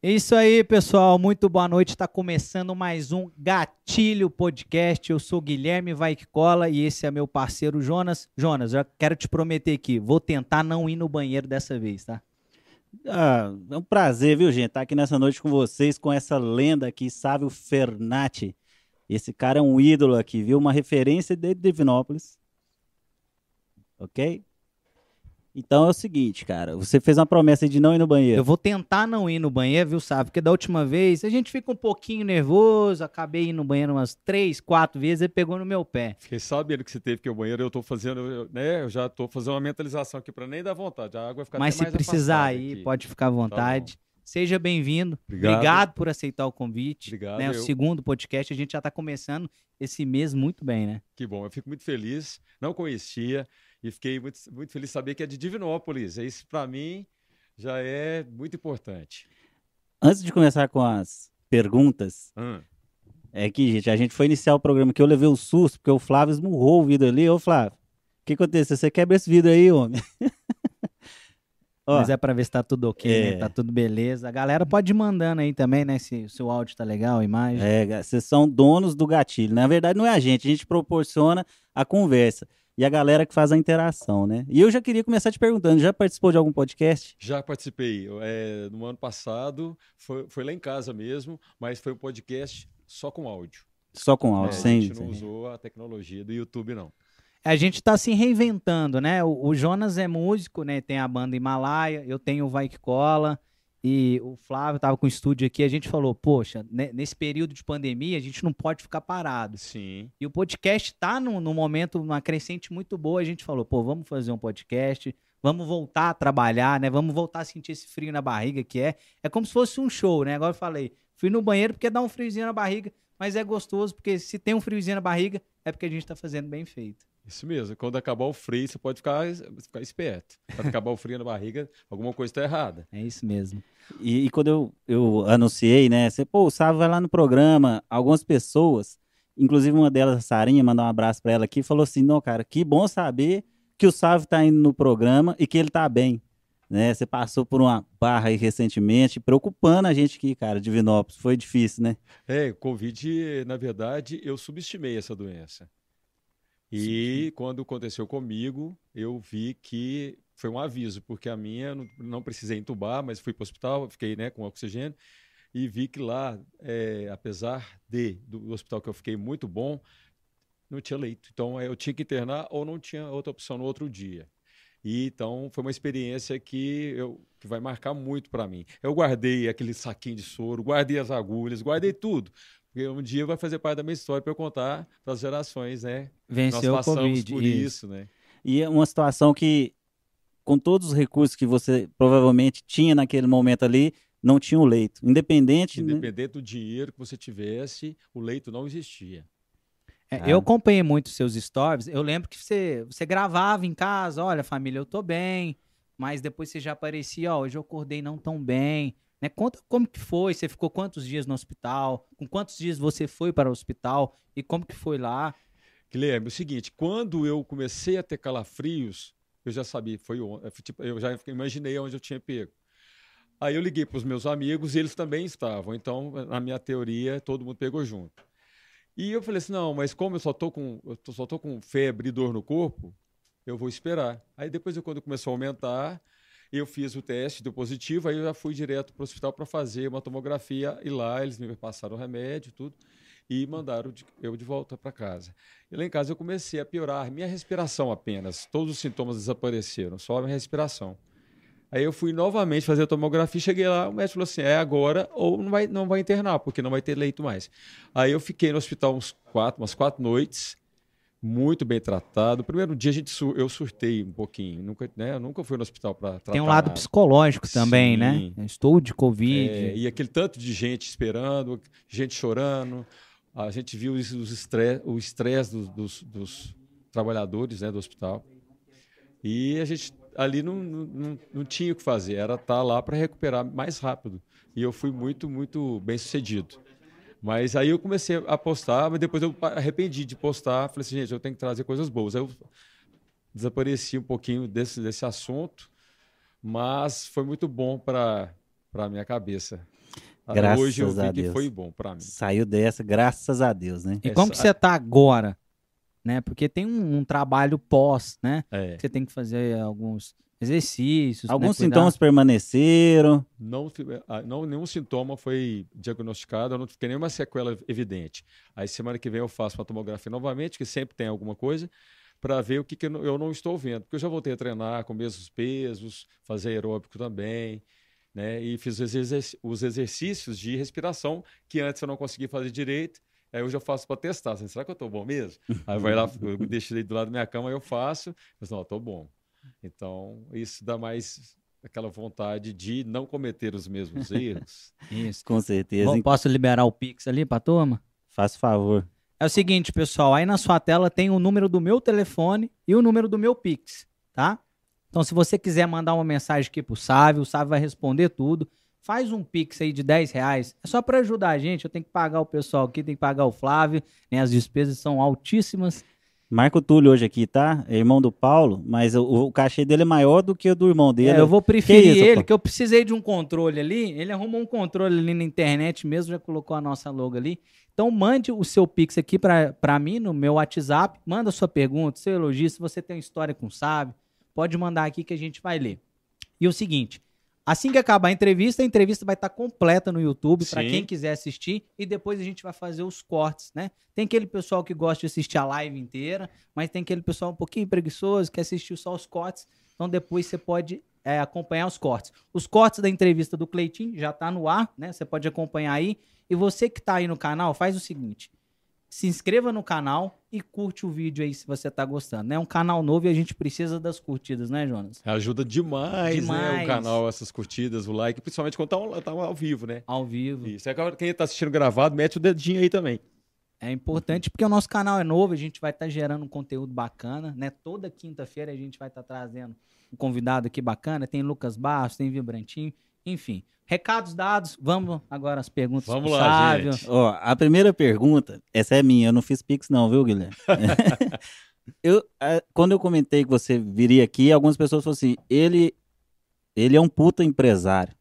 Isso aí, pessoal. Muito boa noite. Está começando mais um Gatilho Podcast. Eu sou Guilherme Cola e esse é meu parceiro Jonas. Jonas, eu quero te prometer aqui, vou tentar não ir no banheiro dessa vez, tá? Ah, é um prazer, viu, gente, estar aqui nessa noite com vocês, com essa lenda aqui, Sávio Fernati. Esse cara é um ídolo aqui, viu? Uma referência de Divinópolis. Ok? Então é o seguinte, cara, você fez uma promessa de não ir no banheiro. Eu vou tentar não ir no banheiro, viu, sabe? Porque da última vez a gente fica um pouquinho nervoso, acabei indo no banheiro umas três, quatro vezes e pegou no meu pé. Fiquei sabendo que você teve que ir ao banheiro, eu tô fazendo, eu, né? Eu já tô fazendo uma mentalização aqui para nem dar vontade. A água vai ficar Mas se precisar aí, aqui. pode ficar à tá vontade. Tá Seja bem-vindo. Obrigado. Obrigado. por aceitar o convite. Obrigado. Né, o segundo podcast, a gente já está começando esse mês muito bem, né? Que bom, eu fico muito feliz. Não conhecia. E fiquei muito, muito feliz de saber que é de Divinópolis. Isso, para mim, já é muito importante. Antes de começar com as perguntas, hum. é que, gente, a gente foi iniciar o programa que eu levei um susto, porque o Flávio esmurrou o vidro ali. Ô, Flávio, o que aconteceu? Você quebra esse vidro aí, homem? Ó, Mas é para ver se tá tudo ok, né? é... né? Tá tudo beleza. A galera pode ir mandando aí também, né? Se, o áudio tá legal, a imagem. É, vocês são donos do gatilho. Na verdade, não é a gente, a gente proporciona a conversa e a galera que faz a interação, né? E eu já queria começar te perguntando, já participou de algum podcast? Já participei. É, no ano passado, foi, foi lá em casa mesmo, mas foi um podcast só com áudio. Só com áudio, é, sem... A gente não usou a tecnologia do YouTube, não. A gente está se reinventando, né? O, o, Jonas é músico, né? Tem a banda Himalaia, eu tenho o Vai Que Cola, e o Flávio estava com o estúdio aqui, a gente falou, poxa, né, nesse período de pandemia a gente não pode ficar parado. Sim. E o podcast está num, num momento, numa crescente muito boa, a gente falou, pô, vamos fazer um podcast, vamos voltar a trabalhar, né? Vamos voltar a sentir esse frio na barriga que é. É como se fosse um show, né? Agora eu falei, fui no banheiro porque dá um friozinho na barriga, mas é gostoso porque se tem um friozinho na barriga é porque a gente está fazendo bem feito. Isso mesmo. Quando acabar o frio, você pode ficar, ficar esperto. Quando acabar o frio na barriga, alguma coisa está errada. É isso mesmo. E, e, quando eu, eu anunciei, né? Você, pô, o Sávio vai lá no programa. Algumas pessoas, inclusive uma delas, a Sarinha, mandar um abraço para ela aqui, falou assim: não, cara, que bom saber que o Sávio está indo no programa e que ele está bem. Né? Você passou por uma barra aí recentemente, preocupando a gente aqui, cara, de Vinópolis. Foi difícil, né? É, Covid, na verdade, eu subestimei essa doença. E sim. quando aconteceu comigo, eu vi que foi um aviso, porque a minha não, não precisei entubar, mas fui para o hospital, fiquei né, com oxigênio e vi que lá, é, apesar de do hospital que eu fiquei muito bom, não tinha leito. Então eu tinha que internar ou não tinha outra opção no outro dia. E então foi uma experiência que eu que vai marcar muito para mim. Eu guardei aquele saquinho de soro, guardei as agulhas, guardei tudo, porque um dia vai fazer parte da minha história para eu contar para as gerações, né? Venceu Nós passamos o COVID, por isso. isso, né? E é uma situação que, com todos os recursos que você provavelmente tinha naquele momento ali, não tinha o um leito. Independente. Independente né? do dinheiro que você tivesse, o leito não existia. É, ah. Eu acompanhei muito seus stories. Eu lembro que você, você gravava em casa, olha, família, eu tô bem. Mas depois você já aparecia, ó, hoje eu acordei não tão bem. Né? Conta como que foi, você ficou quantos dias no hospital, com quantos dias você foi para o hospital e como que foi lá? Guilherme, é o seguinte, quando eu comecei a ter calafrios, eu já sabia, foi tipo, eu já imaginei onde eu tinha pego. Aí eu liguei para os meus amigos e eles também estavam. Então, na minha teoria, todo mundo pegou junto. E eu falei assim: não, mas como eu só tô com, só com febre e dor no corpo, eu vou esperar. Aí depois, quando começou a aumentar, eu fiz o teste, deu positivo, aí eu já fui direto para o hospital para fazer uma tomografia e lá eles me passaram o remédio tudo e mandaram eu de volta para casa. E lá em casa eu comecei a piorar minha respiração apenas. Todos os sintomas desapareceram, só a minha respiração. Aí eu fui novamente fazer a tomografia, cheguei lá, o médico falou assim: é agora ou não vai, não vai internar, porque não vai ter leito mais. Aí eu fiquei no hospital uns quatro, umas quatro noites, muito bem tratado. Primeiro dia a gente eu surtei um pouquinho, nunca, né? Eu nunca fui no hospital para tratar. Tem um lado nada. psicológico também, né? Sim. né? Estou de covid. É, e aquele tanto de gente esperando, gente chorando. A gente viu os estresse, o estresse dos, dos, dos, trabalhadores, né, do hospital. E a gente ali não, não, não tinha o que fazer, era estar tá lá para recuperar mais rápido. E eu fui muito, muito bem sucedido. Mas aí eu comecei a postar, mas depois eu arrependi de postar. Falei assim, gente, eu tenho que trazer coisas boas. Aí eu desapareci um pouquinho desse, desse assunto, mas foi muito bom para a minha cabeça. Graças Hoje eu vi a que Deus. foi bom pra mim. Saiu dessa, graças a Deus, né? E como que Essa- você tá agora? Né? Porque tem um, um trabalho pós, né? É. Você tem que fazer alguns exercícios. Alguns né? Cuidar. sintomas permaneceram. Não, ah, não, nenhum sintoma foi diagnosticado, eu não fiquei nenhuma sequela evidente. Aí semana que vem eu faço uma tomografia novamente, que sempre tem alguma coisa, para ver o que, que eu, não, eu não estou vendo. Porque eu já voltei a treinar com mesmos pesos, fazer aeróbico também, né? E fiz os, exerc- os exercícios de respiração que antes eu não conseguia fazer direito. Aí hoje eu faço para testar. assim, Será que eu estou bom mesmo? Aí vai lá, eu deixo ele do lado da minha cama, eu faço. Mas não, estou bom. Então, isso dá mais aquela vontade de não cometer os mesmos erros. Isso. Com certeza. Bom, posso liberar o Pix ali pra turma? Faça favor. É o seguinte, pessoal, aí na sua tela tem o número do meu telefone e o número do meu Pix, tá? Então, se você quiser mandar uma mensagem aqui pro Sávio, o Sávio vai responder tudo. Faz um Pix aí de 10 reais. É só pra ajudar a gente. Eu tenho que pagar o pessoal aqui, tem que pagar o Flávio, né? As despesas são altíssimas. Marco Túlio hoje aqui, tá? É irmão do Paulo, mas o, o cachê dele é maior do que o do irmão dele. É, eu vou preferir isso, ele, pô? que eu precisei de um controle ali. Ele arrumou um controle ali na internet mesmo, já colocou a nossa logo ali. Então mande o seu Pix aqui pra pra mim no meu WhatsApp. Manda sua pergunta, seu elogio. Se você tem uma história com o Sábio, pode mandar aqui que a gente vai ler. E o seguinte. Assim que acabar a entrevista, a entrevista vai estar completa no YouTube para quem quiser assistir e depois a gente vai fazer os cortes, né? Tem aquele pessoal que gosta de assistir a live inteira, mas tem aquele pessoal um pouquinho preguiçoso que assistiu só os cortes. Então depois você pode é, acompanhar os cortes. Os cortes da entrevista do Cleitinho já tá no ar, né? Você pode acompanhar aí. E você que tá aí no canal, faz o seguinte: se inscreva no canal e curte o vídeo aí se você tá gostando. É um canal novo e a gente precisa das curtidas, né, Jonas? Ajuda demais, né? Demais. O canal, essas curtidas, o like, principalmente quando tá, ao- tá ao vivo, né? Ao vivo. Isso. Agora, quem tá assistindo gravado, mete o dedinho aí também. É importante porque o nosso canal é novo, a gente vai estar gerando um conteúdo bacana, né? Toda quinta-feira a gente vai estar trazendo um convidado aqui bacana. Tem Lucas Barros, tem Vibrantinho, enfim. Recados dados, vamos agora às perguntas Vamos lá, Sávio. gente. Ó, a primeira pergunta, essa é minha, eu não fiz Pix não, viu, Guilherme? eu, a- quando eu comentei que você viria aqui, algumas pessoas falaram assim, ele, ele é um puta empresário.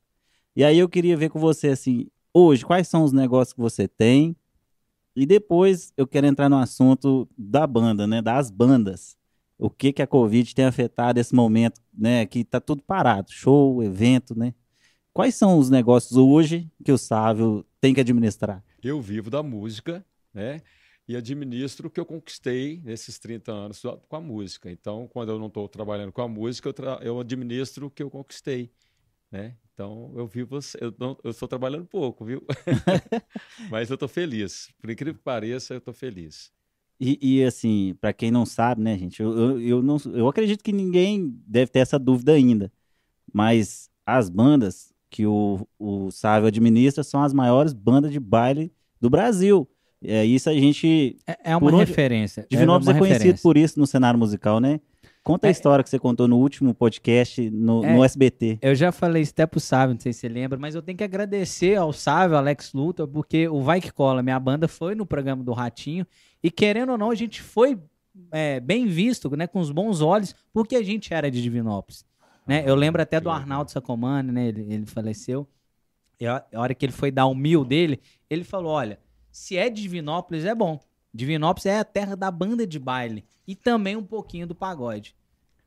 E aí eu queria ver com você, assim, hoje, quais são os negócios que você tem? E depois eu quero entrar no assunto da banda, né, das bandas. O que que a Covid tem afetado esse momento, né, que tá tudo parado, show, evento, né? Quais são os negócios hoje que o Sávio tem que administrar? Eu vivo da música, né? E administro o que eu conquistei nesses 30 anos com a música. Então, quando eu não estou trabalhando com a música, eu, tra- eu administro o que eu conquistei, né? Então, eu vivo, eu não- eu estou trabalhando pouco, viu? Mas eu estou feliz. Por incrível que pareça, eu estou feliz. E, e, assim, pra quem não sabe, né, gente, eu, eu, eu não, eu acredito que ninguém deve ter essa dúvida ainda. Mas as bandas que o, o Sávio administra são as maiores bandas de baile do Brasil. É, isso a gente. É, é uma onde- referência. Divinópolis é, é, conhecido referência. por isso no cenário musical, né? Conta a É. história que você contou no último podcast no, É. no SBT. Eu já falei isso até pro Sávio, não sei se você lembra, mas eu tenho que agradecer ao Sávio, Alex Luthor, porque o Vai Que Cola, minha banda, foi no programa do Ratinho, e querendo ou não, a gente foi é, bem visto, né, com os bons olhos, porque a gente era de Divinópolis. Né? Eu lembro até do. Arnaldo Sacomani, né, ele, ele faleceu, e a, a hora que ele foi dar o mil dele, ele falou, olha, se é de Divinópolis, é bom. Divinópolis é a terra da banda de baile, e também um pouquinho do pagode.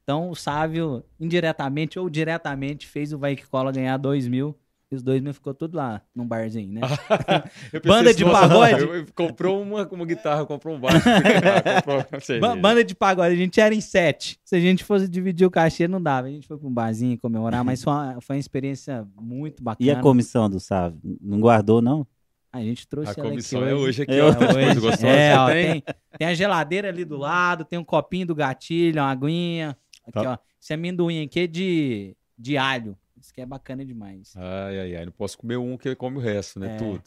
Então o Sávio, indiretamente ou diretamente, fez o Vai Que Cola ganhar dois mil. E os dois mil ficou tudo lá, num barzinho, né? Banda de pagode? comprou uma, uma guitarra, comprou um baixo. ah, comprou banda de pagode, a gente era em sete. Se a gente fosse dividir o cachê, não dava. A gente foi pra um barzinho comemorar, mas foi uma, foi uma experiência muito bacana. E a comissão do Sávio? Não guardou, não? A gente trouxe A ela aqui comissão é hoje aqui, É ó. É hoje. É, ó, tem. tem, tem a geladeira ali do lado, tem um copinho do gatilho, uma aguinha. Aqui, Tá. ó. Esse amendoim aqui é de, de alho. Isso que é bacana demais. Ai, ai, ai. Não posso comer um que come o resto, né? É. Tudo.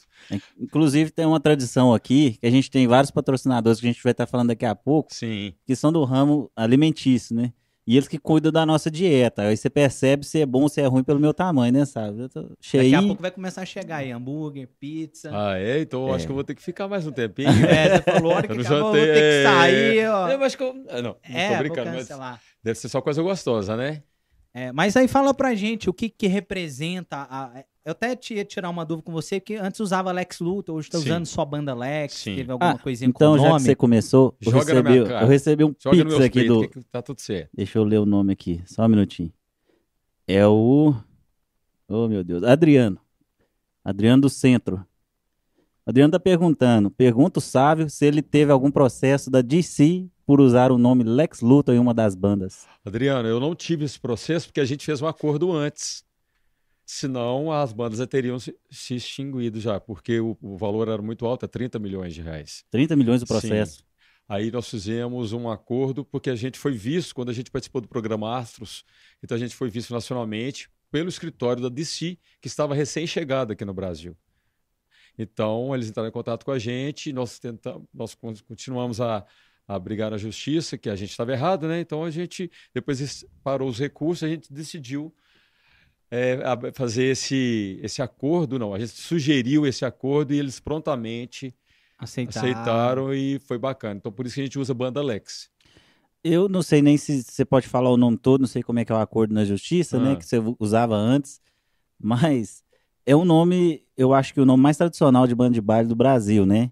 Inclusive, tem uma tradição aqui, que a gente tem vários patrocinadores que a gente vai estar falando daqui a pouco, Sim. que são do ramo alimentício, né? E eles que cuidam da nossa dieta. Aí você percebe se é bom ou se é ruim pelo meu tamanho, né, sabe? Eu tô Daqui a cheio. pouco vai começar a chegar aí hambúrguer, pizza. Ah, é? Então eu acho É. que eu vou ter que ficar mais um tempinho. É, você falou, a hora que Eu acabou, eu vou ter que é. sair, ó. Eu acho que eu... ah, Não, não É, tô vou brincando, mas cancelar. deve ser só coisa gostosa, né? É, mas aí fala pra gente o que, que representa a, eu até te ia tirar uma dúvida com você, que antes usava Lex Luthor, hoje tá Sim. usando só banda Lex, Sim. teve alguma Ah, coisinha então, com o já que nome. você começou, eu Joga na recebi, minha cara. eu recebi um Joga no pix meu aqui peito, do. que tá tudo certo. Deixa eu ler o nome aqui, só um minutinho. É o. Oh, meu Deus. Adriano. Adriano do Centro. Adriano tá perguntando. Pergunta o Sávio se ele teve algum processo da DC por usar o nome Lex Luthor em uma das bandas. Adriano, eu não tive esse processo porque a gente fez um acordo antes. Senão as bandas já teriam se, se extinguido já, porque o, o valor era muito alto, é 30 milhões de reais. 30 milhões o processo. Aí nós fizemos um acordo porque a gente foi visto, quando a gente participou do programa Astros, então a gente foi visto nacionalmente pelo escritório da DC, que estava recém-chegado aqui no Brasil. Então eles entraram em contato com a gente, nós tentamos, nós con- continuamos a, a brigar na justiça, que a gente estava errado, né? Então a gente, depois parou os recursos, a gente decidiu é, fazer esse, esse acordo, não, a gente sugeriu esse acordo e eles prontamente Aceitaram. aceitaram e foi bacana. Então, por isso que a gente usa banda Lex. Eu não sei nem se você pode falar o nome todo, não sei como é que é o acordo na justiça, né? Ah. Que você usava antes. Mas é um nome, eu acho que o nome mais tradicional de banda de baile do Brasil, né?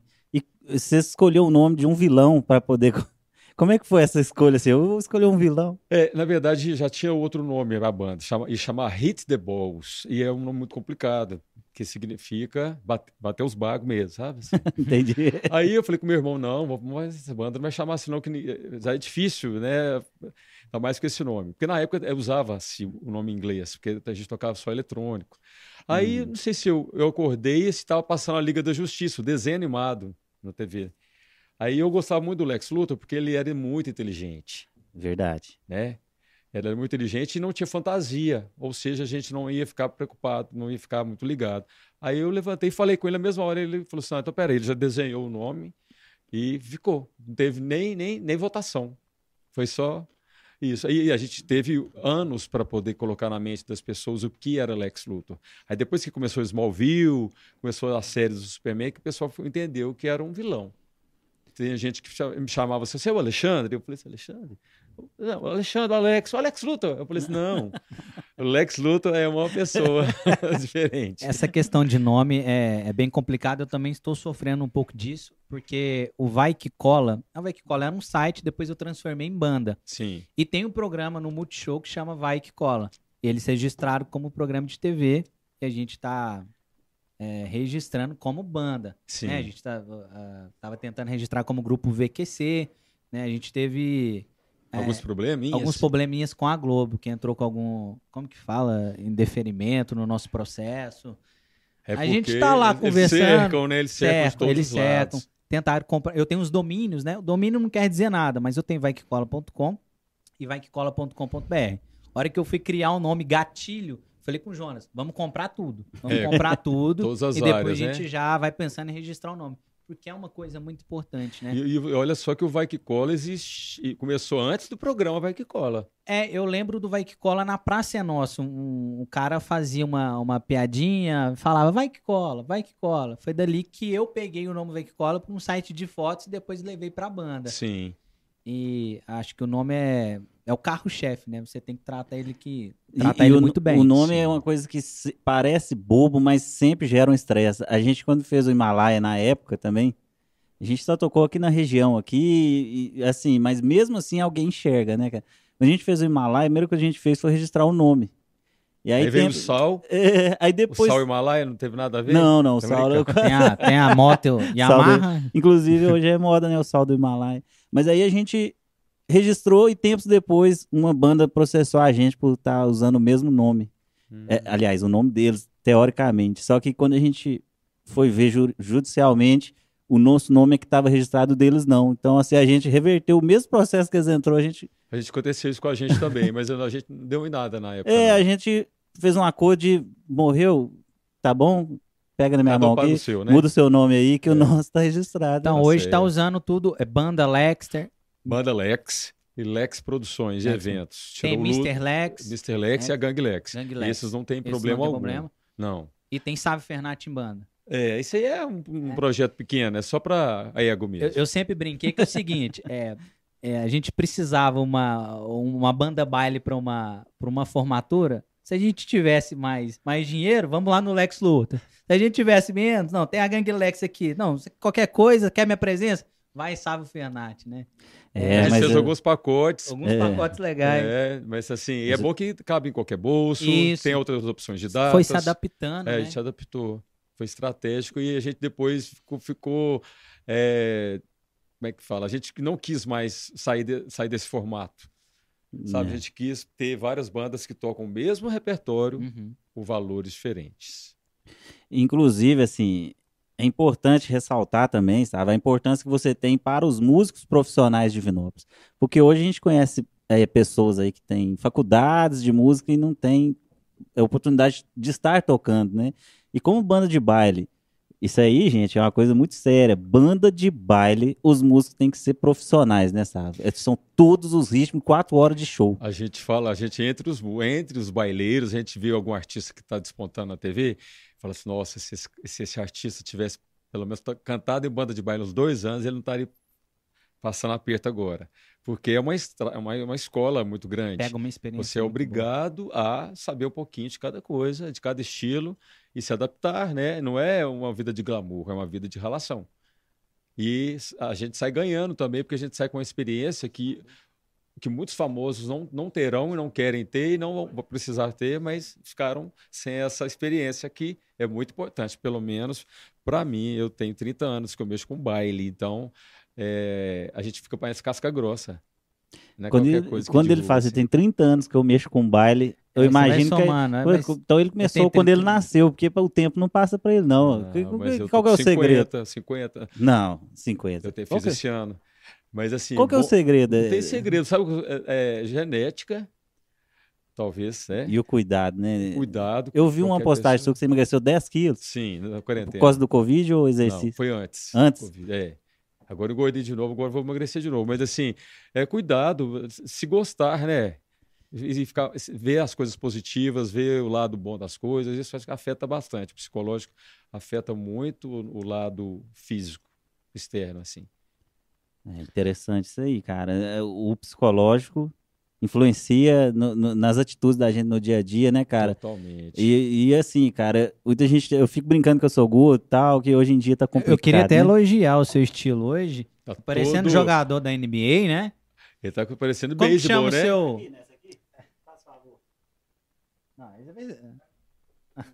Você escolheu o nome de um vilão para poder. Como é que foi essa escolha? Assim, eu escolhi um vilão. É, na verdade, já tinha outro nome a banda, chama, e chama Hit the Balls. E é um nome muito complicado, que significa bate- bater os bagos mesmo, sabe? Assim. Entendi. Aí eu falei com meu irmão, não, mas essa banda não vai chamar assim não, que já é difícil, né? Ainda mais com esse nome. Porque na época eu usava-se o nome em inglês, porque a gente tocava só eletrônico. Aí, não sei se eu, eu acordei e se estava passando a Liga da Justiça, o desenho animado na TV. Aí eu gostava muito do Lex Luthor, porque ele era muito inteligente Verdade. né? Ele era muito inteligente e não tinha fantasia, ou seja, a gente não ia ficar preocupado, não ia ficar muito ligado. Aí eu levantei e falei com ele na mesma hora, ele falou assim, ah, então peraí, ele já desenhou o nome e ficou. Não teve nem, nem, nem votação, foi só isso. Aí a gente teve anos para poder colocar na mente das pessoas o que era Lex Luthor. Aí depois que começou Smallville, começou a série do Superman, que o pessoal entendeu que era um vilão. Tem gente que me chamava assim, você é o Alexandre? Eu falei assim, Alexandre? Não, Alexandre, Alex, Alex Luthor. Eu falei assim, não, o Lex Luthor é uma pessoa diferente. Essa questão de nome é, é bem complicada. Eu também estou sofrendo um pouco disso, porque o Vai Que Cola. A Vai Que Cola era um site, depois eu transformei em banda. Sim, E tem um programa no Multishow que chama Vai Que Cola. Eles registraram como programa de TV e a gente está registrando como banda. sim. né? A gente tava, ah, tava tentando registrar como grupo VQC. Né? A gente teve é, Alguns probleminhas. alguns probleminhas com a Globo, que entrou com algum, como que fala, indeferimento no nosso processo. É a gente porque tá lá eles conversando. cercam, né? Eles cercam todos eles os lados. cercam. Tentaram comprar. Eu tenho os domínios, né? O domínio não quer dizer nada, mas eu tenho vaiquecola.com e vaiquecola.com.br. A hora que eu fui criar o nome gatilho, falei com o Jonas, vamos comprar tudo. Vamos É, comprar tudo. e depois áreas, a gente né? já vai pensando em registrar o nome. Porque é uma coisa muito importante, né? E, e olha só que o Vai Que Cola existe, e começou antes do programa Vai Que Cola. É, eu lembro do Vai Que Cola na Praça é Nossa. Um, um cara fazia uma, uma piadinha, falava vai que cola, vai que cola. Foi dali que eu peguei o nome Vai Que Cola para um site de fotos e depois levei pra banda. Sim. E acho que o nome é, é o carro-chefe, né? Você tem que tratar ele que E- tratar e ele o, muito bem. O nome sim. é uma coisa que se- parece bobo, mas sempre gera um estresse. A gente, quando fez o Himalaia na época também, a gente só tocou aqui na região, aqui, e, assim, mas mesmo assim alguém enxerga, né, cara? Quando a gente fez o Himalaia, a primeira coisa que a gente fez foi registrar o nome. E aí, Aí, veio tem- o Sal. É, aí O depois. Sal Himalaia não teve nada a ver? Não, não, o Saulo. eu- Tem a, tem a moto Yamaha. Inclusive, hoje é moda, né? O sal do Himalaia. Mas aí a gente registrou e tempos depois uma banda processou a gente por estar usando o mesmo nome. Hum. É, aliás, o nome deles, teoricamente. Só que quando a gente foi ver ju- judicialmente, o nosso nome é que estava registrado deles não. Então, assim, a gente reverteu o mesmo processo que eles entrou, a gente. A gente aconteceu isso com a gente também, mas a gente não deu em nada na época. É, não. a gente fez um acordo de morreu, tá bom? Pega na minha Cada mão aqui, o seu, né? muda o seu nome aí, que o É. nosso está registrado. Então Tá hoje tá certo. usando tudo. É banda Lexter, Banda Lex e Lex Produções e Lex. eventos. tem Tirou o Lu- Mr. Lex, Mr. Lex e a Gang Lex. Gang Lex. Esses não tem Esse problema não tem algum. problema. Não. e tem Sávio Fernati em banda. É, isso aí é um, um É. projeto pequeno, é só pra ego mesmo. Eu, eu sempre brinquei que é o seguinte, é, é, a gente precisava uma, uma banda baile para uma, pra uma formatura, Se a gente tivesse mais, mais dinheiro, vamos lá no Lex Luthor. Se a gente tivesse menos, não, tem a gangue Lex aqui. Não, se qualquer coisa, quer minha presença? Vai Sávio Fernati, né? É, a gente mas fez eu- alguns pacotes. Alguns É. pacotes legais. É, mas assim, é Mas- bom que cabe em qualquer bolso, Isso. tem outras opções de datas. Foi se adaptando, É, a né? gente adaptou. Foi estratégico e a gente depois ficou. ficou, é, como é que fala? A gente não quis mais sair, de- sair desse formato. Sabe? É. A gente quis ter várias bandas que tocam o mesmo repertório Uhum. por valores diferentes. Inclusive, assim, é importante ressaltar também, sabe, a importância que você tem para os músicos profissionais de Vinópolis. Porque hoje a gente conhece é, pessoas aí que têm faculdades de música e não têm a oportunidade de estar tocando, né? E como banda de baile, isso aí, gente, é uma coisa muito séria. Banda de baile, os músicos têm que ser profissionais, né, sabe? São todos os ritmos, quatro horas de show. A gente fala, a gente entre os, entre os baileiros, a gente vê algum artista que está despontando na TV, fala assim, nossa, se esse, se esse artista tivesse pelo menos ta- cantado em banda de baile uns dois anos, ele não estaria passando aperto agora. Porque é uma, é uma, uma escola muito grande. Pega uma experiência. Você é muito boa. obrigado a saber um pouquinho de cada coisa, de cada estilo e se adaptar, né? Não é uma vida de glamour, é uma vida de relação. E a gente sai ganhando também, porque a gente sai com uma experiência que, que muitos famosos não, não terão e não querem ter e não vão precisar ter, mas ficaram sem essa experiência que é muito importante, pelo menos para mim. Eu tenho 30 anos que eu mexo com baile, então é, a gente fica mais casca grossa. Não é Quando qualquer ele, coisa que quando ele divulga, fala, você assim. tem 30 anos que eu mexo com baile, eu Aí você vai imagino que. é- somando, né? Mas Então ele começou quando ele 30. nasceu, porque o tempo não passa pra ele, não. Não, Que- Qual que é o com segredo? 50, 50. Não, 50. Eu tenho, Qual fiz que, é- esse ano. Mas assim. qual que é o bom- segredo? Não É- tem segredo, sabe? É, é genética, talvez, né? E o cuidado, né? Cuidado. Eu vi uma postagem pessoa. sua que você emagreceu 10 quilos. Sim, na Por quarentena. causa do Covid ou Não, exercício? foi antes. Antes? Covid, É. Agora engordei de novo, agora vou emagrecer de novo. Mas assim, é cuidado, se gostar, né? E ficar, ver as coisas positivas, ver o lado bom das coisas, isso acho que afeta bastante. O psicológico afeta muito o o lado físico, externo, assim. É interessante isso aí, cara. É, O psicológico influencia no- no- nas atitudes da gente no dia a dia, né, cara? Totalmente. E, e assim, cara, muita gente. Eu fico brincando que eu sou gordo e tal, que hoje em dia tá complicado. Eu queria até né? elogiar o seu estilo hoje, Tá parecendo todo- jogador da NBA, né? Ele tá parecendo Como que chama beisebol, o né? seu... Não, esse é-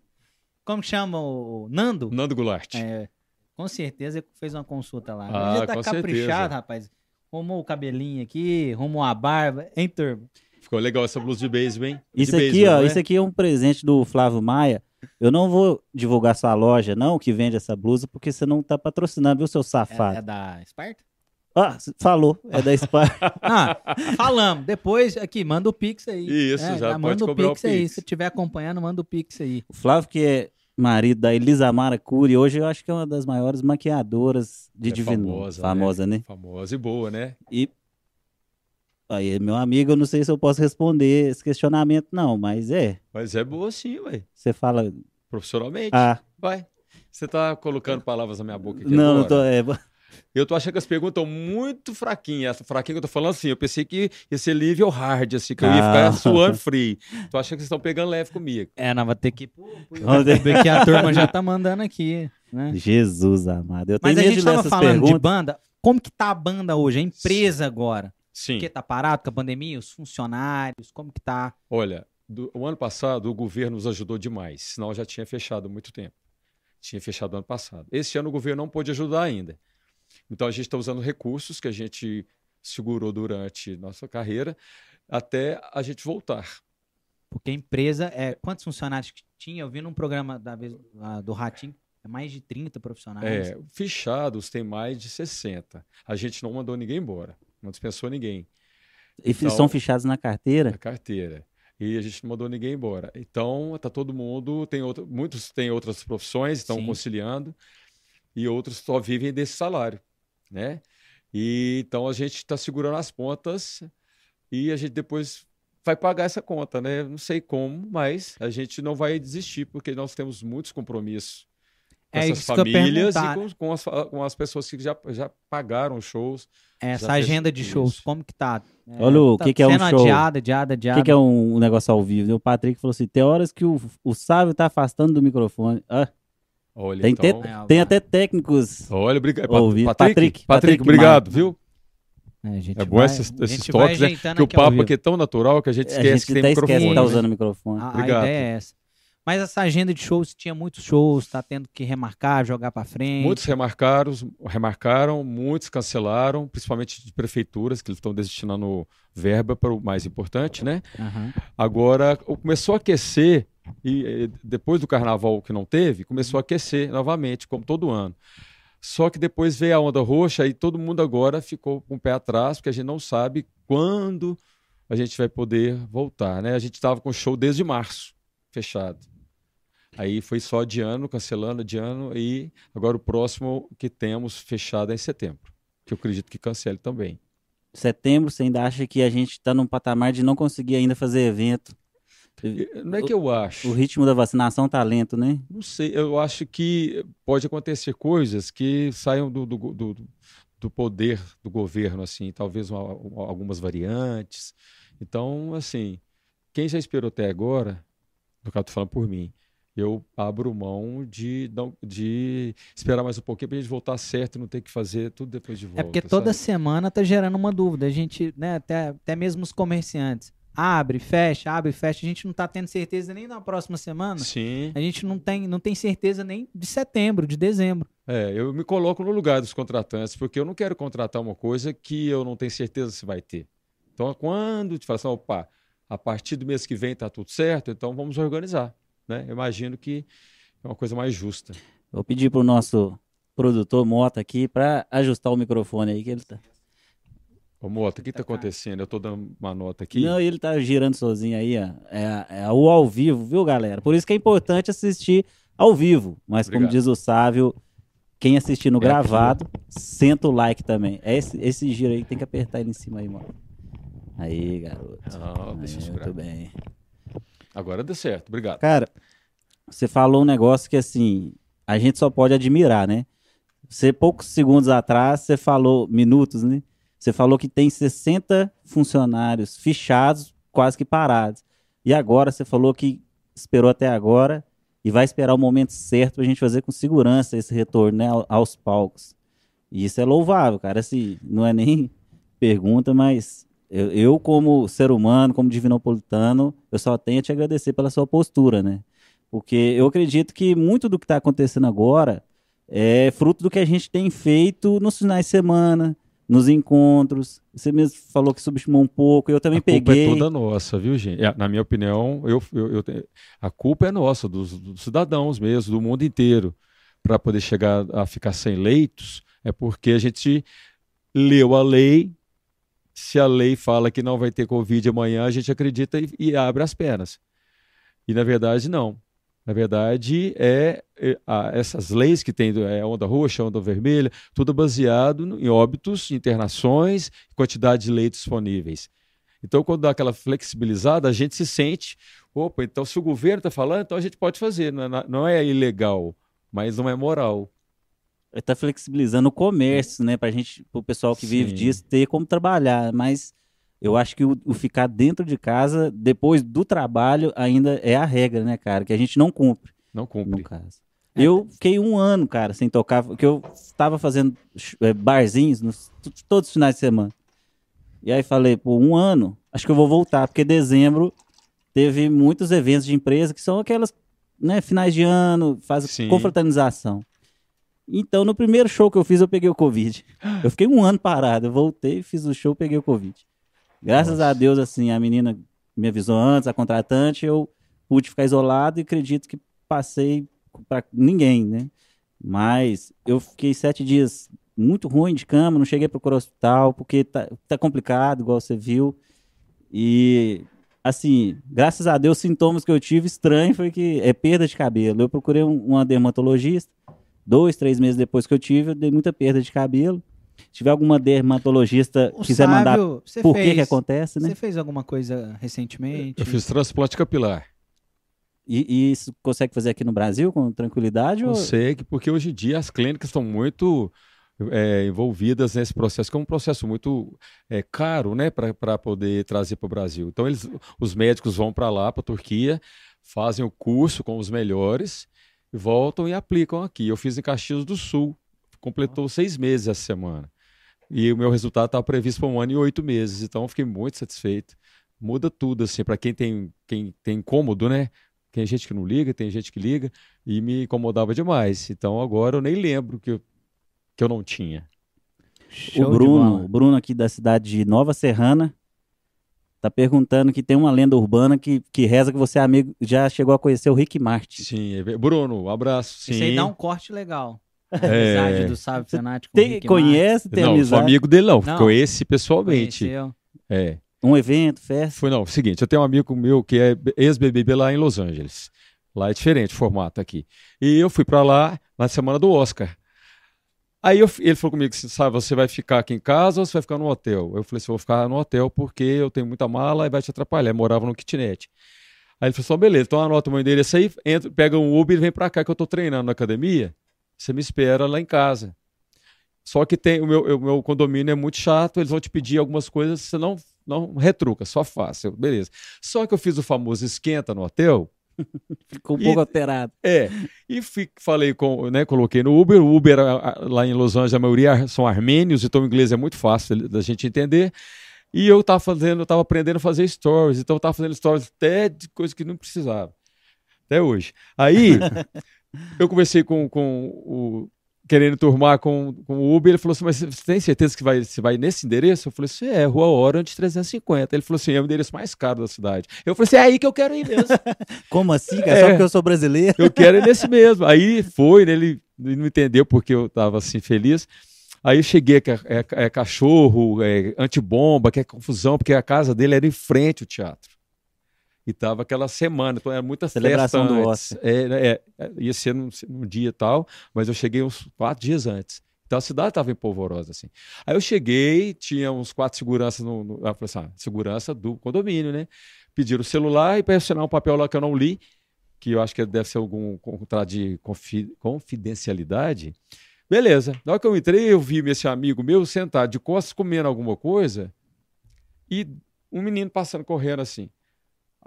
Como chama o Nando? Nando Goulart. É, com certeza fez uma consulta lá. Ah, Ele já tá com caprichado, certeza. rapaz. Arrumou o cabelinho aqui, arrumou a barba, hein, turma? Ficou legal essa blusa de beisebol, hein? Isso de aqui, beisebol, ó, né? isso aqui é um presente do Flávio Maia. Eu não vou divulgar sua loja, não, que vende essa blusa, porque você não tá patrocinando, viu, seu É, safado? é da Esparta? Ah, falou, é da Spar. Ah, falamos. Depois, aqui, manda o Pix aí. Isso, já pode manda o cobrar o Pix aí. Pix. Se estiver acompanhando, manda o Pix aí. o Flávio, que é marido da Elisamara Cury, hoje eu acho que é uma das maiores maquiadoras de É Divino. famosa, Famosa, né? Famosa e boa, né? E aí, meu amigo, eu não sei se eu posso responder esse questionamento, não, mas é. Mas é boa sim, ué. Você fala. Profissionalmente. Ah, Vai. Você tá colocando palavras na minha boca aqui não, não agora. tô. é, Eu tô achando que as perguntas estão muito fraquinhas. Essa fraquinha que eu tô falando assim, eu pensei que ia ser nível hard, assim, que eu ia ficar Ah. suando frio. Tô achando que vocês estão pegando leve comigo. É, não, vai ter que YouTube, que a turma já tá mandando aqui, né? Jesus amado. Eu tenho Mas a gente de tava falando de perguntas. banda. Como que tá a banda hoje, a empresa agora? Sim. Porque tá parado com a pandemia, os funcionários, como que tá? Olha, do- o ano passado o governo nos ajudou demais, senão já tinha fechado há muito tempo. Tinha fechado ano passado. Esse ano o governo não pôde ajudar ainda. Então a gente está usando recursos que a gente segurou durante nossa carreira até a gente voltar. Porque a empresa, é, quantos funcionários que tinha? Eu vi num programa da vez, do Ratinho, é mais de 30 profissionais. É, fechados tem mais de 60. A gente não mandou ninguém embora, não dispensou ninguém. E Então- são fechados na carteira? a carteira. E a gente não mandou ninguém embora. Então, tá todo mundo, tem outro, muitos têm outras profissões, estão Sim. conciliando, e outros só vivem desse salário, né? E então a gente está segurando as pontas e a gente depois vai pagar essa conta, né? Não sei como, mas a gente não vai desistir porque nós temos muitos compromissos. com É essas famílias e com, com as, com as pessoas que já, já pagaram shows. Essa Já fez agenda de shows, isso. como que tá? Olha o tá que que é um show. adiada, adiada, O adiada. que, que é um, um negócio ao vivo? O Patrick falou assim: tem horas que o, o Sávio tá afastando do microfone. Ah, Olha, Tem então... É, tem até técnicos. Olha, obrigado. Patrick, Patrick, Patrick, Patrick obrigado, viu? É, a É bom vai- esses, a esses toques, né? Que o papo aqui é tão natural que a gente A esquece gente que tem até esquece microfone. que tá usando o microfone. A, a ideia é essa. Mas essa agenda de shows tinha muitos shows, tá tendo que remarcar, jogar pra frente. Muitos remarcaram, remarcaram, muitos cancelaram, principalmente de prefeituras, que eles estão destinando verba para o mais importante, né? Aham. Agora, começou a aquecer, e eh, depois do carnaval que não teve, começou a aquecer novamente, como todo ano. Só que depois veio a onda roxa e todo mundo agora ficou com o pé atrás, porque a gente não sabe quando a gente vai poder voltar, né? A gente estava com show desde março, fechado. Aí foi só adiando, cancelando, adiando, e agora o próximo que temos fechado é em setembro, que eu acredito que cancele também. Setembro, você ainda acha que a gente tá num patamar de não conseguir ainda fazer evento. Não é que eu acho. O ritmo da vacinação tá lento, né? Não sei, eu acho que pode acontecer coisas que saiam do, do, do, do poder do governo, assim, talvez uma- uma- algumas variantes. Então, assim, quem já esperou até agora, no caso, estou falando por mim, eu abro mão de, de esperar mais um pouquinho para a gente voltar certo e não ter que fazer tudo depois de volta. É porque toda sabe? semana tá gerando uma dúvida. A gente, né, até, até mesmo os comerciantes. Abre, fecha, abre, fecha. A gente não tá tendo certeza nem na próxima semana. Sim, A gente não tem, não tem certeza nem de setembro, de dezembro. é, eu me coloco no lugar dos contratantes, porque eu não quero contratar uma coisa que eu não tenho certeza se vai ter. Então, quando te fala assim, opa, a partir do mês que vem tá tudo certo, então vamos organizar. Né? Eu imagino que é uma coisa mais justa. Vou pedir pro nosso produtor Mota aqui para ajustar o microfone aí que ele tá. Ô, Mota, o que está acontecendo? Eu estou dando uma nota aqui. Não, ele tá girando sozinho aí, ó. É, é o ao vivo, viu, galera? Por isso que é importante assistir ao vivo. Mas como Obrigado. diz o Sávio, quem assistir no É gravado, senta o like também. É esse, esse giro aí que tem que apertar ele em cima aí, mano. Aí, garoto. Ah, Aí, deixa eu segurar. muito bem. Agora deu certo, obrigado. Cara, você falou um negócio que assim, a gente só pode admirar, né? Você, poucos segundos atrás, você falou, minutos, né? Você falou que tem 60 funcionários fichados, quase que parados. E agora você falou que esperou até agora e vai esperar o momento certo pra gente fazer com segurança esse retorno né, ao- aos palcos. E isso é louvável, cara. Assim, não é nem pergunta, mas eu, eu, como ser humano, como divinopolitano, eu só tenho a te agradecer pela sua postura, né? Porque eu acredito que muito do que está acontecendo agora é fruto do que a gente tem feito nos finais de semana, nos encontros. Você mesmo falou que subestimou um pouco, eu também a culpa peguei. é toda nossa, viu, gente? É, na minha opinião, eu, eu, eu a culpa é nossa, dos, dos cidadãos mesmo, do mundo inteiro. Para poder chegar a ficar sem leitos, é porque a gente leu a lei. Se a lei fala que não vai ter Covid amanhã, a gente acredita e, e abre as pernas. E na verdade, não. Na verdade, é, é, a- essas leis que tem é, onda roxa, onda vermelha, tudo baseado no- em óbitos, internações, quantidade de leitos disponíveis. Então, quando dá aquela flexibilizada, a gente se sente, opa, então se o governo está falando, então a gente pode fazer. Não é, não é ilegal, mas não é moral. Está flexibilizando o comércio, né? Para gente, o pessoal que vive Sim. disso ter como trabalhar. Mas eu acho que o, o ficar dentro de casa, depois do trabalho, ainda é a regra, né, cara? Que a gente não cumpre. Não no cumpre. caso. É. Eu fiquei um ano, cara, sem tocar, porque eu estava fazendo eh, barzinhos nos, todos os finais de semana. E aí falei, pô, um ano, acho que eu vou voltar, porque dezembro teve muitos eventos de empresa que são aquelas, né, finais de ano, faz Sim. confraternização. Então, no primeiro show que eu fiz, eu peguei o Covid. Eu fiquei um ano parado, eu voltei, fiz o show, peguei o Covid. Graças a Nossa. Deus, assim, a menina me avisou antes, a contratante, eu pude ficar isolado e acredito que passei para ninguém, né? Mas eu fiquei sete dias muito ruim de cama, não cheguei a procurar hospital, porque tá, tá complicado, igual você viu. E, assim, graças a Deus, os sintomas que eu tive estranho foi que é perda de cabelo. Eu procurei um- uma dermatologista, dois, três meses depois que eu tive, eu dei muita perda de cabelo. Se tiver alguma dermatologista O que quiser mandar Sávio, você por que fez, que acontece, né? Você fez alguma coisa recentemente? Eu fiz transplante capilar. E, e isso consegue fazer aqui no Brasil com tranquilidade? ou- Consegue, porque hoje em dia as clínicas estão muito é, envolvidas nesse processo, que é um processo muito é, caro né, para poder trazer para o Brasil. Então, eles, os médicos vão para lá, para a Turquia, fazem o curso com os melhores, voltam e aplicam aqui. Eu fiz em Caxias do Sul, completou seis meses essa semana. E o meu resultado estava previsto para um ano e oito meses, então eu fiquei muito satisfeito. Muda tudo, assim, para quem tem, quem tem incômodo, né? Tem gente que não liga, tem gente que liga, e me incomodava demais. Então agora eu nem lembro que eu, que eu não tinha. Show o Bruno, o Bruno aqui da cidade de Nova Serrana, tá perguntando que tem uma lenda urbana que, que reza que você, amigo, já chegou a conhecer o Rick Martin. Sim, é Bruno, um abraço. Sim. Isso aí dá um corte legal. É. amizade do Sábio Fanático. com o Tem, conhece, tem não, sou amizade? amigo dele não, Não. conheci pessoalmente. Conheceu. É. Um evento, festa. Foi não, o seguinte, eu tenho um amigo meu que é ex-BBB lá em Los Angeles. Lá é diferente o formato aqui. E eu fui pra lá na semana do Oscar. Aí eu- ele falou comigo, assim, sabe, você vai ficar aqui em casa ou você vai ficar no hotel? Eu falei assim, eu vou ficar no hotel porque eu tenho muita mala e vai te atrapalhar. Eu morava no kitnet. Aí ele falou assim, beleza, então anota o meu endereço aí, entra, pega um Uber e vem pra cá que eu tô treinando na academia. Você me espera lá em casa. Só que tem o meu, o meu condomínio é muito chato, eles vão te pedir algumas coisas, você não, não retruca, só faz. Eu, beleza. Só que eu fiz o famoso esquenta no hotel, Ficou um E- pouco alterado. é, e falei com, né, coloquei no Uber, o Uber lá em Los Angeles, a maioria são armênios, então o inglês é muito fácil da gente entender. E eu tava fazendo, eu tava aprendendo a fazer stories, então eu tava fazendo stories até de coisa que não precisava. Até hoje. Aí, eu conversei com, com o. Querendo turmar com, com o Uber, ele falou assim: Mas você tem certeza que vai, você vai nesse endereço? Eu falei assim: É, Rua Orange 350. Ele falou assim: É o endereço mais caro da cidade. Eu falei assim: É aí que eu quero ir mesmo. Como assim? É. Só porque eu sou brasileiro? Eu quero ir nesse mesmo. Aí foi, né, ele não entendeu porque eu estava assim feliz. Aí cheguei, que é, é- é cachorro, é antibomba, que é confusão, porque a casa dele era em frente ao teatro. E tava aquela semana, então era muita Celebração festa do antes. É, né, é, é, ia ser num, num dia e tal, mas eu cheguei uns quatro dias antes. Então a cidade estava empolvorosa, assim. Aí eu cheguei, tinha uns quatro seguranças no. no eu falei assim, ah, segurança do condomínio, né? Pediram o celular e para assinar um papel lá que eu não li, que eu acho que deve ser algum contrato de confi- confidencialidade. Beleza. Na hora que eu entrei, eu vi esse amigo meu sentado de costas comendo alguma coisa e um menino passando correndo assim.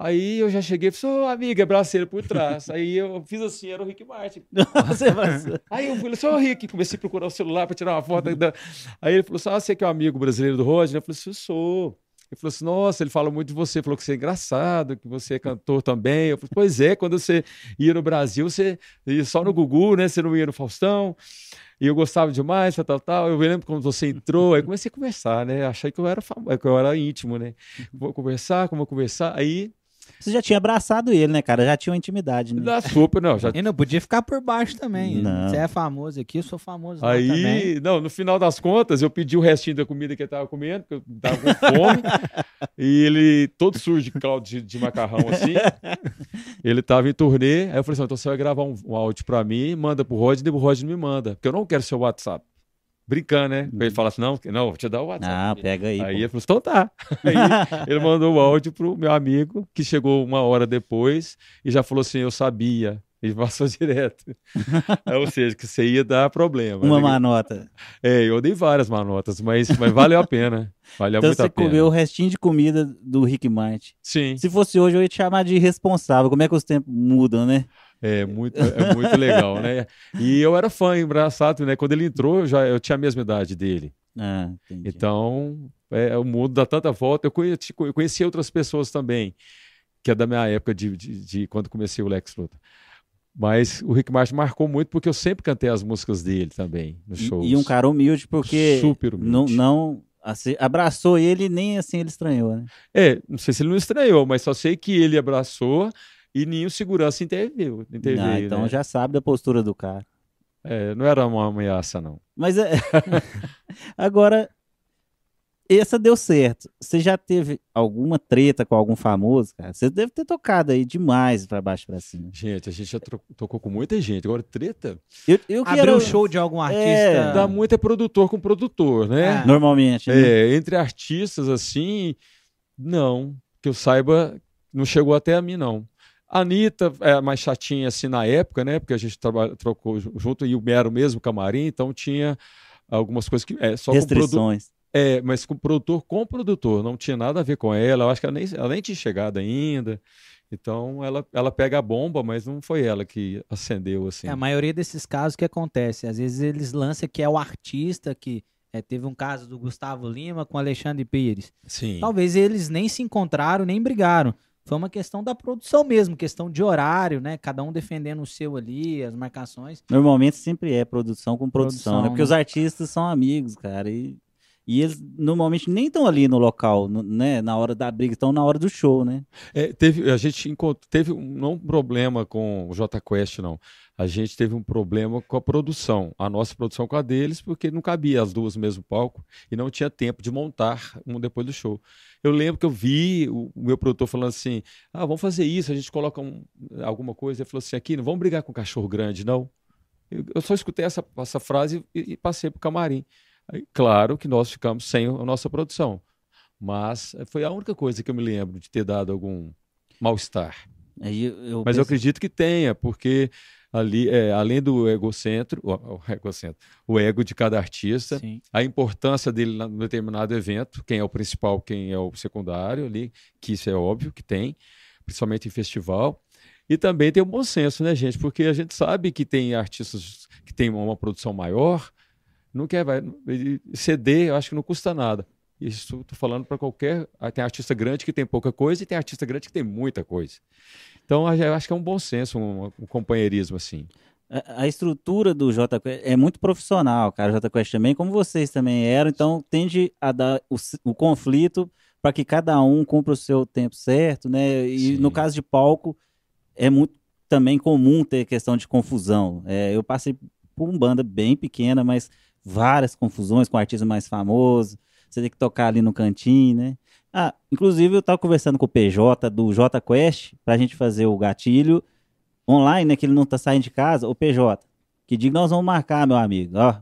Aí eu já cheguei e falei, ô amiga, abracei ele por trás. Aí eu fiz assim, era o Rick Martin. Vai- Aí eu falei, só o Rick, comecei a procurar o celular para tirar uma foto. da- Aí ele falou assim: ah, você que é um amigo brasileiro do Roger? Eu falei assim, eu sou. Ele falou assim, nossa, ele fala muito de você, falou que você é engraçado, que você é cantor também. Eu falei, pois é, quando você ia no Brasil, você ia só no Gugu, né? Você não ia no Faustão. E eu gostava demais, tal, tal, tal. Eu lembro quando você entrou, aí comecei a conversar, né? Achei que eu era famo... que eu era íntimo, né? Vou conversar, como conversar. Aí, Você já tinha abraçado ele, né, cara? Já tinha uma intimidade, né? na sopa, não, já E não podia ficar por baixo também. Não. Você é famoso aqui, eu sou famoso lá também. Aí, não, no final das contas, eu pedi o restinho da comida que ele tava comendo, porque eu tava com fome. e ele, todo sujo de caldo de, macarrão, assim. ele tava em turnê. Aí eu falei assim: então você vai gravar um, um áudio pra mim, manda pro Rod, e o Rod me manda. Porque eu não quero seu WhatsApp. Brincando, né? Aí ele fala assim: não, não, vou te dar o WhatsApp. Ah, pega aí. Aí pô. ele falou assim, então tá. Aí ele mandou o áudio pro meu amigo, que chegou uma hora depois e já falou assim, eu sabia. E passou direto. Ou seja, que você ia dar problema. Uma né? manota. É, eu dei várias manotas, mas, mas valeu a pena. Valeu Então muito você a pena. comeu o restinho de comida do Rick Martin. Sim, Se fosse hoje, eu ia te chamar de irresponsável. Como é que os tempos mudam, né? É muito, é muito legal, né? E eu era fã, engraçado, né? Quando ele entrou, eu, já, eu tinha a mesma idade dele. Ah. Então, é, o mundo dá tanta volta. Eu conheci, eu conheci outras pessoas também, que é da minha época de, de, de quando comecei o Lex Luthor. Mas o Rick Martin marcou muito porque eu sempre cantei as músicas dele também nos E- shows. E um cara humilde, porque Super humilde. não, não assim, abraçou ele nem assim ele estranhou, né? É, não sei se ele não estranhou, mas só sei que ele abraçou e nenhum segurança interveio. interveio Ah, então né? já sabe da postura do cara. É, não era uma ameaça, não. Mas é... agora, essa deu certo. Você já teve alguma treta com algum famoso, cara? Você deve ter tocado aí demais pra baixo e pra cima. Gente, a gente já tocou com muita gente. Agora, treta Eu, eu Abriu quero... o show de algum artista. É, dá muito é produtor com produtor, né? Ah. Normalmente, né? É, entre artistas, assim, não. Que eu saiba, não chegou até a mim, não. A Anitta é mais chatinha assim na época, né? Porque a gente trocou junto e era o mesmo camarim, então tinha algumas coisas que. É, só com Restrições. é, mas com produtor com produtor, não tinha nada a ver com ela. Eu acho que ela nem, ela nem tinha chegado ainda. Então ela, ela pega a bomba, mas não foi ela que acendeu assim. É, a maioria desses casos que acontece, às vezes eles lançam que é o artista que é, teve um caso do Gustavo Lima com Alexandre Pires. Sim. Talvez eles nem se encontraram, nem brigaram. Foi uma questão da produção mesmo, questão de horário, né? Cada um defendendo o seu ali, as marcações. Normalmente sempre é produção com produção, Produção, né? Porque né? os artistas são amigos, cara. E, e eles normalmente nem estão ali no local, né? Na hora da briga, estão na hora do show, né? É, teve, a gente teve um, não um problema com o J Quest, não. A gente teve um problema com a produção, a nossa produção com a deles, porque não cabia as duas no mesmo palco e não tinha tempo de montar um depois do show. Eu lembro que eu vi o, o meu produtor falando assim: ah, vamos fazer isso, a gente coloca um- alguma coisa. Ele falou assim: aqui, não vamos brigar com cachorro grande, não. Eu, eu só escutei essa, essa frase e, e passei o camarim. Aí, claro que nós ficamos sem a nossa produção, mas foi a única coisa que eu me lembro de ter dado algum mal-estar. Eu Mas eu acredito que tenha, porque ali, é, além do egocentro, o, o egocentro, o ego de cada artista, Sim. a importância dele no determinado evento, quem é o principal, quem é o secundário ali, que isso é óbvio que tem, principalmente em festival. E também tem o bom senso, né, gente? Porque a gente sabe que tem artistas que têm uma produção maior, não quer vai, ceder, eu acho que não custa nada. Isso estou falando para qualquer. ah, Tem artista grande que tem pouca coisa e tem artista grande que tem muita coisa. Então, eu acho que é um bom senso, um, um companheirismo assim. A, a estrutura do Quest é muito profissional, cara. O Jota Quest também, como vocês também eram, então tende a dar o, o conflito para que cada um cumpra o seu tempo certo, né? E Sim. no caso de palco, é muito também comum ter questão de confusão. É, eu passei por uma banda bem pequena, mas várias confusões com artista mais famoso. Você tem que tocar ali no cantinho, né? Ah, inclusive eu tava conversando com o PJ do J Quest pra gente fazer o gatilho online, né? Que ele não tá saindo de casa. O PJ, que que nós vamos marcar, meu amigo? Ó,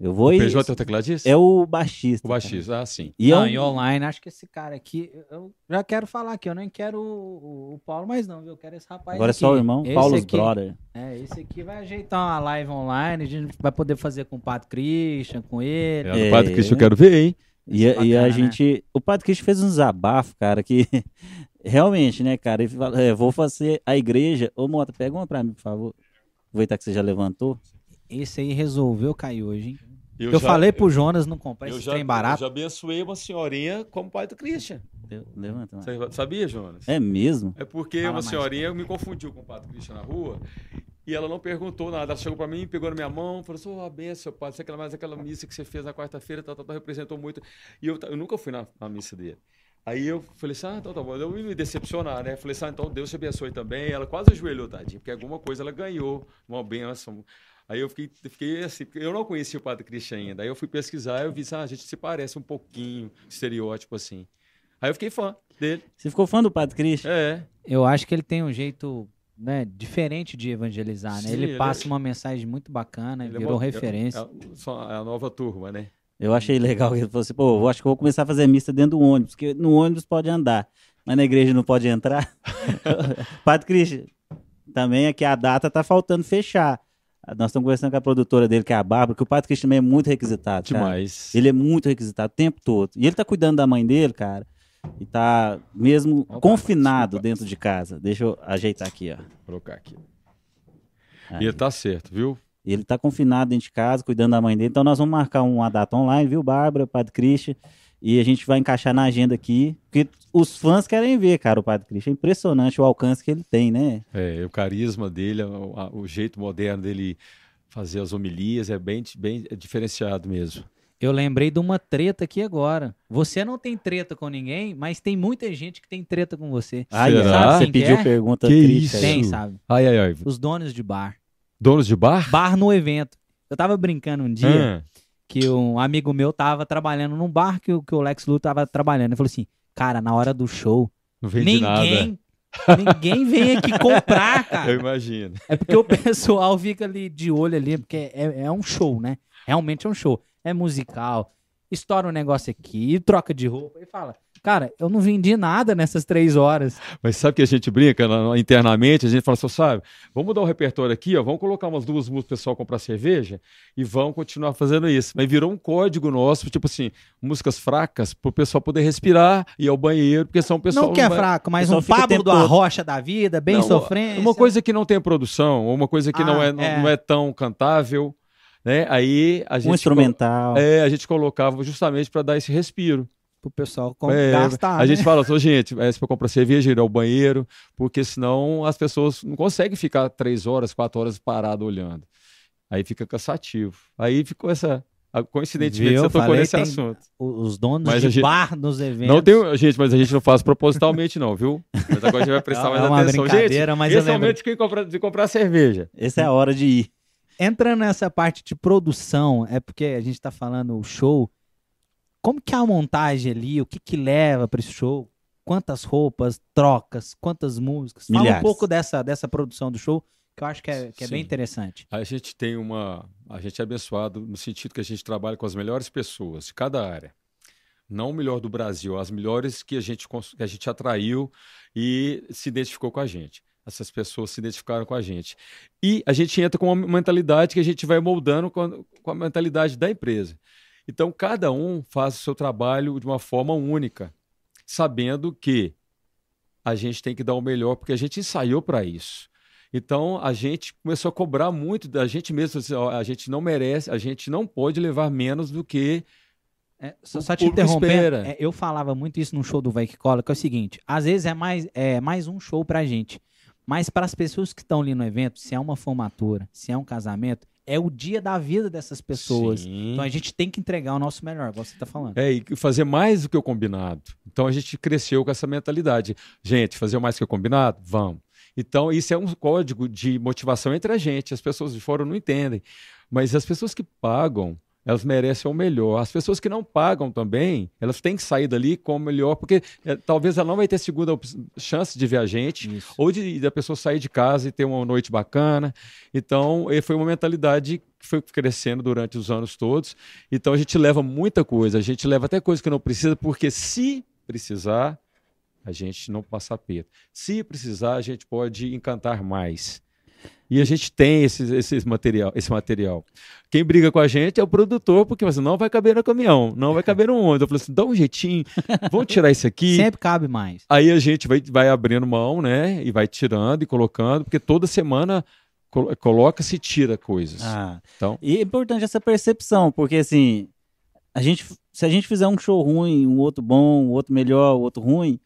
eu vou O. PJ é o tecladista? É o baixista. O baixista, ah, sim. E é não, um- e online, acho que esse cara aqui, eu já quero falar aqui, eu nem quero o, o- o Paulo mais não, viu? Eu quero esse rapaz Agora é aqui. só o irmão, Esse Paulo aqui- Brother. É, esse aqui vai ajeitar uma live online, a gente vai poder fazer com o Padre Christian, com ele. É, É. do Padre Cristo eu quero ver, hein? E, a- e a Bacana, né? gente. O Padre Cristo fez um desabafo, cara, que realmente, né, cara? Ele fala, é, vou fazer a igreja. Ô, Mota, pega uma pra mim, por favor. Aproveitar que você já levantou. Esse aí resolveu cair hoje, hein? Eu, já- falei pro Jonas não comprar eu esse já, trem eu barato. já abençoei uma senhorinha como pai do Christian. Deu- Levanta. lá. Você sabia, Jonas? É mesmo? É porque Fala uma mais. senhorinha me confundiu com o padre Christian na rua e ela não perguntou nada. Ela chegou pra mim, pegou na minha mão, falou assim: Ô, oh, benção, padre, sei que mais aquela missa que você fez na quarta-feira, tá, tá, tá, representou muito. E eu, eu nunca fui na, na missa dele. Aí eu falei assim: ah, então tá bom. Eu ia me decepcionar, né? Falei assim: ah, então Deus te abençoe também. Ela quase ajoelhou, tadinha, porque alguma coisa ela ganhou, uma benção. Aí eu fiquei, fiquei assim, porque eu não conhecia o Padre Christian ainda. Aí eu fui pesquisar e eu vi, ah, a gente se parece um pouquinho, estereótipo assim. Aí eu fiquei fã dele. Você ficou fã do Padre Cristo? É. Eu acho que ele tem um jeito né, diferente de evangelizar, né? Sim, ele ele passa é- uma mensagem muito bacana, Ele é virou uma- é- referência. É, só a nova turma, né? Eu achei legal que ele falou assim, pô, eu acho que eu vou começar a fazer missa dentro do ônibus, porque no ônibus pode andar, mas na igreja não pode entrar. Padre Cristian, também aqui a data tá faltando fechar. Nós estamos conversando com a produtora dele, que é a Bárbara, que o Padre Cristian também é muito requisitado. cara. Demais. Ele é muito requisitado o tempo todo. E ele tá cuidando da mãe dele, cara, e tá mesmo Opa, confinado dentro de casa. Deixa eu ajeitar aqui, ó. Vou colocar aqui. Aí. E ele tá certo, viu? Ele tá confinado dentro de casa, cuidando da mãe dele. Então nós vamos marcar uma data online, viu, Bárbara, Padre Christian? E a gente vai encaixar na agenda aqui. Porque os fãs querem ver, cara, o Padre Christian. É impressionante o alcance que ele tem, né? É, o carisma dele, o, a- o jeito moderno dele fazer as homilias é bem, bem diferenciado mesmo. Eu lembrei de uma treta aqui agora. Você não tem treta com ninguém, mas tem muita gente que tem treta com você. Ai, Será? ai, você pediu quer? pergunta Que triste. isso? Tem, sabe? Ai, ai, ai. Os donos de bar. Donos de bar? Bar no evento. Eu tava brincando um dia Ah, que um amigo meu tava trabalhando num bar que, o- que o Lex Luthor tava trabalhando. Ele falou assim, cara, na hora do show, ninguém, ninguém vem aqui comprar, Eu cara. imagino. É porque o pessoal fica ali de olho ali, porque é, é um show, né? Realmente é um show. É musical. Estoura um negócio aqui, troca de roupa e fala. Cara, eu não vendi nada nessas três horas. Mas sabe que a gente brinca na- internamente? A gente fala assim, sabe, vamos mudar o repertório aqui, ó, vamos colocar umas duas músicas pro pessoal comprar cerveja e vamos continuar fazendo isso. Mas virou um código nosso, tipo assim, músicas fracas pro pessoal poder respirar e ir ao banheiro, porque são pessoal não que é vai- fraco, mas um o Pablo do Arrocha da vida, bem Não, sofrência. Uma coisa que não tem produção, ou uma coisa que não, Ah, é, não, é. não é tão cantável, né? Aí a gente Um instrumental. É, a gente colocava justamente para dar esse respiro. Pro pessoal. É, gastar, a né? gente fala assim, "Ô, gente, é, se for comprar cerveja, ir ao banheiro, porque senão as pessoas não conseguem ficar três horas, quatro horas parado olhando. Aí fica cansativo. Aí ficou essa. Coincidentemente, Viu? você tocou Falei, nesse tem- assunto. Os donos Mas de gente- bar nos eventos. Não tem, gente, mas a gente não faz propositalmente, não, viu? Mas agora a gente vai prestar É mais uma atenção. Gente, brincadeira, mas esse é o momento de, quem compra- de comprar cerveja. Essa é a hora de ir. Entrando nessa parte de produção, é porque a gente tá falando o show. Como que é a montagem ali? O que que leva para esse show? Quantas roupas, trocas, quantas músicas? Fala um Milhares. pouco dessa, dessa produção do show, que eu acho que é, que é bem interessante. A gente tem uma. A gente é abençoado no sentido que a gente trabalha com as melhores pessoas de cada área. Não o melhor do Brasil, as melhores que a gente, que a gente atraiu e se identificou com a gente. Essas pessoas se identificaram com a gente. E a gente entra com uma mentalidade que a gente vai moldando com a, com a mentalidade da empresa. Então, cada um faz o seu trabalho de uma forma única, sabendo que a gente tem que dar o melhor, porque a gente ensaiou para isso. Então a gente começou a cobrar muito da gente mesmo. assim, ó, a gente não merece, a gente não pode levar menos do que. É, só, só te espera. é, eu falava muito isso no show do Vai Que Cola, que é o seguinte, às vezes é mais, é mais um show pra gente, mas para as pessoas que estão ali no evento, se é uma formatura, se é um casamento, é o dia da vida dessas pessoas. Sim. Então a gente tem que entregar o nosso melhor, igual você tá falando. É, e fazer mais do que o combinado. Então a gente cresceu com essa mentalidade. Gente, fazer mais do que o combinado? Vamos. Então isso é um código de motivação entre a gente. As pessoas de fora não entendem. Mas as pessoas que pagam, elas merecem o melhor. As pessoas que não pagam também, elas têm que sair dali com o melhor, porque é, talvez ela não vai ter segunda chance de ver a gente. Isso. ou de da pessoa sair de casa e ter uma noite bacana. Então, eh, foi uma mentalidade que foi crescendo durante os anos todos. Então, a gente leva muita coisa, a gente leva até coisa que não precisa, porque se precisar, a gente não passa aperto. Se precisar, a gente pode encantar mais. E a gente tem esse, esse, material, esse material. Quem briga com a gente é o produtor, porque você não vai caber no caminhão, não vai caber no ônibus. Eu falei assim, dá um jeitinho, vamos tirar isso aqui. Sempre cabe mais. Aí a gente vai, vai abrindo mão, né? E vai tirando e colocando, porque toda semana col- coloca-se e tira coisas. Ah, Então- E é importante essa percepção, porque assim, a gente, se a gente fizer um show ruim, um outro bom, um outro melhor, um outro ruim,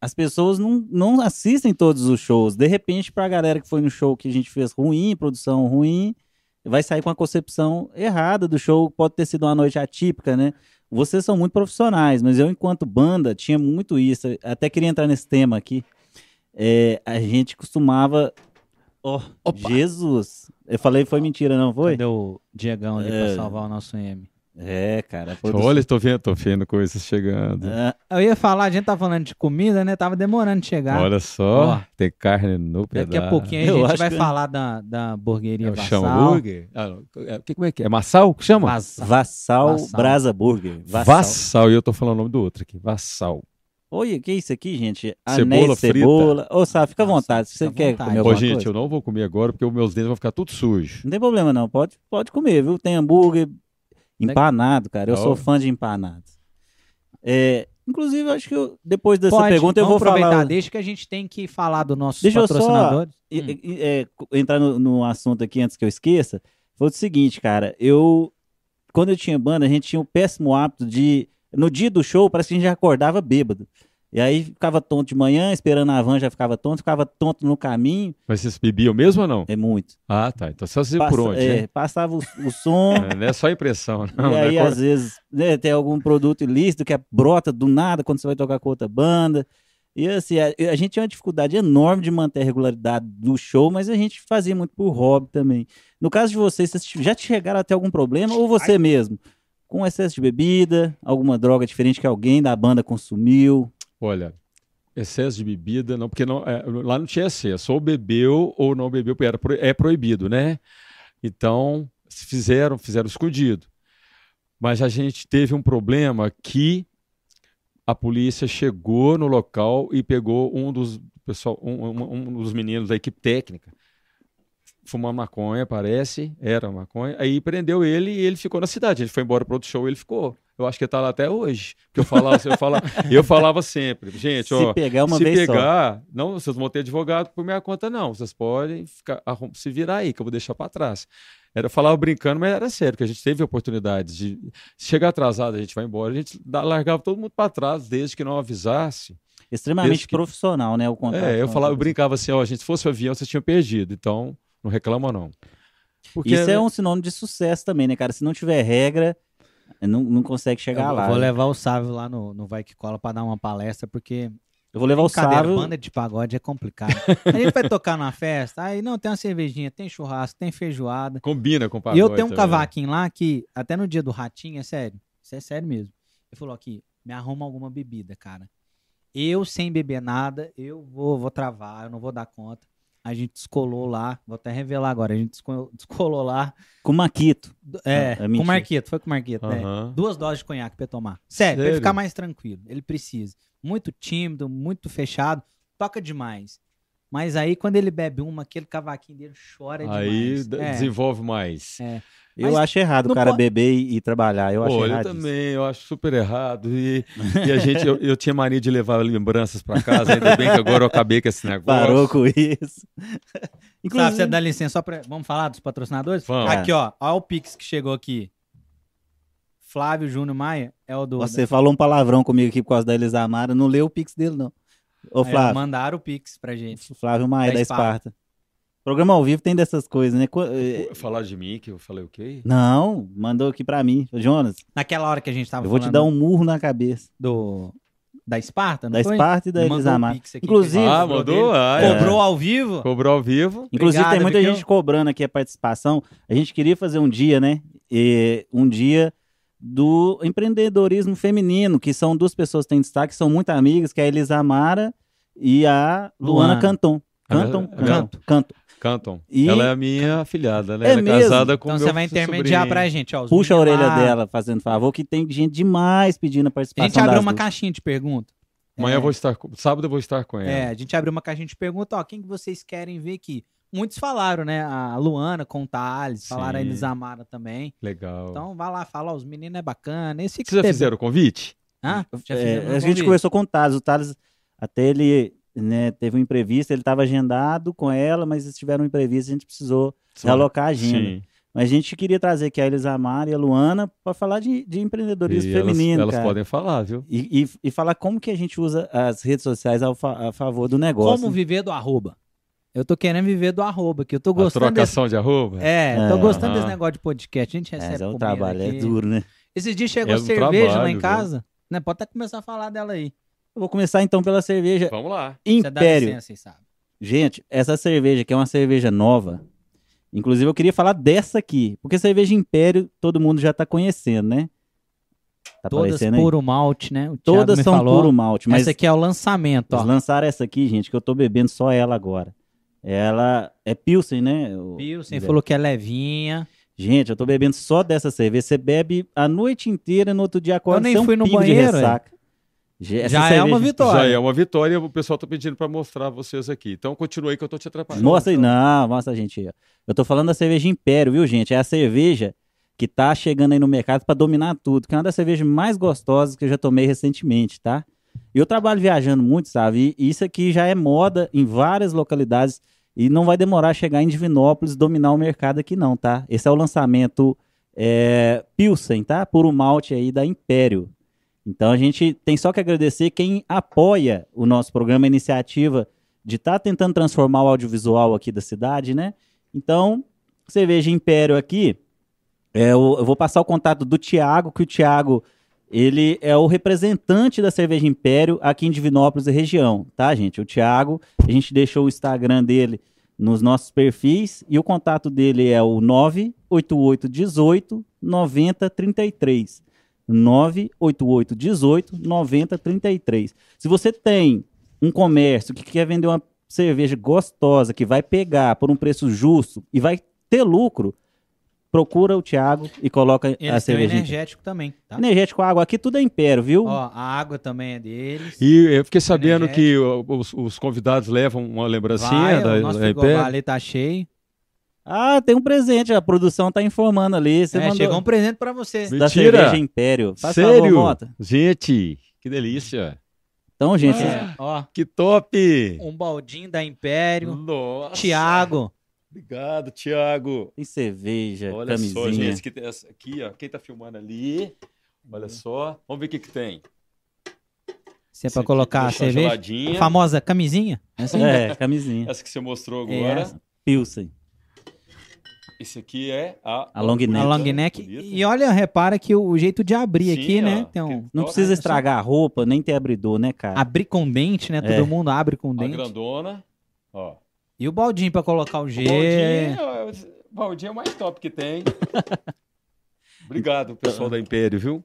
as pessoas não, não assistem todos os shows. De repente, pra galera que foi no show que a gente fez ruim, produção ruim, vai sair com a concepção errada do show. Pode ter sido uma noite atípica, né? Vocês são muito profissionais, mas eu, enquanto banda, tinha muito isso. Até queria entrar nesse tema aqui. É, a gente costumava. Ó, Jesus! Eu falei foi mentira, não foi? Cadê o Diegão ali É. pra salvar o nosso M? É, cara. Olha, tô vendo, tô vendo coisas chegando. Ah, Eu ia falar, a gente tá falando de comida, né? Tava demorando de chegar. Olha só, Ó. tem carne no pedaço. Daqui a pouquinho a gente vai que- falar da, da hamburgueria É o Vassal. hambúrguer? Ah, não. É, que- como é que é? Massal? que chama? Vassal. Vassal, Vassal. Brasa Burger. Vassal. Vassal. E eu tô falando o nome do outro aqui. Vassal. Olha, que é isso aqui, gente? Cebola Anéis, frita. cebola. Ô, Sá, fica à vontade. Se você quer vontade. comer Ô, gente, coisa. eu não vou comer agora porque os meus dentes vão ficar tudo sujos. Não tem problema não, pode, pode comer, viu? Tem hambúrguer empanado, cara. Eu Ó. sou fã de empanado. É, inclusive, acho que eu- depois dessa Pode, pergunta eu vou aproveitar, falar... deixa que a gente tem que falar dos nossos Deixa eu só- Hum. é, co- entrar no, no assunto aqui antes que eu esqueça, foi o seguinte, cara, eu quando eu tinha banda, a gente tinha o péssimo hábito de no dia do show, parece que a gente já acordava bêbado. E aí ficava tonto de manhã, esperando a van já ficava tonto, ficava tonto no caminho, Mas vocês bebiam mesmo ou não? é muito. Ah, tá. Então só você por onde, é, né? Passava o, o som, É, Não é só impressão, não. e né? aí às vezes né, tem algum produto ilícito que é- brota do nada quando você vai tocar com outra banda. E assim, a, a gente tinha uma dificuldade enorme de manter a regularidade do show, mas a gente fazia muito por hobby também. No caso de vocês, vocês já te chegaram a ter algum problema, ou você mesmo? Com excesso de bebida, alguma droga diferente que alguém da banda consumiu? Olha, excesso de bebida, não, porque não, é, lá não tinha excesso. Ou bebeu ou não bebeu, porque era, é proibido, né? Então, fizeram, fizeram escondido. Mas a gente teve um problema que a polícia chegou no local e pegou um dos pessoal, um, um, um dos meninos da equipe técnica fumando maconha, parece, era maconha. Aí prendeu ele e ele ficou na cidade. Ele foi embora para outro show, ele ficou. Eu acho que está lá até hoje. Porque eu falava, eu falava, eu falava sempre, gente, Se ó, pegar uma se vez só. pegar, não, vocês vão ter advogado por minha conta não. Vocês podem ficar, se virar aí que eu vou deixar para trás. Era eu falava brincando, mas era sério, que a gente teve oportunidades de chegar atrasado, a gente vai embora, a gente largava todo mundo para trás desde que não avisasse. Extremamente que- profissional, né? O contato. É, eu a falava, eu brincava assim, ó, gente, se fosse o avião, vocês tinham perdido, então não reclama não. Porque Isso é um sinônimo de sucesso também, né, cara? Se não tiver regra, não, não consegue chegar eu lá. vou né? levar o Sávio lá no, no Vai Que Cola pra dar uma palestra, porque Eu vou levar o Sávio. banda de pagode é complicado. A gente vai tocar numa festa, aí não, tem uma cervejinha, tem churrasco, tem feijoada. combina com o e pagode eu tenho um também. cavaquinho lá que, até no dia do ratinho, é sério, isso é sério mesmo. Ele falou aqui, me arruma alguma bebida, cara. Eu, sem beber nada, eu vou, vou travar, eu não vou dar conta. A gente descolou lá, vou até revelar agora, a gente desco- descolou lá, Com Maquito. é, é com Marquito, foi com o Marquito, né? Aham. duas doses de conhaque pra tomar. Sério, pra ele Sério? ficar mais tranquilo. Ele precisa. Muito tímido, muito fechado, toca demais. Mas aí, quando ele bebe uma, aquele cavaquinho dele chora Aí demais. d- É, desenvolve mais. é. Eu Mas acho errado o cara pode- beber e, e trabalhar. Eu acho Pô, eu errado. isso. também, eu acho super errado. E, e a gente, eu, eu tinha mania de levar lembranças pra casa, ainda bem que agora eu acabei com esse negócio. Parou com isso. Sabe, você dá licença só pra. Vamos falar dos patrocinadores? Vamos. Aqui, ó. Ó o Pix que chegou aqui. Flávio Júnior Maia é o do. Você falou um palavrão comigo aqui por causa da Elisamara. Não leu o pix dele, não. Ô, Aí, Flávio. Mandaram o Pix pra gente. Flávio Maia, Da da Esparta. Esparta. Programa ao vivo tem dessas coisas, né? Eh, Falar de mim, que eu falei o quê? Não, mandou aqui pra mim. Jonas, Naquela hora que a gente tava eu vou te dar um murro na cabeça. do. Da Esparta, não Da foi? Esparta e da mandou. Pix aqui, Inclusive- Ah, cobrou mandou? Ah, é. Cobrou ao vivo? Cobrou ao vivo. Inclusive, Obrigado, tem muita gente cobrando aqui a participação. A gente queria fazer um dia, né? E um dia do empreendedorismo feminino, que são duas pessoas que têm destaque, são muito amigas, que é a Elisamara e a Luana, Luana. Canton. Ah, Canton? é- Canto. Canto. Canton. E- Ela é a minha afilhada, né? É Ela é mesmo? casada com Então meu você vai intermediar sobrinho. pra gente, ó. os Puxa a orelha lá. dela, fazendo favor, que tem gente demais pedindo a A participação gente abriu uma duas. caixinha de pergunta. Amanhã É. eu vou estar, com- sábado eu vou estar com ela. É, a gente abriu uma caixinha de pergunta, ó, quem que vocês querem ver aqui? Muitos falaram, né? A Luana com o Thales, falaram a. Elisamara também. Legal. Então vai lá, fala, ó, os meninos é bacana. Esse que Vocês já teve- fizeram o convite? Hã? Já É, um a gente conversou com o Thales. O Thales, até ele né, teve um imprevisto, ele estava agendado com ela, mas eles tiveram um imprevisto, a gente precisou realocar a agenda. Sim. Mas a gente queria trazer aqui a Elisamara e a Luana para falar de, de empreendedorismo E elas, feminino, elas cara. podem falar, viu? E, e, e falar como que a gente usa as redes sociais ao fa- a favor do negócio. Como viver do arroba? Eu tô querendo viver do arroba, que eu tô A gostando desse... trocação de arroba? É, tô É. gostando Aham. desse negócio de podcast. A gente É, recebe é um trabalho, é aqui. duro, né? Esses dias chegou É um cerveja lá trabalho, em viu? casa. Né? Pode até começar a falar dela aí. Eu vou começar então pela cerveja Vamos lá. Você dá Império. licença? Gente, essa cerveja que é uma cerveja nova. Inclusive, eu queria falar dessa aqui. Porque cerveja Império todo mundo já tá conhecendo, né? Tá Todas aparecendo aí? puro malte, né? O Todas me são falou. puro malte. Mas Essa aqui é o lançamento, ó. eles lançaram essa aqui, gente, que eu tô bebendo só ela agora. Ela é Pilsen, né? o- Pilsen falou que é levinha. Gente, eu tô bebendo só dessa cerveja. Você bebe a noite inteira, no outro dia acorda Eu nem sem um fui no pingo banheiro, de ressaca. Essa Já é uma cerveja- vitória. Já é uma vitória. O pessoal tá pedindo para mostrar vocês aqui. Então continua aí que eu tô te atrapalhando. Mostra aí, não, mostra a gente aí. Eu tô falando da cerveja Império, viu, gente? É a cerveja que tá chegando aí no mercado pra dominar tudo, que é uma das cervejas mais gostosas que eu já tomei recentemente, tá? Eu trabalho viajando muito, sabe? E isso aqui já é moda em várias localidades e não vai demorar a chegar em Divinópolis e dominar o mercado aqui não, tá? Esse é o lançamento é, Pilsen, tá? Puro malte aí da Império. Então a gente tem só que agradecer quem apoia o nosso programa, a iniciativa de estar tentando transformar o audiovisual aqui da cidade, né? Então, cerveja Império aqui, é, o- eu vou passar o contato do Tiago, que o Tiago, ele é o representante da cerveja Império aqui em Divinópolis e região, tá, gente? O Tiago, a gente deixou o Instagram dele nos nossos perfis e o contato dele é o 988 18 90 33. 988 18 90 33. Se você tem um comércio que quer vender uma cerveja gostosa, que vai pegar por um preço justo e vai ter lucro, procura o Thiago e coloca a Eles têm um cervejinha. energético também, tá? Energético água, aqui tudo é império, viu? Ó, a água também é deles. E eu fiquei sabendo Energético. que os, os convidados levam uma lembrancinha Vai, da, o nosso da Império. ali tá cheio. Ah, tem um presente, a produção tá informando ali. Você É, mandou chegou um presente pra você. Mentira. da cerveja Império. Faz favor, Sério? Mota. Gente, que delícia. Então, gente, É, ó, Que top. um baldinho da Império. Nossa. Tiago. Obrigado, Thiago. tem cerveja, Olha camisinha. só, gente, que tem essa aqui, ó. Quem tá filmando ali, olha só. Vamos ver o que que tem. Se é pra colocar a cerveja. geladinha. A famosa camisinha. Essa. É, camisinha. Essa que você mostrou É agora. essa. Pilsen. Esse aqui é a... A long neck. A long neck. E olha, repara que o, jeito de abrir Sim, aqui, né? ó, um. que- Não precisa estragar a roupa, nem ter abridor, né, cara? Abrir com dente, né? Todo É. mundo abre com A dente. grandona. Ó. E o baldinho pra colocar o O gelo. baldinho, o baldinho é o mais top que tem. Obrigado, pessoal da Império, viu?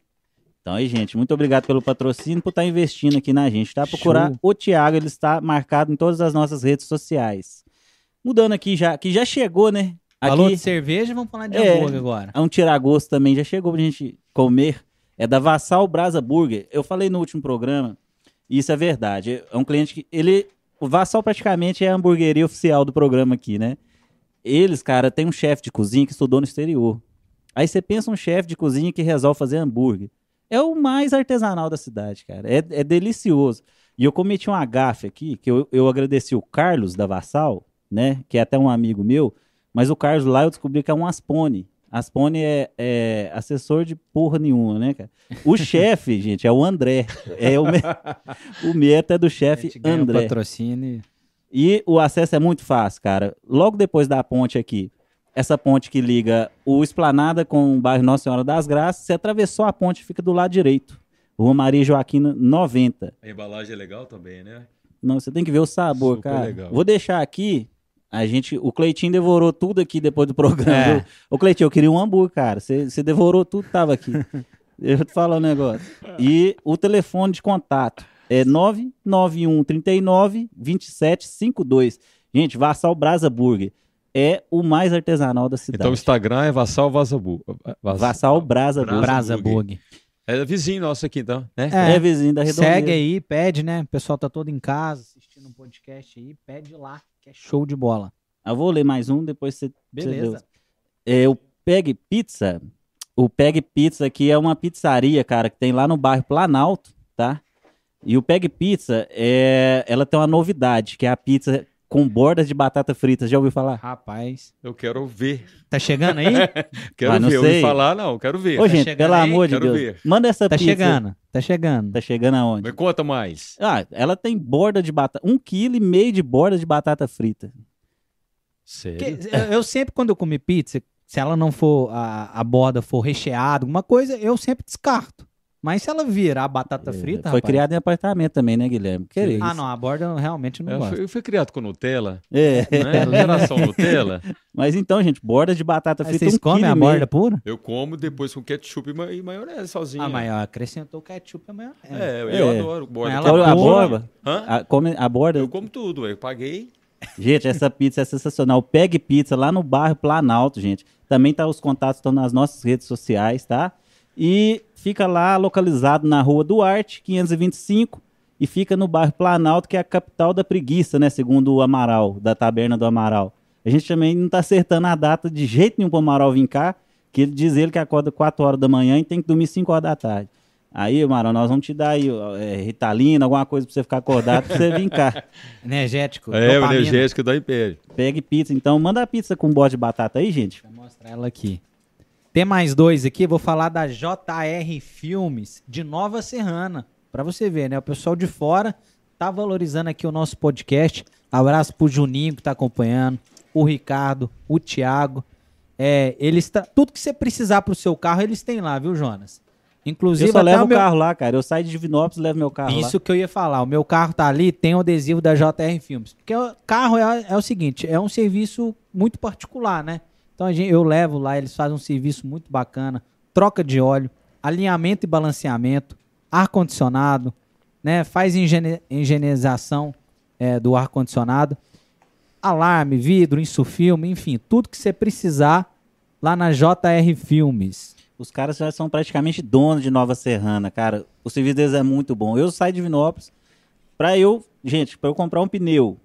Então aí, gente, muito obrigado pelo patrocínio, por estar investindo aqui na gente, tá? Procurar Show. o Thiago, ele está marcado em todas as nossas redes sociais. Mudando aqui já, que já chegou, né? Falou de Aqui, cerveja, vamos falar de É. hambúrguer agora. um tiragosto também já chegou pra gente comer. É da Vassal Brasa Burger. Eu falei no último programa, e isso é verdade. É um cliente que. Ele. O Vassal praticamente é a hamburgueria oficial do programa aqui, né? Eles, cara, tem um chefe de cozinha que estudou no exterior. Aí você pensa um chefe de cozinha que resolve fazer hambúrguer. É o mais artesanal da cidade, cara. É, é delicioso. E eu cometi um agafe aqui, que eu, eu agradeci o Carlos da Vassal, né? Que é até um amigo meu. Mas o Carlos lá eu descobri que é um Aspone. Aspone é, é assessor de porra nenhuma, né, cara? O chefe, gente, é o André. É o, me... o meta é do chefe André. patrocínio. E o acesso é muito fácil, cara. Logo depois da ponte aqui, essa ponte que liga o Esplanada com o bairro Nossa Senhora das Graças, você atravessou a ponte, fica do lado direito. Rua Maria Joaquina 90. A embalagem é legal também, né? Não, você tem que ver o sabor, Super cara. legal. Vou deixar aqui. A gente, o Cleitinho devorou tudo aqui depois do programa. É. Ô, Cleitinho, eu queria um hambúrguer, cara. Você, você devorou tudo que tava aqui. Deixa eu te falar um negócio. E o telefone de contato é 991 39 2752. Gente, Vassal Brasa Burger é o mais artesanal da cidade. Então o Instagram é Vassal Vazabu. Vassal Brasa Brasa Burger. Brasa Burger. Burger. É vizinho nosso aqui, então, né? É. É, vizinho da Redondeira. Segue aí, pede, né? O pessoal tá todo em casa assistindo um podcast aí. Pede lá, que é show de bola. Eu vou ler mais um, depois você... você Beleza. É, o Peg Pizza. O Peg Pizza aqui é uma pizzaria, cara, que tem lá no bairro Planalto, tá? E o Peg Pizza, é, ela tem uma novidade, que é a pizza com bordas de batata frita. Já ouviu falar? Rapaz. Eu quero ver. Tá chegando aí? Quero Ah, não ver. Eu ouvi sei. falar, não. Quero ver. Ô, gente, chegando pelo aí? amor de Quero Deus. ver. Manda essa Tá pizza. chegando. Tá chegando. Tá chegando aonde? Me conta mais. Ah, ela tem borda de batata. Um quilo e meio de borda de batata frita. Sério? Eu, eu sempre, quando eu comi pizza, se ela não for, a, a borda for recheada, alguma coisa, eu sempre descarto. Mas se ela virar batata frita, Foi rapaz- criado em apartamento também, né, Guilherme? Que isso? Ah, não, a borda eu realmente não Eu gosto. fui, eu fui criado com Nutella, É. né? Geração Nutella. Mas então, gente, borda de batata frita. vocês um comem a meio. borda pura? Eu como depois com ketchup e ma- e maionese sozinho. Ah, mas acrescentou ketchup e maionese. É, eu É. adoro borda. Mas ela a borda? Hã? A, come, a borda. Eu como tudo, eu paguei. Gente, essa pizza é sensacional. Pegue Pizza lá no bairro Planalto, gente. Também tá os contatos estão nas nossas redes sociais, tá? E fica lá localizado na Rua Duarte, 525, e fica no bairro Planalto, que é a capital da preguiça, né, segundo o Amaral, da Taberna do Amaral. A gente também não tá acertando a data de jeito nenhum pro Amaral vir cá, que ele diz ele que acorda 4 horas da manhã e tem que dormir 5 horas da tarde. Aí, Amaral, nós vamos te dar aí é, Ritalina, alguma coisa pra você ficar acordado, pra você vir cá. Energético. É, o dopamina. energético da Império. Pegue pizza. Então, manda a pizza com bode de batata aí, gente. Vou mostrar ela aqui. Tem mais dois aqui, vou falar da JR Filmes de Nova Serrana. Pra você ver, né? O pessoal de fora tá valorizando aqui o nosso podcast. Abraço pro Juninho que tá acompanhando, o Ricardo, o Thiago. É, eles tá, tudo que você precisar pro seu carro, eles têm lá, viu, Jonas? Inclusive, Eu só levo o meu- carro lá, cara. Eu saio de Divinópolis e levo meu carro Isso que eu ia falar. O meu carro tá ali, tem o adesivo da JR Filmes. Porque o carro é, é o seguinte, é um serviço muito particular, né? Então gente, eu levo lá, eles fazem um serviço muito bacana, troca de óleo, alinhamento e balanceamento, ar-condicionado, né? Faz higiene- higienização é, do ar-condicionado, alarme, vidro, insufilme, enfim, tudo que você precisar lá na JR Filmes. Os caras já são praticamente donos de Nova Serrana, cara. O serviço deles é muito bom. Eu saio de Vinópolis pra eu, gente, pra eu comprar um pneu,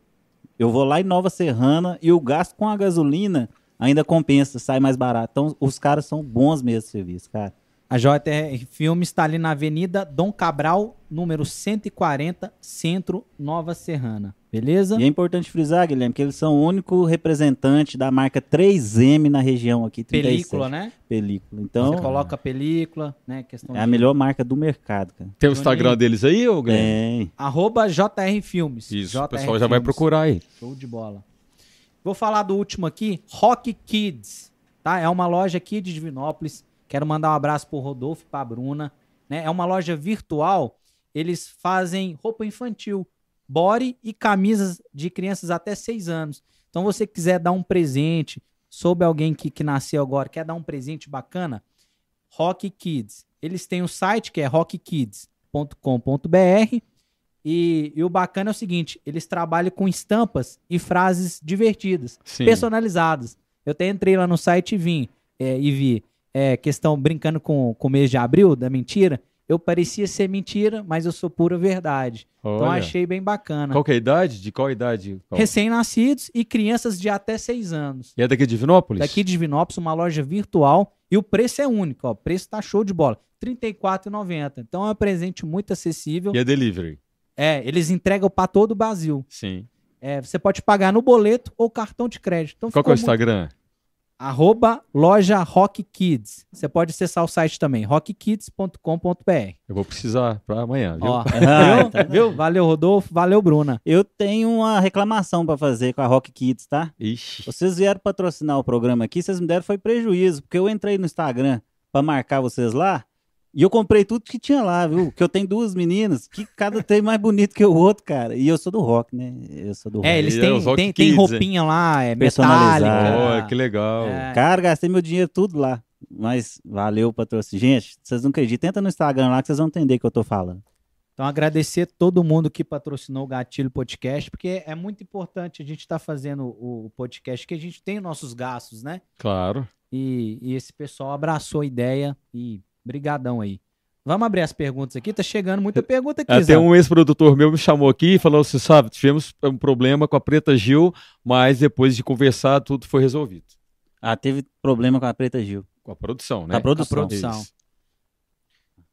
eu vou lá em Nova Serrana e o gasto com a gasolina ainda compensa, sai mais barato. Então, os caras são bons mesmo de serviço, cara. A JR Filmes está ali na Avenida Dom Cabral, número 140, Centro, Nova Serrana. Beleza? E é importante frisar, Guilherme, que eles são o único representante da marca 3M na região aqui. 37. Película, né? Película. Então, Você coloca película, né? Questão é a de- melhor marca do mercado, cara. Tem o Instagram deles aí, ô Guilherme? Tem. Arroba JR Filmes. Isso, JR o pessoal já vai procurar aí. Show de bola. Vou falar do último aqui, Rock Kids, tá? É uma loja aqui de Divinópolis. Quero mandar um abraço pro Rodolfo e pra Bruna, né? É uma loja virtual. Eles fazem roupa infantil, body e camisas de crianças até 6 anos. Então, você quiser dar um presente, soube alguém que, que nasceu agora, quer dar um presente bacana, Rock Kids. Eles têm o site que é rockkids.com.br e, e o bacana é o seguinte, eles trabalham com estampas e frases divertidas, Sim. personalizadas. Eu até entrei lá no site e vim é, e vi é, questão brincando com, com o mês de abril, da mentira. Eu parecia ser mentira, mas eu sou pura verdade. Então Olha. achei bem bacana. Qual que é a idade? De qual idade? Recém-nascidos e crianças de até 6 anos. E é daqui de Divinópolis? Daqui de Divinópolis, uma loja virtual. E o preço é único, ó. O preço tá show de bola. R$ 34,90. Então é um presente muito acessível. E é delivery? É, eles entregam para todo o Brasil. Sim. É, você pode pagar no boleto ou cartão de crédito. Então Qual que é o muito- Instagram? Arroba loja Rock Kids. Você pode acessar o site também, rockkids.com.br. Eu vou precisar para amanhã, viu? Ó, Ah, viu? tá. viu? Valeu, Rodolfo. Valeu, Bruna. Eu tenho uma reclamação pra fazer com a Rock Kids, tá? Ixi. Vocês vieram patrocinar o programa aqui, vocês me deram foi prejuízo, porque eu entrei no Instagram pra marcar vocês lá e eu comprei tudo que tinha lá, viu? Que eu tenho duas meninas, que cada tem mais bonito que o outro, cara. E eu sou do rock, né? Eu sou do rock. É, eles é têm, têm Kids, roupinha lá, é Personalizado. metálica. Olha, que legal. É. Cara, gastei meu dinheiro tudo lá. Mas valeu patrocínio. Gente, vocês não acreditam. Tenta no Instagram lá que vocês vão entender o que eu tô falando. Então, agradecer todo mundo que patrocinou o Gatilho Podcast, porque é muito importante a gente estar fazendo o o podcast, que a gente tem nossos gastos, né? Claro. E, e esse pessoal abraçou a ideia e brigadão aí. Vamos abrir as perguntas aqui, tá chegando muita pergunta aqui, Até Zé. um ex-produtor meu me chamou aqui e falou: Você sabe, tivemos um problema com a Preta Gil, mas depois de conversar, tudo foi resolvido. Ah, teve problema com a Preta Gil. Com a produção, né? Com a produção. A produção.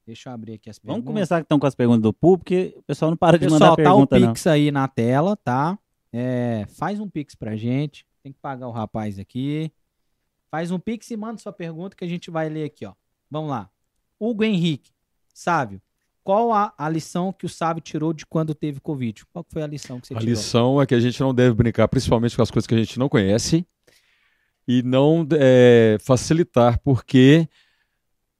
Deixa eu abrir aqui as Vamos perguntas. começar então com as perguntas do público, porque o pessoal não para de Pessoal, mandar tá o pergunta, não. Pix aí na tela, tá? É, faz um Pix pra gente. Tem que pagar o rapaz aqui. Faz um Pix e manda sua pergunta que a gente vai ler aqui, ó. Vamos lá. Hugo Henrique, Sávio, qual a, a lição que o Sávio tirou de quando teve Covid? Qual foi a lição que você A tirou? lição é que a gente não deve brincar, principalmente com as coisas que a gente não conhece, e não é, facilitar, porque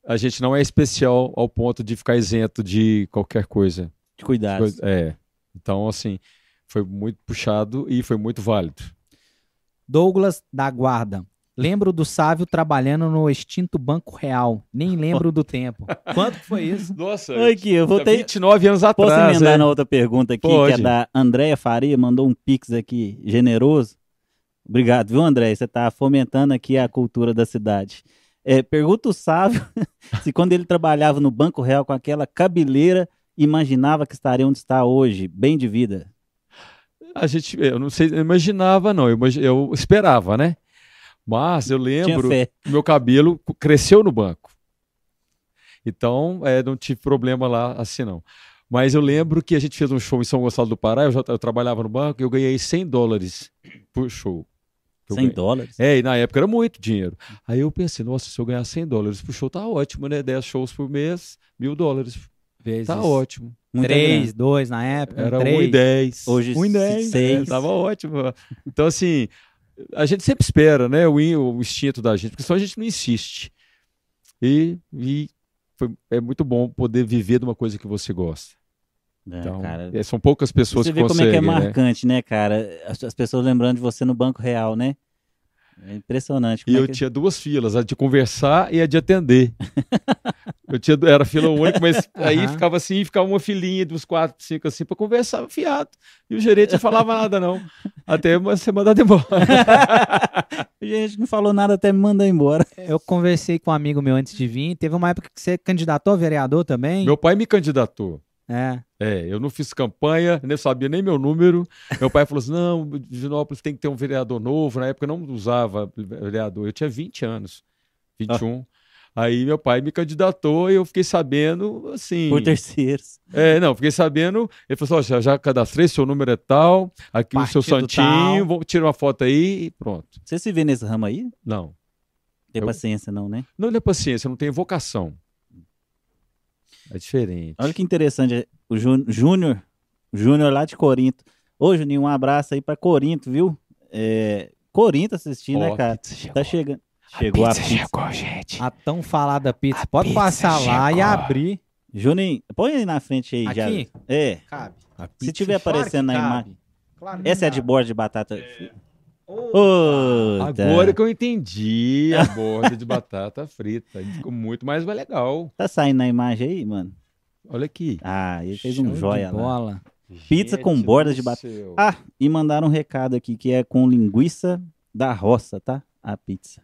a gente não é especial ao ponto de ficar isento de qualquer coisa. De cuidado. Coisa- É. Então, assim, foi muito puxado e foi muito válido. Douglas da Guarda. Lembro do Sávio trabalhando no extinto Banco Real. Nem lembro do tempo. Quanto que foi isso? Nossa, Aqui, eu voltei. 29 anos Posso atrás. emendar é. na outra pergunta aqui, Pode. que é da Andréia Faria, mandou um pix aqui generoso. Obrigado, viu, André? Você está fomentando aqui a cultura da cidade. É, pergunta o Sávio se quando ele trabalhava no Banco Real com aquela cabeleira, imaginava que estaria onde está hoje, bem de vida. A gente, eu não sei, eu imaginava, não. Eu, eu esperava, né? Mas eu lembro meu cabelo cresceu no banco. Então, é, não tive problema lá assim, não. Mas eu lembro que a gente fez um show em São Gonçalo do Pará, eu, já, eu trabalhava no banco e eu ganhei 100 dólares por show. Eu 100 ganhei. dólares. É, e na época era muito dinheiro. Aí eu pensei, nossa, se eu ganhar 100 dólares por show, tá ótimo, né? 10 shows por mês, mil dólares. Vezes Tá ótimo. Muita três, grana. dois na época. Era três. 1 e 10. Hoje, 1 e 10. seis. É, tava ótimo. Então, assim, a gente sempre espera, né? O, o instinto da gente, porque senão a gente não insiste. E, e foi- é muito bom poder viver de uma coisa que você gosta. É, Então, cara. é, são poucas pessoas Você que vê como é que é conseguem, né? marcante, né, cara? As, as pessoas lembrando de você no Banco Real, né? É impressionante. E é eu que- tinha duas filas, a de conversar e a de atender. eu tinha, era fila única, mas aí ficava assim, ficava uma filinha dos quatro, cinco assim, para conversar fiado. E o gerente não falava nada, não. Até você mandar embora. Gente, não falou nada até me mandar embora. Eu conversei com um amigo meu antes de vir. Teve uma época que você candidatou a vereador também. Meu pai me candidatou. É. É, eu não fiz campanha, nem sabia nem meu número. Meu pai falou assim: não, Divinópolis tem que ter um vereador novo. Na época eu não usava vereador, eu tinha 20 anos, 21. Aí meu pai me candidatou e eu fiquei sabendo, assim. Por terceiros. É, não, fiquei sabendo. Ele falou assim: ó, já, cadastrei, seu número é tal, aqui o seu Partido santinho, vou tirar uma foto aí e pronto. Você se vê nesse ramo aí? Não. Tem Eu- paciência, não, né? Não é paciência, não tenho vocação. É diferente. Olha que interessante. O Jú- Júnior, Júnior lá de Corinto. Ô, Juninho, um abraço aí pra Corinto, viu? É, Corinto assistindo, Ó, né, cara? pizza chegou. Tá chegando. Chegou a pizza. chegou, gente. A tão falada pizza. A Pode pizza passar lá e chegou. abrir. Juninho, põe aí na frente aí já. Aqui? É. Cabe. A Se pizza tiver Claro aparecendo na imagem. Claro Essa é a de borda de batata. Ô, Ô, Agora que eu entendi a borda de batata frita. Ficou muito mais legal. Tá saindo na imagem aí, mano? Olha aqui. Ah, ele fez show um joia lá. bola. Pizza com Gente borda do de batata. Ah, e mandaram um recado aqui que é com linguiça da roça, tá? A pizza.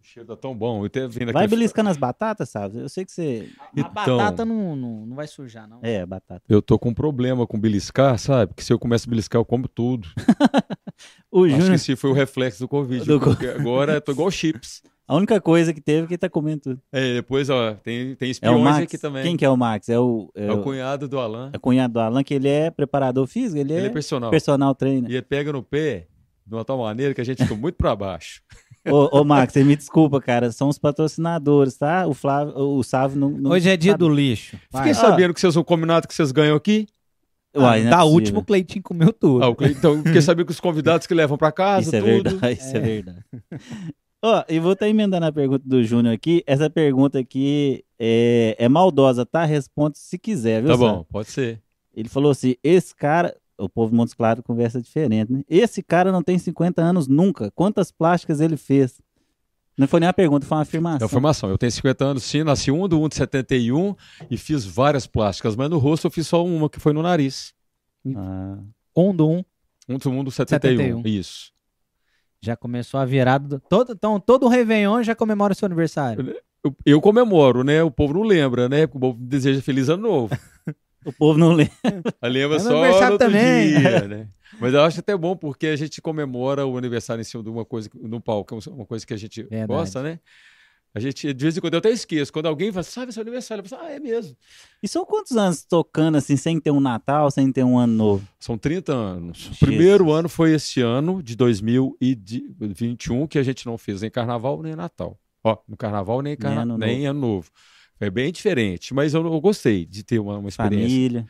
O cheiro tá tão bom. Eu tenho vindo aqui. Vai beliscando as batatas, sabe? Eu sei que você. A Então. batata não, não, não vai sujar, não. É, batata. Eu tô com um problema com beliscar, sabe? Que se eu começo a beliscar, eu como tudo. O Acho Júnior, que esse foi o reflexo do Covid. Do porque agora eu tô igual chips. a única coisa que teve é que tá comendo tudo. É, depois, ó, tem, tem É o espiões Max. aqui também. Quem que é o Max? É o, é É o, cunhado do Alan. é o cunhado do Alan, que ele é preparador físico, ele, Ele é, é personal. personal trainer. E ele pega no pé de uma tal maneira que a gente fica muito pra baixo. Ô, ô, Max, você me desculpa, cara. São os patrocinadores, tá? O Flávio, o Sávio não. não Hoje é dia sabe. do lixo. Fiquei Vai. sabendo que vocês vão combinado que vocês ganham aqui. Uai, não é da possível. última, o Cleitinho comeu tudo. Ah, o Cle- então, fiquei sabendo que os convidados que levam pra casa, Isso é tudo. verdade, isso é, verdade. Ó, e vou estar emendando a pergunta do Júnior aqui. Essa pergunta aqui é, é maldosa, tá? Responde se quiser, viu? Tá bom, pode ser. Ele falou assim: esse cara. O povo de Montes Claros conversa diferente, né? Esse cara não tem 50 anos nunca. Quantas plásticas ele fez? Não foi nem uma pergunta, foi uma É afirmação. uma informação. Eu tenho 50 anos, sim, nasci 1 do 1 de 71 e fiz várias plásticas, mas no rosto eu fiz só uma, que foi no nariz. Ah, Um do um. 1 do 1 do 71. 71. Isso. Já começou a virada. Do... Todo, então, todo Réveillon já comemora o seu aniversário. Eu, eu comemoro, né? O povo não lembra, né? Porque o povo deseja feliz ano novo. o povo não lembra. Lembra É meu só no aniversário outro também. dia, né? Mas eu acho até bom porque a gente comemora o aniversário em cima de uma coisa, no palco, que é uma coisa que a gente Verdade. gosta, né? A gente, de vez em quando, eu até esqueço. Quando alguém fala, sabe, é seu aniversário, eu falo, ah, é mesmo. E são quantos anos tocando assim, sem ter um Natal, sem ter um ano novo? São 30 anos. O Jesus. primeiro ano foi esse ano, de 2021, que a gente não fez nem carnaval nem Natal. Ó, no carnaval nem, carna... ano nem ano novo. Foi bem diferente, mas eu, eu gostei de ter uma, uma experiência. Família.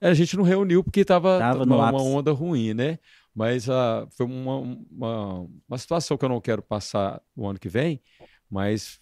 É, A gente não reuniu porque estava Tava no uma, onda ruim, né? Mas ah, foi uma, uma, uma situação que eu não quero passar o ano que vem, mas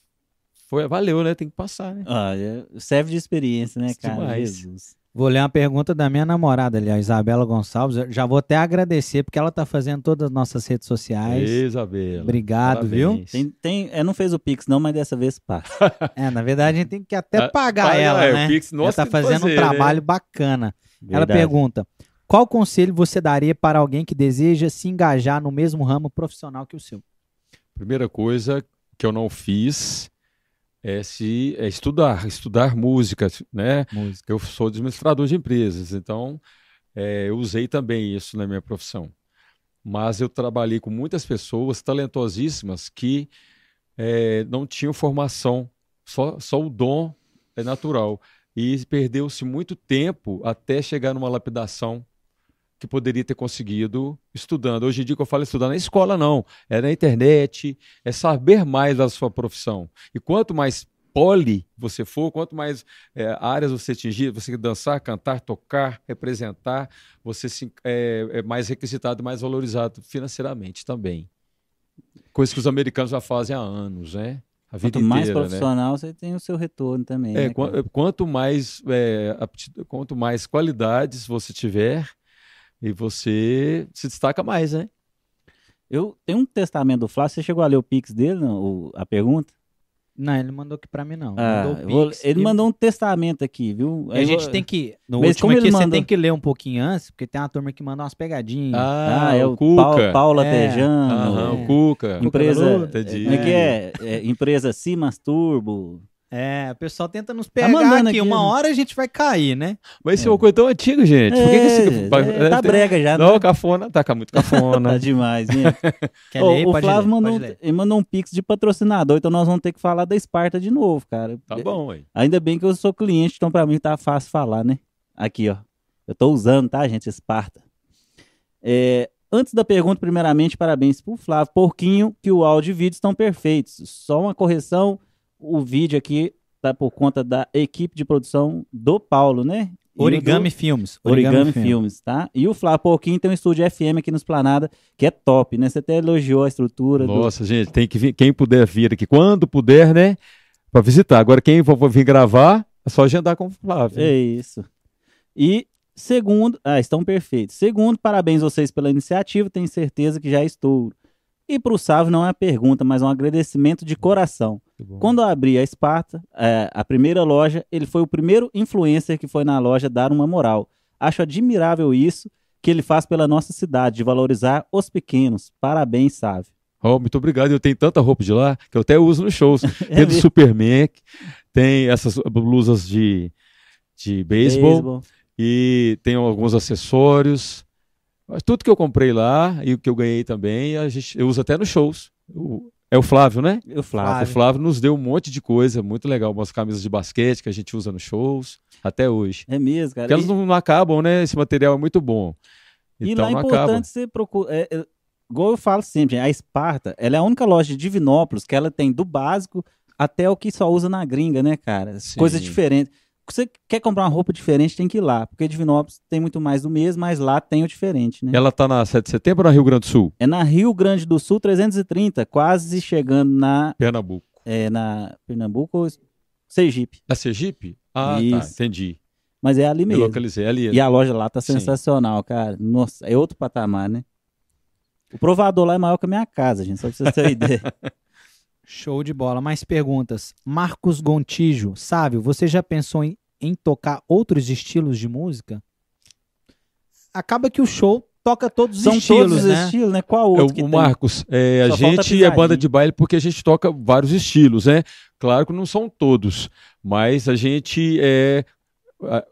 foi, valeu, né? Tem que passar, né? Olha, serve de experiência, né, cara? Demais. Jesus. Vou ler uma pergunta da minha namorada ali, a Isabela Gonçalves. Eu já vou até agradecer, porque ela tá fazendo todas as nossas redes sociais. Isabela. Obrigado, viu? Parabéns. Tem, tem, é, não fez o Pix, não, mas dessa vez passa. É, na verdade, a gente tem que até Ah, pagar paga, ela, é, o né? Pix ela nós tá fazendo fazer, um né? trabalho bacana. Ela Verdade. pergunta: qual conselho você daria para alguém que deseja se engajar no mesmo ramo profissional que o seu? Primeira coisa que eu não fiz é se é estudar, estudar música, né? Música. Eu sou administrador de empresas, então é, eu usei também isso na minha profissão. Mas eu trabalhei com muitas pessoas talentosíssimas que é, não tinham formação, só, só o dom é natural. E perdeu-se muito tempo até chegar numa lapidação que poderia ter conseguido estudando. Hoje em dia, que eu falo estudar na escola, não. É na internet, é saber mais da sua profissão. E quanto mais poli você for, quanto mais é, áreas você atingir, você dançar, cantar, tocar, representar, você se, é, é mais requisitado, mais valorizado financeiramente também. Coisa que os americanos já fazem há anos, né? A vida Quanto mais inteira, né? profissional, você tem o seu retorno também. É, né, quanto mais é, quanto mais qualidades você tiver e você se destaca mais, né? Eu tenho um testamento do Flávio. Você chegou a ler o Pix dele, não? O- a pergunta? Não, ele mandou aqui pra mim, não. Ah, Mandou eu vou- ele e- mandou um testamento aqui, viu? A Eu gente vou- tem que. No Mas último como aqui, ele você mandou- tem que ler um pouquinho antes, porque tem uma turma que manda umas pegadinhas. Ah, é o Cuca. Pau- Paula É. Tejano. Aham, É. o Cuca. Empresa. Como é que é? É, empresa Simas Turbo. É, o pessoal tenta nos Tá pegar mandando aqui. aqui, Uma né? hora a gente vai cair, né? Mas esse é uma coisa tão antiga, gente. Por que, que esse... É, é, tá brega já, Não, né? cafona. Tá ca- muito Tá cafona. demais, né? Quer ler? o Pode Flávio ler, mandou, pode um, ler. ele mandou um pix de patrocinador, então nós vamos ter que falar da Esparta de novo, cara. tá bom, aí. Ainda bem que eu sou cliente, então pra mim tá fácil falar, né? Aqui, ó. Eu tô usando, tá, gente? Esparta. É, antes da pergunta, primeiramente, parabéns pro Flávio. Porquinho, que o áudio e vídeo estão perfeitos. Só uma correção: o vídeo aqui tá por conta da equipe de produção do Paulo, né? E Origami do- Filmes. Origami, Filmes, tá? E o Flávio Porquinho tem um estúdio FM aqui nos Planada, que é top, né? Você até elogiou a estrutura do, Nossa, gente, tem que vir. Quem puder vir aqui, quando puder, né? Pra visitar. Agora, quem for vir gravar, é só agendar com o Flávio. É isso. E segundo, ah, estão perfeitos. Segundo, parabéns vocês pela iniciativa, tenho certeza que já estou. E para o Sávio não é uma pergunta, mas um agradecimento de coração. Quando eu abri a Esparta, é, a primeira loja, ele foi o primeiro influencer que foi na loja dar uma moral. Acho admirável isso que ele faz pela nossa cidade, de valorizar os pequenos. Parabéns, Sávio. Oh, muito obrigado. Eu tenho tanta roupa de lá que eu até uso nos shows. Tem do? Superman, tem essas blusas de, de Beisebol. e tem alguns acessórios. Mas tudo que eu comprei lá e o que eu ganhei também, a gente, eu uso até nos shows. É o Flávio, né? E o Flávio. O Flávio nos deu um monte de coisa muito legal, umas camisas de basquete que a gente usa nos shows até hoje. É mesmo, cara. Porque elas E- não, não acabam, né? Esse material é muito bom. E Então lá é importante acaba. você procurar. É, é, igual eu falo sempre, a Esparta, ela é a única loja de Divinópolis que ela tem do básico até o que só usa na gringa, né, cara? Sim. Coisas diferentes. Você quer comprar uma roupa diferente, tem que ir lá. Porque Divinópolis tem muito mais do mesmo, mas lá tem o diferente, né? Ela tá na 7 de setembro ou na Rio Grande do Sul? É na Rio Grande do Sul 330, quase chegando na, Pernambuco. é, na Pernambuco ou Sergipe. Na Sergipe? Ah, tá. Entendi. Mas é ali Eu mesmo. localizei ali. E a loja lá tá Sim. sensacional, cara. Nossa, é outro patamar, né? O provador lá é maior que a minha casa, gente, só pra vocês terem uma ideia. Show de bola. Mais perguntas. Marcos Gontijo. Sávio, você já pensou em, em tocar outros estilos de música? Acaba que o show toca todos os São estilos, todos os né? estilos, né? Qual É, outro o que o tem? Marcos, é, a gente é banda de baile porque a gente toca vários estilos, né? Claro que não são todos, mas a gente é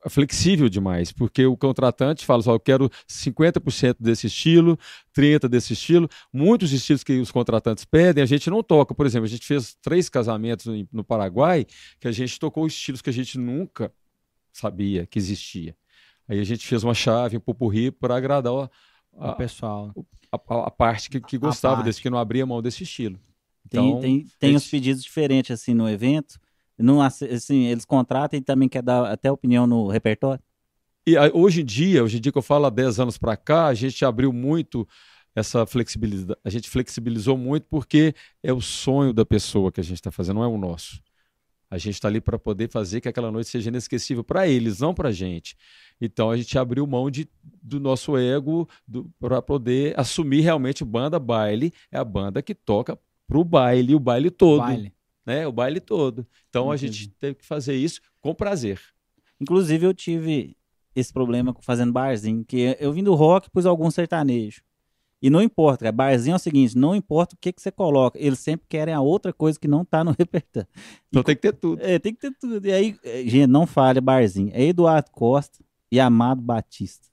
flexível demais, porque o contratante fala só, eu quero 50% desse estilo, 30% desse estilo. Muitos estilos que os contratantes pedem, a gente não toca. Por exemplo, a gente fez três casamentos no Paraguai que a gente tocou estilos que a gente nunca sabia que existia. Aí a gente fez uma chave, um pupurri para agradar a, O a, pessoal. a- a parte que, que gostava parte. desse, que não abria mão desse estilo. Tem, Então, tem, tem uns esse- pedidos diferentes assim no evento. Não, assim, eles contratam e também quer dar até opinião no repertório. E aí, hoje em dia, hoje em dia que eu falo há 10 anos para cá, a gente abriu muito essa flexibilidade. A gente flexibilizou muito porque é o sonho da pessoa que a gente está fazendo, não é o nosso. A gente está ali para poder fazer que aquela noite seja inesquecível para eles, não para a gente. Então a gente abriu mão de, do nosso ego para poder assumir realmente banda baile é a banda que toca pro baile, o baile todo, Baile. né? O baile todo. Então a Entendi. gente teve que fazer isso com prazer. Inclusive, eu tive esse problema fazendo barzinho, que eu vim do rock pus algum sertanejo. E não importa, cara, barzinho é o seguinte, não importa o que, que você coloca, eles sempre querem a outra coisa que não tá no repertório. Então tem que ter tudo. É, tem que ter tudo. E aí, eh, gente, não falha, barzinho. É Eduardo Costa e Amado Batista.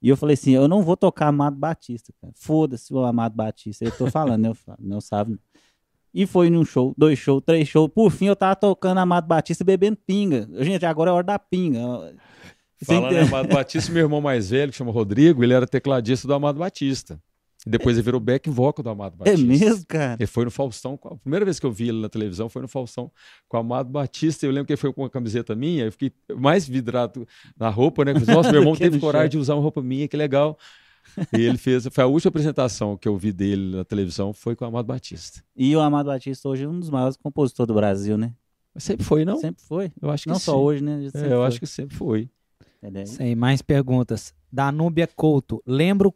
E eu falei assim, eu não vou tocar Amado Batista, cara. Foda-se o Amado Batista. Eu tô falando, né? Eu falo, Não sabe. E foi num show, dois shows, três shows. Por fim, eu tava tocando Amado Batista e bebendo pinga. Gente, agora é hora da pinga. Em entende? Amado Batista, meu irmão mais velho, que chama Rodrigo, ele era tecladista do Amado Batista. E depois ele virou back vocal do Amado É Batista. mesmo, cara? Ele foi no Faustão. A primeira vez que eu vi ele na televisão foi no Faustão com o Amado Batista. Eu lembro que ele foi com uma camiseta minha. Eu fiquei mais vidrado na roupa, né? Nossa, meu irmão teve coragem de usar uma roupa minha, que legal. E ele fez. Foi a última apresentação que eu vi dele na televisão, foi com o Amado Batista. E o Amado Batista hoje é um dos maiores compositores do Brasil, né? Sempre foi, não? Sempre foi. Eu acho que Não sim. só hoje, né? É, eu acho que sempre foi. Aí, mais perguntas. Danúbia Couto. Lembro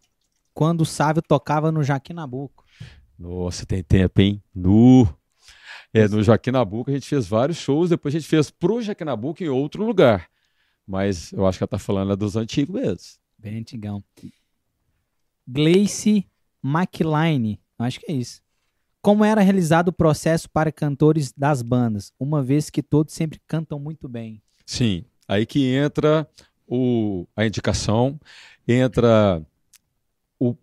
quando o Sávio tocava no Jaquim Nabuco. Nossa, tem tempo, hein? Nu. É, no Joaquim Nabuco a gente fez vários shows, depois a gente fez pro Joaquim Nabuco em outro lugar. Mas eu acho que ela tá falando é dos antigos mesmo. Bem antigão. Gleice McLean, acho que é isso. Como era realizado o processo para cantores das bandas, uma vez que todos sempre cantam muito bem? Sim, aí que entra o, a indicação, entra o,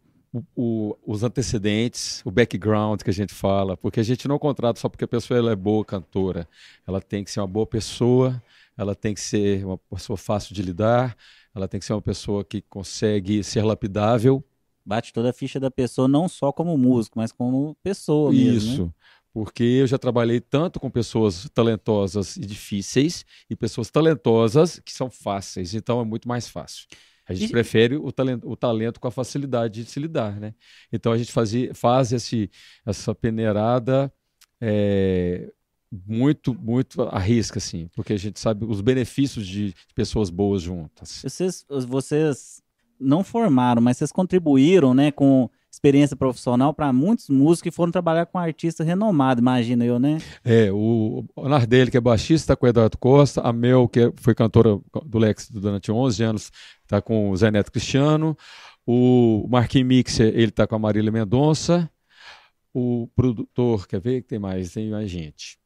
o- os antecedentes, o background que a gente fala, porque a gente não contrata só porque a pessoa ela é boa cantora. Ela tem que ser uma boa pessoa, ela tem que ser uma pessoa fácil de lidar, ela tem que ser uma pessoa que consegue ser lapidável. Bate toda a ficha da pessoa, não só como músico, mas como pessoa mesmo. né? Porque eu já trabalhei tanto com pessoas talentosas e difíceis e pessoas talentosas que são fáceis, então é muito mais fácil. A gente E- prefere o talento, o talento com a facilidade de se lidar, né? Então a gente fazia, faz esse, essa peneirada é, muito, muito à risca, assim, porque a gente sabe os benefícios de pessoas boas juntas. Vocês, vocês não formaram, mas vocês contribuíram, né, com experiência profissional para muitos músicos que foram trabalhar com artista renomado, imagina eu, né? É, o Nardelli, que é baixista, está com o Eduardo Costa, a Mel, que é- foi cantora do Lex durante 11 anos, está com o Zé Neto Cristiano, o Marquinhos Mixer, ele está com a Marília Mendonça, o produtor, quer ver que tem mais? Tem mais gente.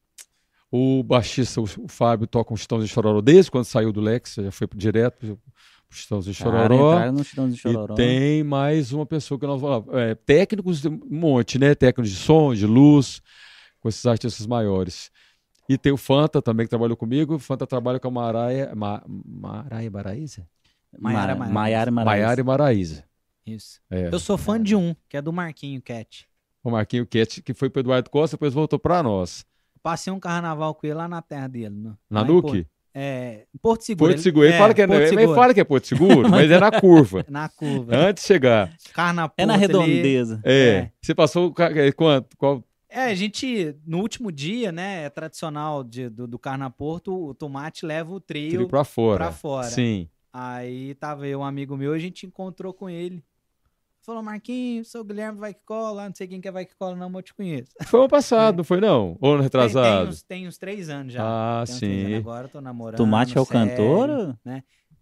O baixista, o, Fábio, toca um Chitãozinho de Chororó desde quando saiu do Lex, já foi direto Chitãozinho Cara, Chororó. no Chororó. E tem mais uma pessoa que nós vamos falar. É, técnicos, um monte, né? Técnicos de som, de luz, com esses artistas maiores. E tem o Fanta também, que trabalhou comigo. O Fanta trabalha com a Maraia. Ma, Maraia Maraíza? Maiara Ma- Maraíza. Maiara Maraíza. E. Isso. É. Eu sou fã de um, que é do Marquinho Cat. O Marquinho Cat, que foi para Eduardo Costa, depois voltou para nós. Passei um carnaval com ele lá na terra dele. No, Na lá em Nuke? Porto- É, Porto Seguro. Porto Seguro. Ele, fala que é, Porto ele Seguro. fala que é Porto Seguro, mas é na curva. Na curva. Antes de chegar. Carna É na redondeza. É. É. Você passou é, quanto? Qual? É, a gente, no último dia, né, é tradicional de- do, do Carnaporto, o tomate leva o trio, Tiro para fora. pra fora. Sim. Aí tava eu, um amigo meu, a gente encontrou com ele. Falou, Marquinhos, sou o Guilherme Vai que cola, não sei quem que é Vai que cola, não, mas eu te conheço. Foi ano passado, não foi não? Ou ano Tem, tem, retrasado? uns, tem uns três anos já. Ah, Tem sim. Agora eu tô namorando. Tomate é o sério. cantor?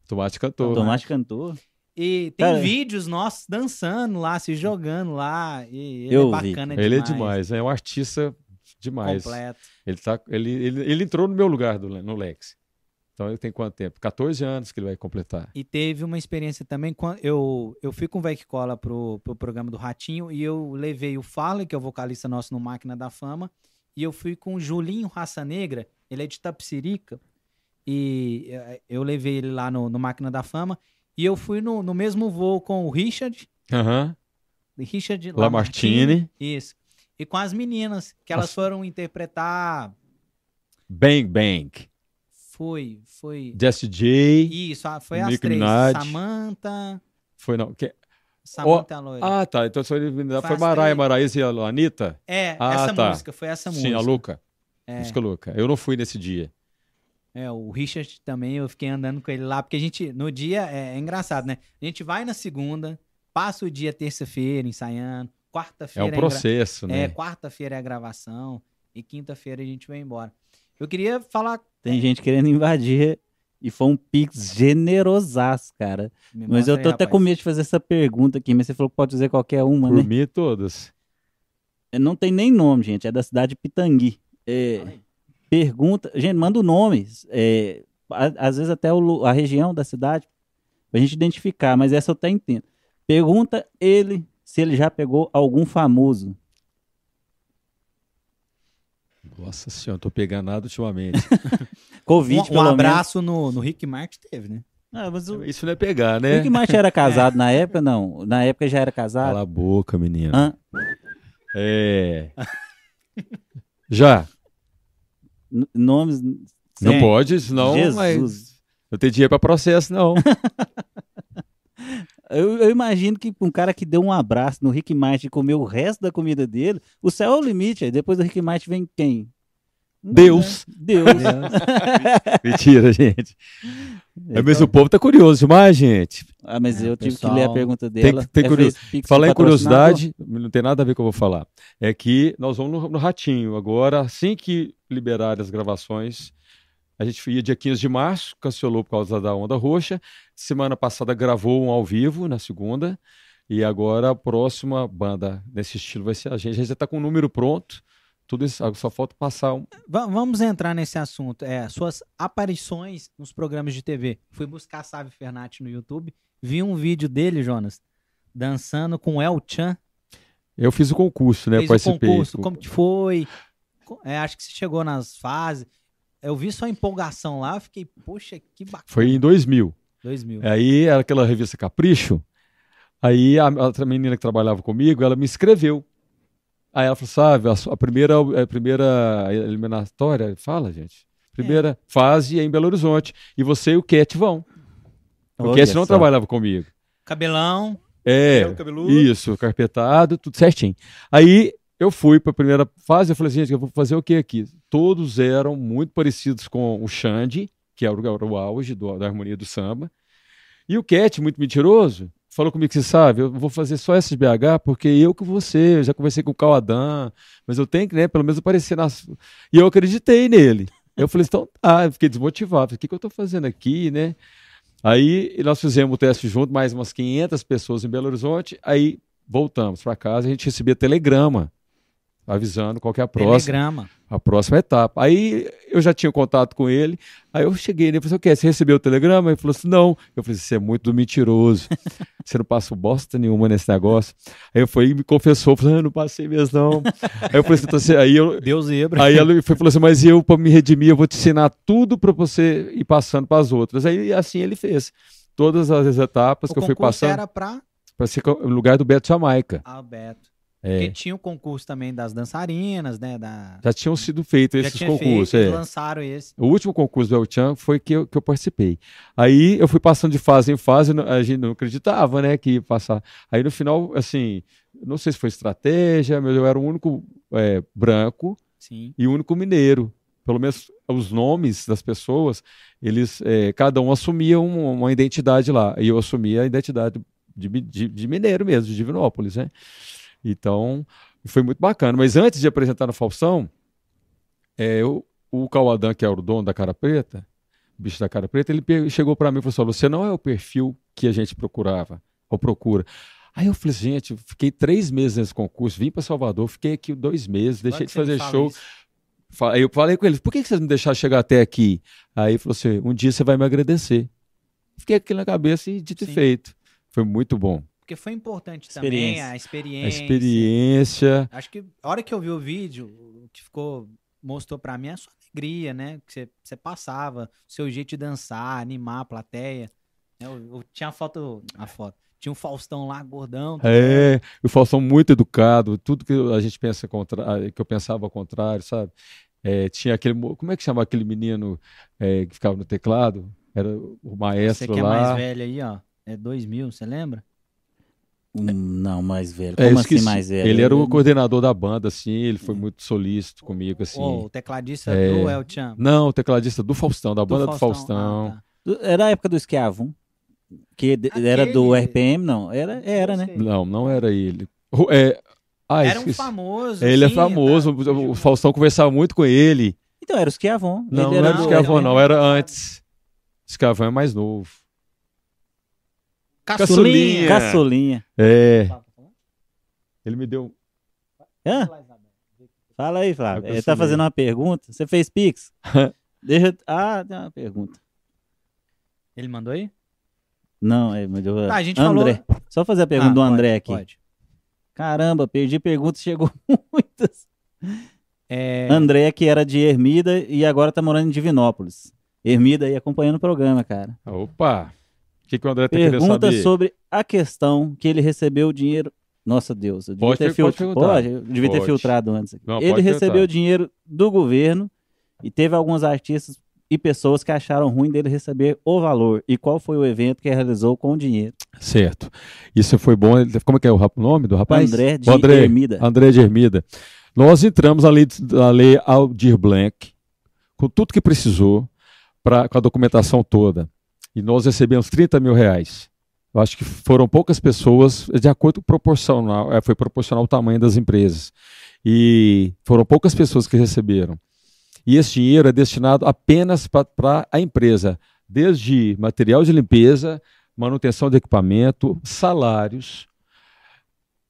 Tomate cantor. Tomate cantor. E tem Cara, vídeos nossos dançando lá, se jogando lá. E ele Eu é vi. bacana Ele é demais. demais, é um artista demais. Completo. Ele, tá, ele, ele, ele entrou no meu lugar do, no Lex. Então ele tem quanto tempo? 14 anos que ele vai completar. E teve uma experiência também, eu, eu fui com o Vec Cola pro, pro programa do Ratinho e eu levei o Fala, que é o vocalista nosso no Máquina da Fama, e eu fui com o Julinho Raça Negra, ele é de Tapsirica, e eh, eu levei ele lá no, no Máquina da Fama, e eu fui no, no mesmo voo com o Richard, Aham. Richard Lamartine. Isso. E com as meninas, que elas Nossa. foram interpretar. Bang Bang. Foi, foi. Jesse J. Isso, ah, foi as Nicki três. Minaj. Samantha. Foi não. Que... Samantha a loira. Ah, tá. Então foi, foi Maraia, três. Maraíza e a Anitta? É, Ah, essa tá. música, foi essa Sim, música. a Luca. É, Música Luca. Eu não fui nesse dia. é, o Richard também, eu fiquei andando com ele lá, porque a gente, no dia, é, é engraçado, né? A gente vai na segunda, passa o dia terça-feira ensaiando, É quarta-feira um gra- processo, É, né? quarta-feira é a gravação e quinta-feira a gente vai embora. Eu queria falar. Tem gente querendo invadir e foi um pix generosaço, cara. Me Mas eu tô aí, até rapaz. com medo de fazer essa pergunta aqui, mas você falou que pode dizer qualquer uma, Por né? mim, todas. Não tem nem nome, gente. É da cidade de Pitangui. É, pergunta. Gente, manda o nome. É, às vezes até o a região da cidade, pra gente identificar, mas essa eu até entendo. Pergunta ele se ele já pegou algum famoso. Nossa senhora, pegando nada ultimamente. Covid, Um, um abraço no, no Rick Martin teve, né? Ah, mas o Isso não é pegar, o né? Rick Martin era casado na época? Não. Na época já era casado? Cala a boca, menino. Hã? É. Já. N- nomes. Não Sim. pode, senão. Jesus. Mas... Não tem dinheiro pra processo, não. Eu, eu imagino que um cara que deu um abraço no Rick Martin e comeu o resto da comida dele, o céu é o limite. aí Depois do Rick Martin vem quem? Deus. Deus. Mentira, gente. É, mas o povo tá curioso demais, gente. Ah, mas É, eu tive pessoal, que ler a pergunta tem- dela. tem É, curio- fez Pix Falar em curiosidade, não tem nada a ver com o que eu vou falar. É que nós vamos no, no Ratinho. Agora, assim que liberarem as gravações, a gente ia dia 15 de março, cancelou por causa da onda roxa. Semana passada gravou um ao vivo, na segunda. E agora a próxima banda nesse estilo vai ser a gente. A gente já está com o número pronto. Tudo isso, só falta passar um. Va- vamos entrar nesse assunto. É, suas aparições nos programas de TV. Fui buscar Sávio Fernati no YouTube, vi um vídeo dele, Jonas, dançando com El Chan. Eu fiz o concurso, né? fez o concurso, como que foi? É, acho que você chegou nas fases. Eu vi sua empolgação lá, fiquei, poxa, que bacana. Foi em 2000. 2000. Aí era aquela revista Capricho. Aí a, a outra menina que trabalhava comigo, ela me escreveu. Aí ela falou, sabe, a, su- a primeira, a primeira eliminatória, fala, gente. Primeira fase é em Belo Horizonte. E você e o Cat vão. O Olha Cat não só. trabalhava comigo. Cabelão, É, cabelo isso, carpetado, tudo certinho. Aí eu fui para a primeira fase, eu falei assim, gente, eu vou fazer o que aqui? Todos eram muito parecidos com o Xande, que era o, auge do- da harmonia do samba. E o Cat, muito mentiroso, falou comigo que você sabe, eu vou fazer só essa de BH porque eu com você, eu já conversei com o Cauadã, mas eu tenho que, né, pelo menos aparecer nas... E eu acreditei nele. Eu falei, então tá, eu fiquei desmotivado, o que, que eu tô fazendo aqui, né? Aí nós fizemos o teste junto, mais umas 500 pessoas em Belo Horizonte, aí voltamos para casa, a gente recebia telegrama avisando qual que é a próxima, telegrama. a próxima etapa. Aí eu já tinha contato com ele, aí eu cheguei nele e falei, o quê? Você recebeu o telegrama? Ele falou assim, não. Eu falei, você é muito mentiroso, você não passou bosta nenhuma nesse negócio. Aí eu fui e me confessou, falei, ah, não passei mesmo não. aí eu falei assim, então aí eu, Deus zebra. Aí foi, falou assim: Mas eu, para me redimir, eu vou te ensinar tudo para você ir passando para as outras. Aí assim ele fez. Todas as etapas o que eu fui passando era pra para ser no lugar do Beto Jamaica. Alberto. É, Porque tinha o concurso também das dançarinas, né? Da... já tinham sido feitos Já esses concursos. feito, é. lançaram esse. O último concurso do El Chan foi que eu, que eu participei. Aí eu fui passando de fase em fase, a gente não acreditava, né, que ia passar. Aí no final, assim, não sei se foi estratégia, mas eu era o único é, branco Sim. e o único mineiro. Pelo menos os nomes das pessoas, eles, eh, cada um assumia um- uma identidade lá. E eu assumia a identidade de, de- de mineiro mesmo, de Divinópolis, né? Então, foi muito bacana. Mas antes de apresentar no Faustão, eh, eu- o Cauadã, que é o dono da Cara Preta, o bicho da Cara Preta, ele chegou para mim e falou assim, "Ó, você não é o perfil que a gente procurava, ou procura. Aí eu falei, gente, eu fiquei três meses nesse concurso, vim para Salvador, fiquei aqui dois meses, deixei de fazer show. isso? Aí eu falei com ele, por que vocês me deixaram chegar até aqui? Aí ele falou assim, um dia você vai me agradecer. Fiquei aquilo na cabeça e dito e feito. Foi muito bom. Porque foi importante também Experiência. a A experiência. experiência. Acho que a hora que eu vi o vídeo, o que ficou mostrou pra mim é a sua alegria, né? Que você, você passava, o seu jeito de dançar, animar a plateia. né? Eu, eu tinha a foto, a foto. Tinha um Faustão lá, gordão. tá? É, o Faustão muito educado, tudo que a gente pensa contra, que eu pensava ao contrário, sabe? É, tinha aquele, mo- como é que chama aquele menino é, que ficava no teclado? Era o Você maestro que é lá. mais velho aí, ó. É 2000, você lembra? Não, mais velho. É, Como assim mais velho? Ele era o coordenador da banda, assim, ele foi muito solícito comigo, assim. Ô, o tecladista É. do El Chan. Não, o tecladista do Faustão, da do banda do Faustão. Ah, tá. Era a época do Esquiavum. Que de- era do Aquele- RPM, não. Era, era né? Não, não era ele. É, ah, Era um famoso. Ele é sim, famoso, tá. o Faustão conversava muito com ele. Então era o Esquiavum. Não, Ele não era o ele- não, era antes. Escavão é mais novo. Caçulinha. Caçolinha. É, ele me deu. Hã? Fala aí, Flávio. Ele tá fazendo uma pergunta. Você fez Pix? Deixa. eu- Ah, tem uma pergunta. Ele mandou aí? Não, mas eu... Tá, a gente André. falou. Só fazer a pergunta Ah, do pode, André aqui. Pode. Caramba, perdi perguntas, chegou muitas. É, André, que era de Ermida e agora tá morando em Divinópolis. Ermida aí acompanhando o programa, cara. Opa! O que, que o André tá querendo Pergunta saber? sobre a questão que ele recebeu o dinheiro. Nossa Deus, eu devia Pode ter pode. Pode, eu devia ter Pode. filtrado antes. Não, ele recebeu perguntar. dinheiro do governo e teve alguns artistas e pessoas que acharam ruim dele receber o valor. E qual foi o evento que realizou com o dinheiro? Certo. Isso foi bom. Como é que é o nome do rapaz? André de O André, Ermida. André de Ermida. Nós entramos na lei, na lei Aldir Blanc, com tudo que precisou, pra, com a documentação toda. E nós recebemos 30 mil reais. Eu acho que foram poucas pessoas, de acordo com proporcional, é, foi proporcional ao tamanho das empresas. E foram poucas pessoas que receberam. E esse dinheiro é destinado apenas para a empresa, desde material de limpeza, manutenção de equipamento, salários.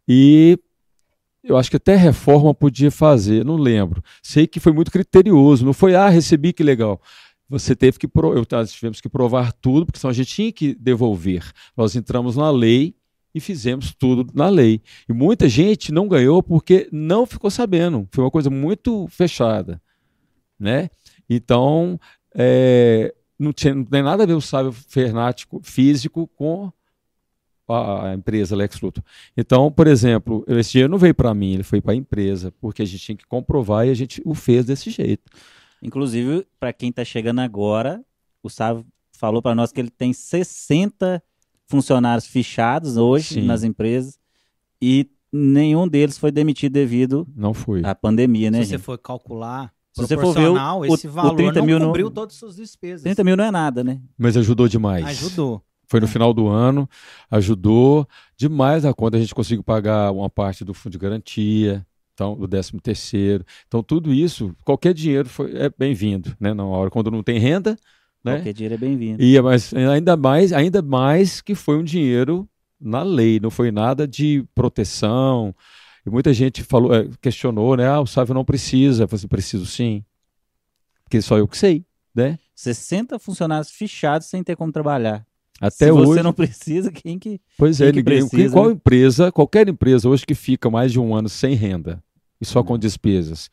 E eu acho que até reforma podia fazer, não lembro. Sei que foi muito criterioso, não foi, ah, recebi, que legal. Você teve que, eu, nós tivemos que provar tudo, porque senão a gente tinha que devolver. Nós entramos na lei e fizemos tudo na lei. E muita gente não ganhou porque não ficou sabendo. Foi uma coisa muito fechada. Né? Então, é, não, tinha, não tem nada a ver o sábio fernático físico com a empresa Lex Luthor. Então, por exemplo, esse dinheiro não veio para mim, ele foi para a empresa, porque a gente tinha que comprovar e a gente o fez desse jeito. Inclusive, para quem está chegando agora, o Sávio falou para nós que ele tem 60 funcionários fichados hoje Sim. nas empresas e nenhum deles foi demitido devido não foi. à pandemia, né? Se gente? você for calcular, se você for ver o, esse valor o 30 mil não cobriu no... todas as suas despesas. 30 mil não é nada, né? Mas ajudou demais. Ajudou. Foi no é. final do ano, ajudou demais a conta. A gente conseguiu pagar uma parte do fundo de garantia, então, do 13 terceiro. Então, tudo isso, qualquer dinheiro foi, é bem-vindo, né? Na hora, quando não tem renda, né? Qualquer dinheiro é bem-vindo. E, mas ainda mais, ainda mais que foi um dinheiro na lei, não foi nada de proteção. E muita gente falou, é, questionou, né? Ah, o Sávio não precisa. Falei assim, preciso sim. Porque só eu que sei, né? 60 funcionários fichados sem ter como trabalhar. Até Se hoje. você não precisa, quem que. Pois é, ninguém. Precisa, qual né? empresa, qualquer empresa hoje que fica mais de um ano sem renda e só com Não. despesas,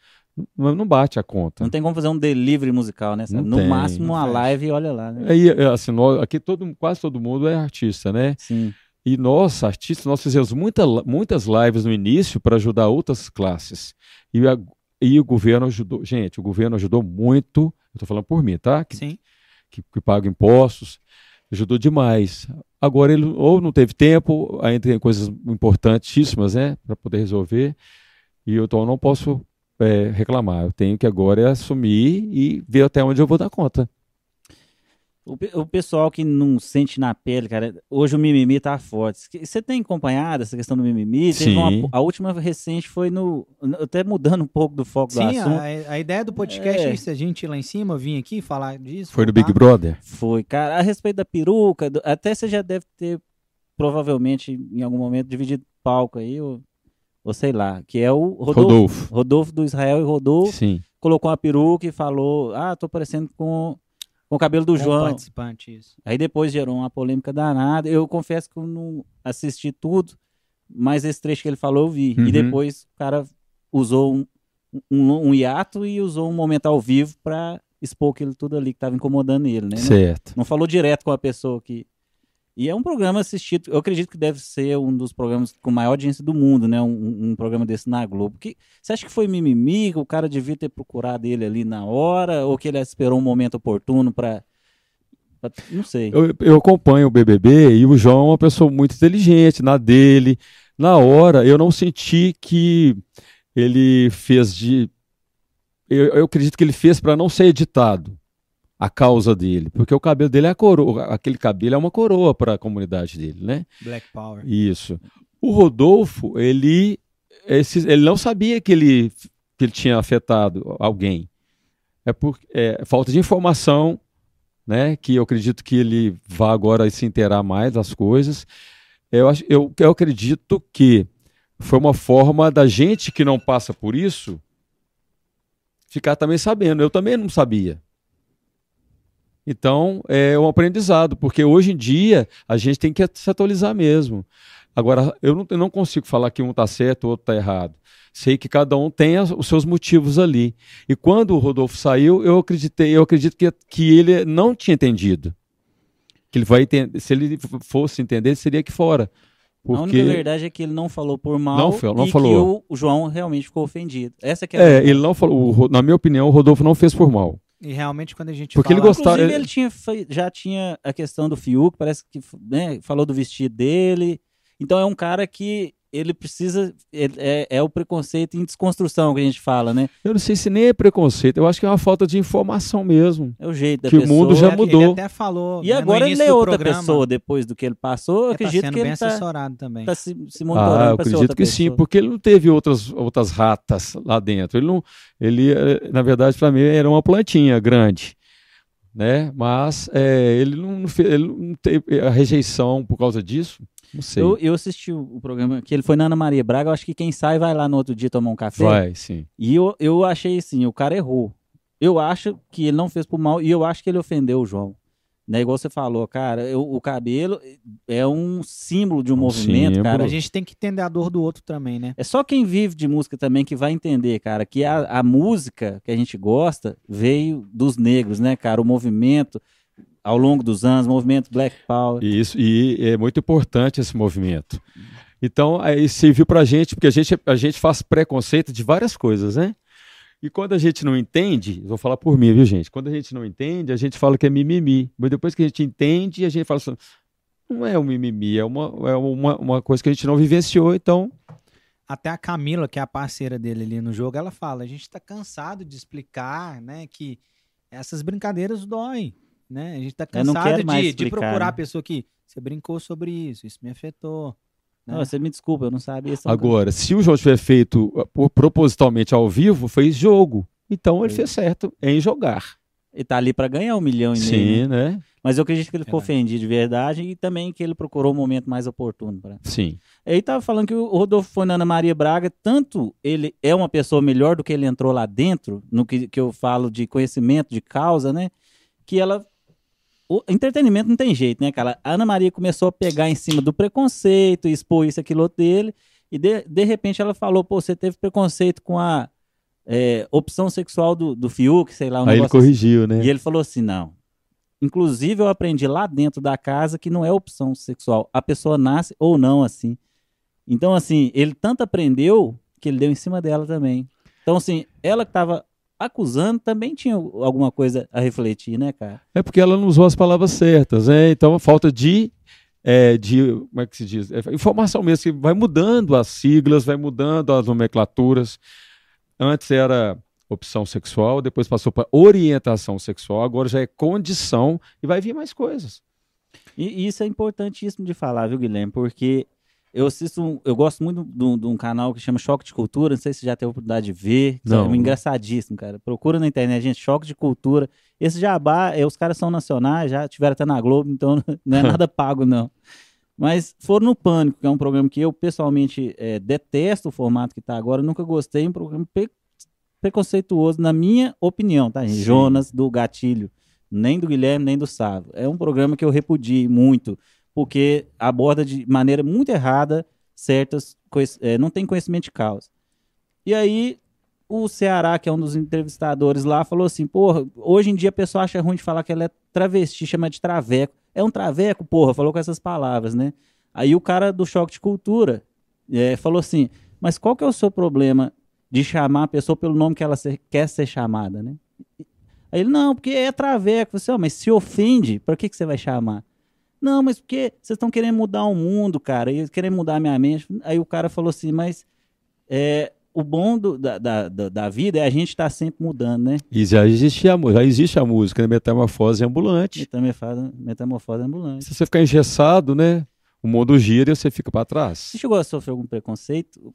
não, não bate a conta. Não tem como fazer um delivery musical, né? No tem, máximo uma live e olha lá, né? Aí, é, assim, nós, aqui todo, quase todo mundo é artista, né? Sim. E nós, artistas, nós fizemos muita, muitas lives no início para ajudar outras classes. E, a- e o governo ajudou. Gente, o governo ajudou muito. Eu estou falando por mim, tá? Que, Sim. que, que paga impostos. Ajudou demais. Agora ele ou não teve tempo, ainda tem coisas importantíssimas, né? Para poder resolver. E eu então, não posso é, reclamar. Eu tenho que agora é assumir e ver até onde eu vou dar conta. O, o pessoal que não sente na pele, cara, hoje o mimimi tá forte. Você tem acompanhado essa questão do mimimi? Sim. uma- a última recente foi no. Até mudando um pouco do foco do Sim, assunto. a, a ideia do podcast é. É. isso, a gente ir lá em cima, vir aqui falar disso. Foi no voltar. Big Brother? Foi, cara, a respeito da peruca, do- até você já deve ter, provavelmente, em algum momento, dividido palco aí, ou, ou sei lá, que é o Rodolfo. Rodolfo. Rodolfo do Israel e Rodolfo Sim. colocou uma peruca e falou: Ah, tô parecendo com, com o cabelo do João. participante, isso. Aí depois gerou uma polêmica danada. Eu confesso que eu não assisti tudo, mas esse trecho que ele falou eu vi. Uhum. E depois o cara usou um, um, um hiato e usou um momento ao vivo pra expor aquilo tudo ali que tava incomodando ele, né? Não- Certo. não falou direto com a pessoa que. E é um programa assistido, eu acredito que deve ser um dos programas com maior audiência do mundo, né? Um, um programa desse na Globo. Que, você acha que foi mimimi, que o cara devia ter procurado ele ali na hora, ou que ele esperou um momento oportuno pra- não sei. Eu, eu acompanho o BBB e o João é uma pessoa muito inteligente na dele. Na hora, eu não senti que ele fez de. Eu, eu acredito que ele fez para não ser editado a causa dele, porque o cabelo dele é a coroa, aquele cabelo é uma coroa para a comunidade dele, né? Black Power. Isso. O Rodolfo, ele, esse- ele não sabia que ele, que ele tinha afetado alguém. É por é, falta de informação, né? Que eu acredito que ele vá agora se inteirar mais das coisas. Eu, acho, eu, eu acredito que foi uma forma da gente que não passa por isso ficar também sabendo. Eu também não sabia. Então, é um aprendizado, porque hoje em dia a gente tem que se atualizar mesmo. Agora, eu não, eu não consigo falar que um está certo, o outro está errado. Sei que cada um tem as- os seus motivos ali. E quando o Rodolfo saiu, eu acreditei, eu acredito que, que ele não tinha entendido. Que ele vai entender, se ele fosse entender, seria aqui fora. A única Porque verdade é que ele não falou por mal Não não e falou. que o, o João realmente ficou ofendido. Essa que é é, ele não falou, o na minha opinião, o Rodolfo não fez por mal. E realmente, quando a gente Porque ele fala... gostava- Inclusive, ele- ele tinha, já tinha a questão do Fiuk, parece que né, falou do vestido dele. Então é um cara que ele precisa. ele- é, é o preconceito em desconstrução que a gente fala, né? Eu não sei se nem é preconceito, eu acho que é uma falta de informação mesmo. É o jeito da Que o pessoa. mundo já Ele- mudou. Ele até falou. E né, no agora ele é outra programa, pessoa depois do que ele passou. Eu ele tá acredito sendo que bem ele tá, assessorado também. tá se, se monitorando Ah, eu acredito outra que sim, pessoa. porque ele não teve outras, outras ratas lá dentro. Ele não, ele, eh, na verdade, para mim era uma plantinha grande, né? Mas eh, ele não, ele não teve a rejeição por causa disso. Não sei. Eu, eu assisti o, o programa que ele foi na Ana Maria Braga. Eu acho que quem sai vai lá no outro dia tomar um café. Vai, sim. E eu, eu achei assim, o cara errou. Eu acho que ele não fez por mal e eu acho que ele ofendeu o João. Né? Igual você falou, cara, eu- o cabelo é um símbolo de um, Um movimento, símbolo. cara. A gente tem que entender a dor do outro também, né? É só quem vive de música também que vai entender, cara, que a, a música que a gente gosta veio dos negros, né, cara? O movimento ao longo dos anos, movimento Black Power. E Isso, e é muito importante esse movimento. Então, aí serviu pra gente, porque a gente, a gente faz preconceito de várias coisas, né? E quando a gente não entende, vou falar por mim, viu, gente? Quando a gente não entende, a gente fala que é mimimi. Mas depois que a gente entende, a gente fala assim, não é um mimimi, é uma, é uma, uma coisa que a gente não vivenciou, então Até a Camila, que é a parceira dele ali no jogo, ela fala: a gente tá cansado de explicar, né, que essas brincadeiras doem, né? A gente tá cansado de, de procurar né? a pessoa que você brincou sobre isso, isso me afetou. né? Não, você me desculpa, eu não sabia. Agora, se o João tiver feito por- propositalmente ao vivo, fez jogo. Então ele fez certo em jogar. Ele tá ali pra ganhar um milhão e meio. né? Sim, né? Mas eu acredito que ele ficou Verdade. ofendido de verdade e também que ele procurou o momento mais oportuno. Pra... Sim. Ele tava falando que o Rodolfo foi na Ana Maria Braga, tanto ele é uma pessoa melhor do que ele entrou lá dentro, no que, que eu falo de conhecimento, de causa, né? Que ela. O entretenimento não tem jeito, né, cara? A Ana Maria começou a pegar em cima do preconceito, expor isso, aquilo dele, e de, de repente ela falou: pô, você teve preconceito com a é, opção sexual do, do Fiuk, sei lá, um Aí ele assim. corrigiu, né? E ele falou assim: não. Inclusive, eu aprendi lá dentro da casa que não é opção sexual. A pessoa nasce ou não assim. Então, assim, ele tanto aprendeu que ele deu em cima dela também. Então, assim, ela que estava acusando também tinha alguma coisa a refletir, né, cara? É porque ela não usou as palavras certas, né? Então, falta de, é, de como é que se diz? É, informação mesmo, que vai mudando as siglas, vai mudando as nomenclaturas. Antes era opção sexual, depois passou para orientação sexual, agora já é condição e vai vir mais coisas. E isso é importantíssimo de falar, viu, Guilherme? Porque eu assisto, um- eu gosto muito de um, de um canal que chama Choque de Cultura, não sei se você já teve a oportunidade de ver. Não. É engraçadíssimo, cara. Procura na internet, gente, Choque de Cultura. Esse jabá, é, os caras são nacionais, já tiveram até na Globo, então não é nada pago, não. Mas foram no Pânico, que é um programa que eu pessoalmente é, detesto o formato que está agora, nunca gostei, um programa pre- preconceituoso, na minha opinião, tá, gente? Sim. Jonas do Gatilho, nem do Guilherme, nem do Sávio. É um programa que eu repudie muito, porque aborda de maneira muito errada certas coisas, é, não tem conhecimento de causa. E aí o Ceará, que é um dos entrevistadores lá, falou assim: porra, hoje em dia a pessoa acha ruim de falar que ela é travesti, chama de traveco. É um traveco, porra, falou com essas palavras, né? Aí o cara do choque de cultura é, falou assim: mas qual que é o seu problema de chamar a pessoa pelo nome que ela se- quer ser chamada, né? Aí ele, não, porque é traveco. Você, "Ó, mas se ofende, para que, que você vai chamar? Não, mas porque vocês estão querendo mudar o mundo, cara, e querem mudar a minha mente. Aí o cara falou assim, mas é, o bom do- da, da, da, da vida é a gente estar sempre mudando, né? E já existe a, já existe a música, né? Metamorfose ambulante. Metamorfose, metamorfose ambulante. Se você ficar engessado, né? O mundo gira e você fica para trás. Você chegou a sofrer algum preconceito?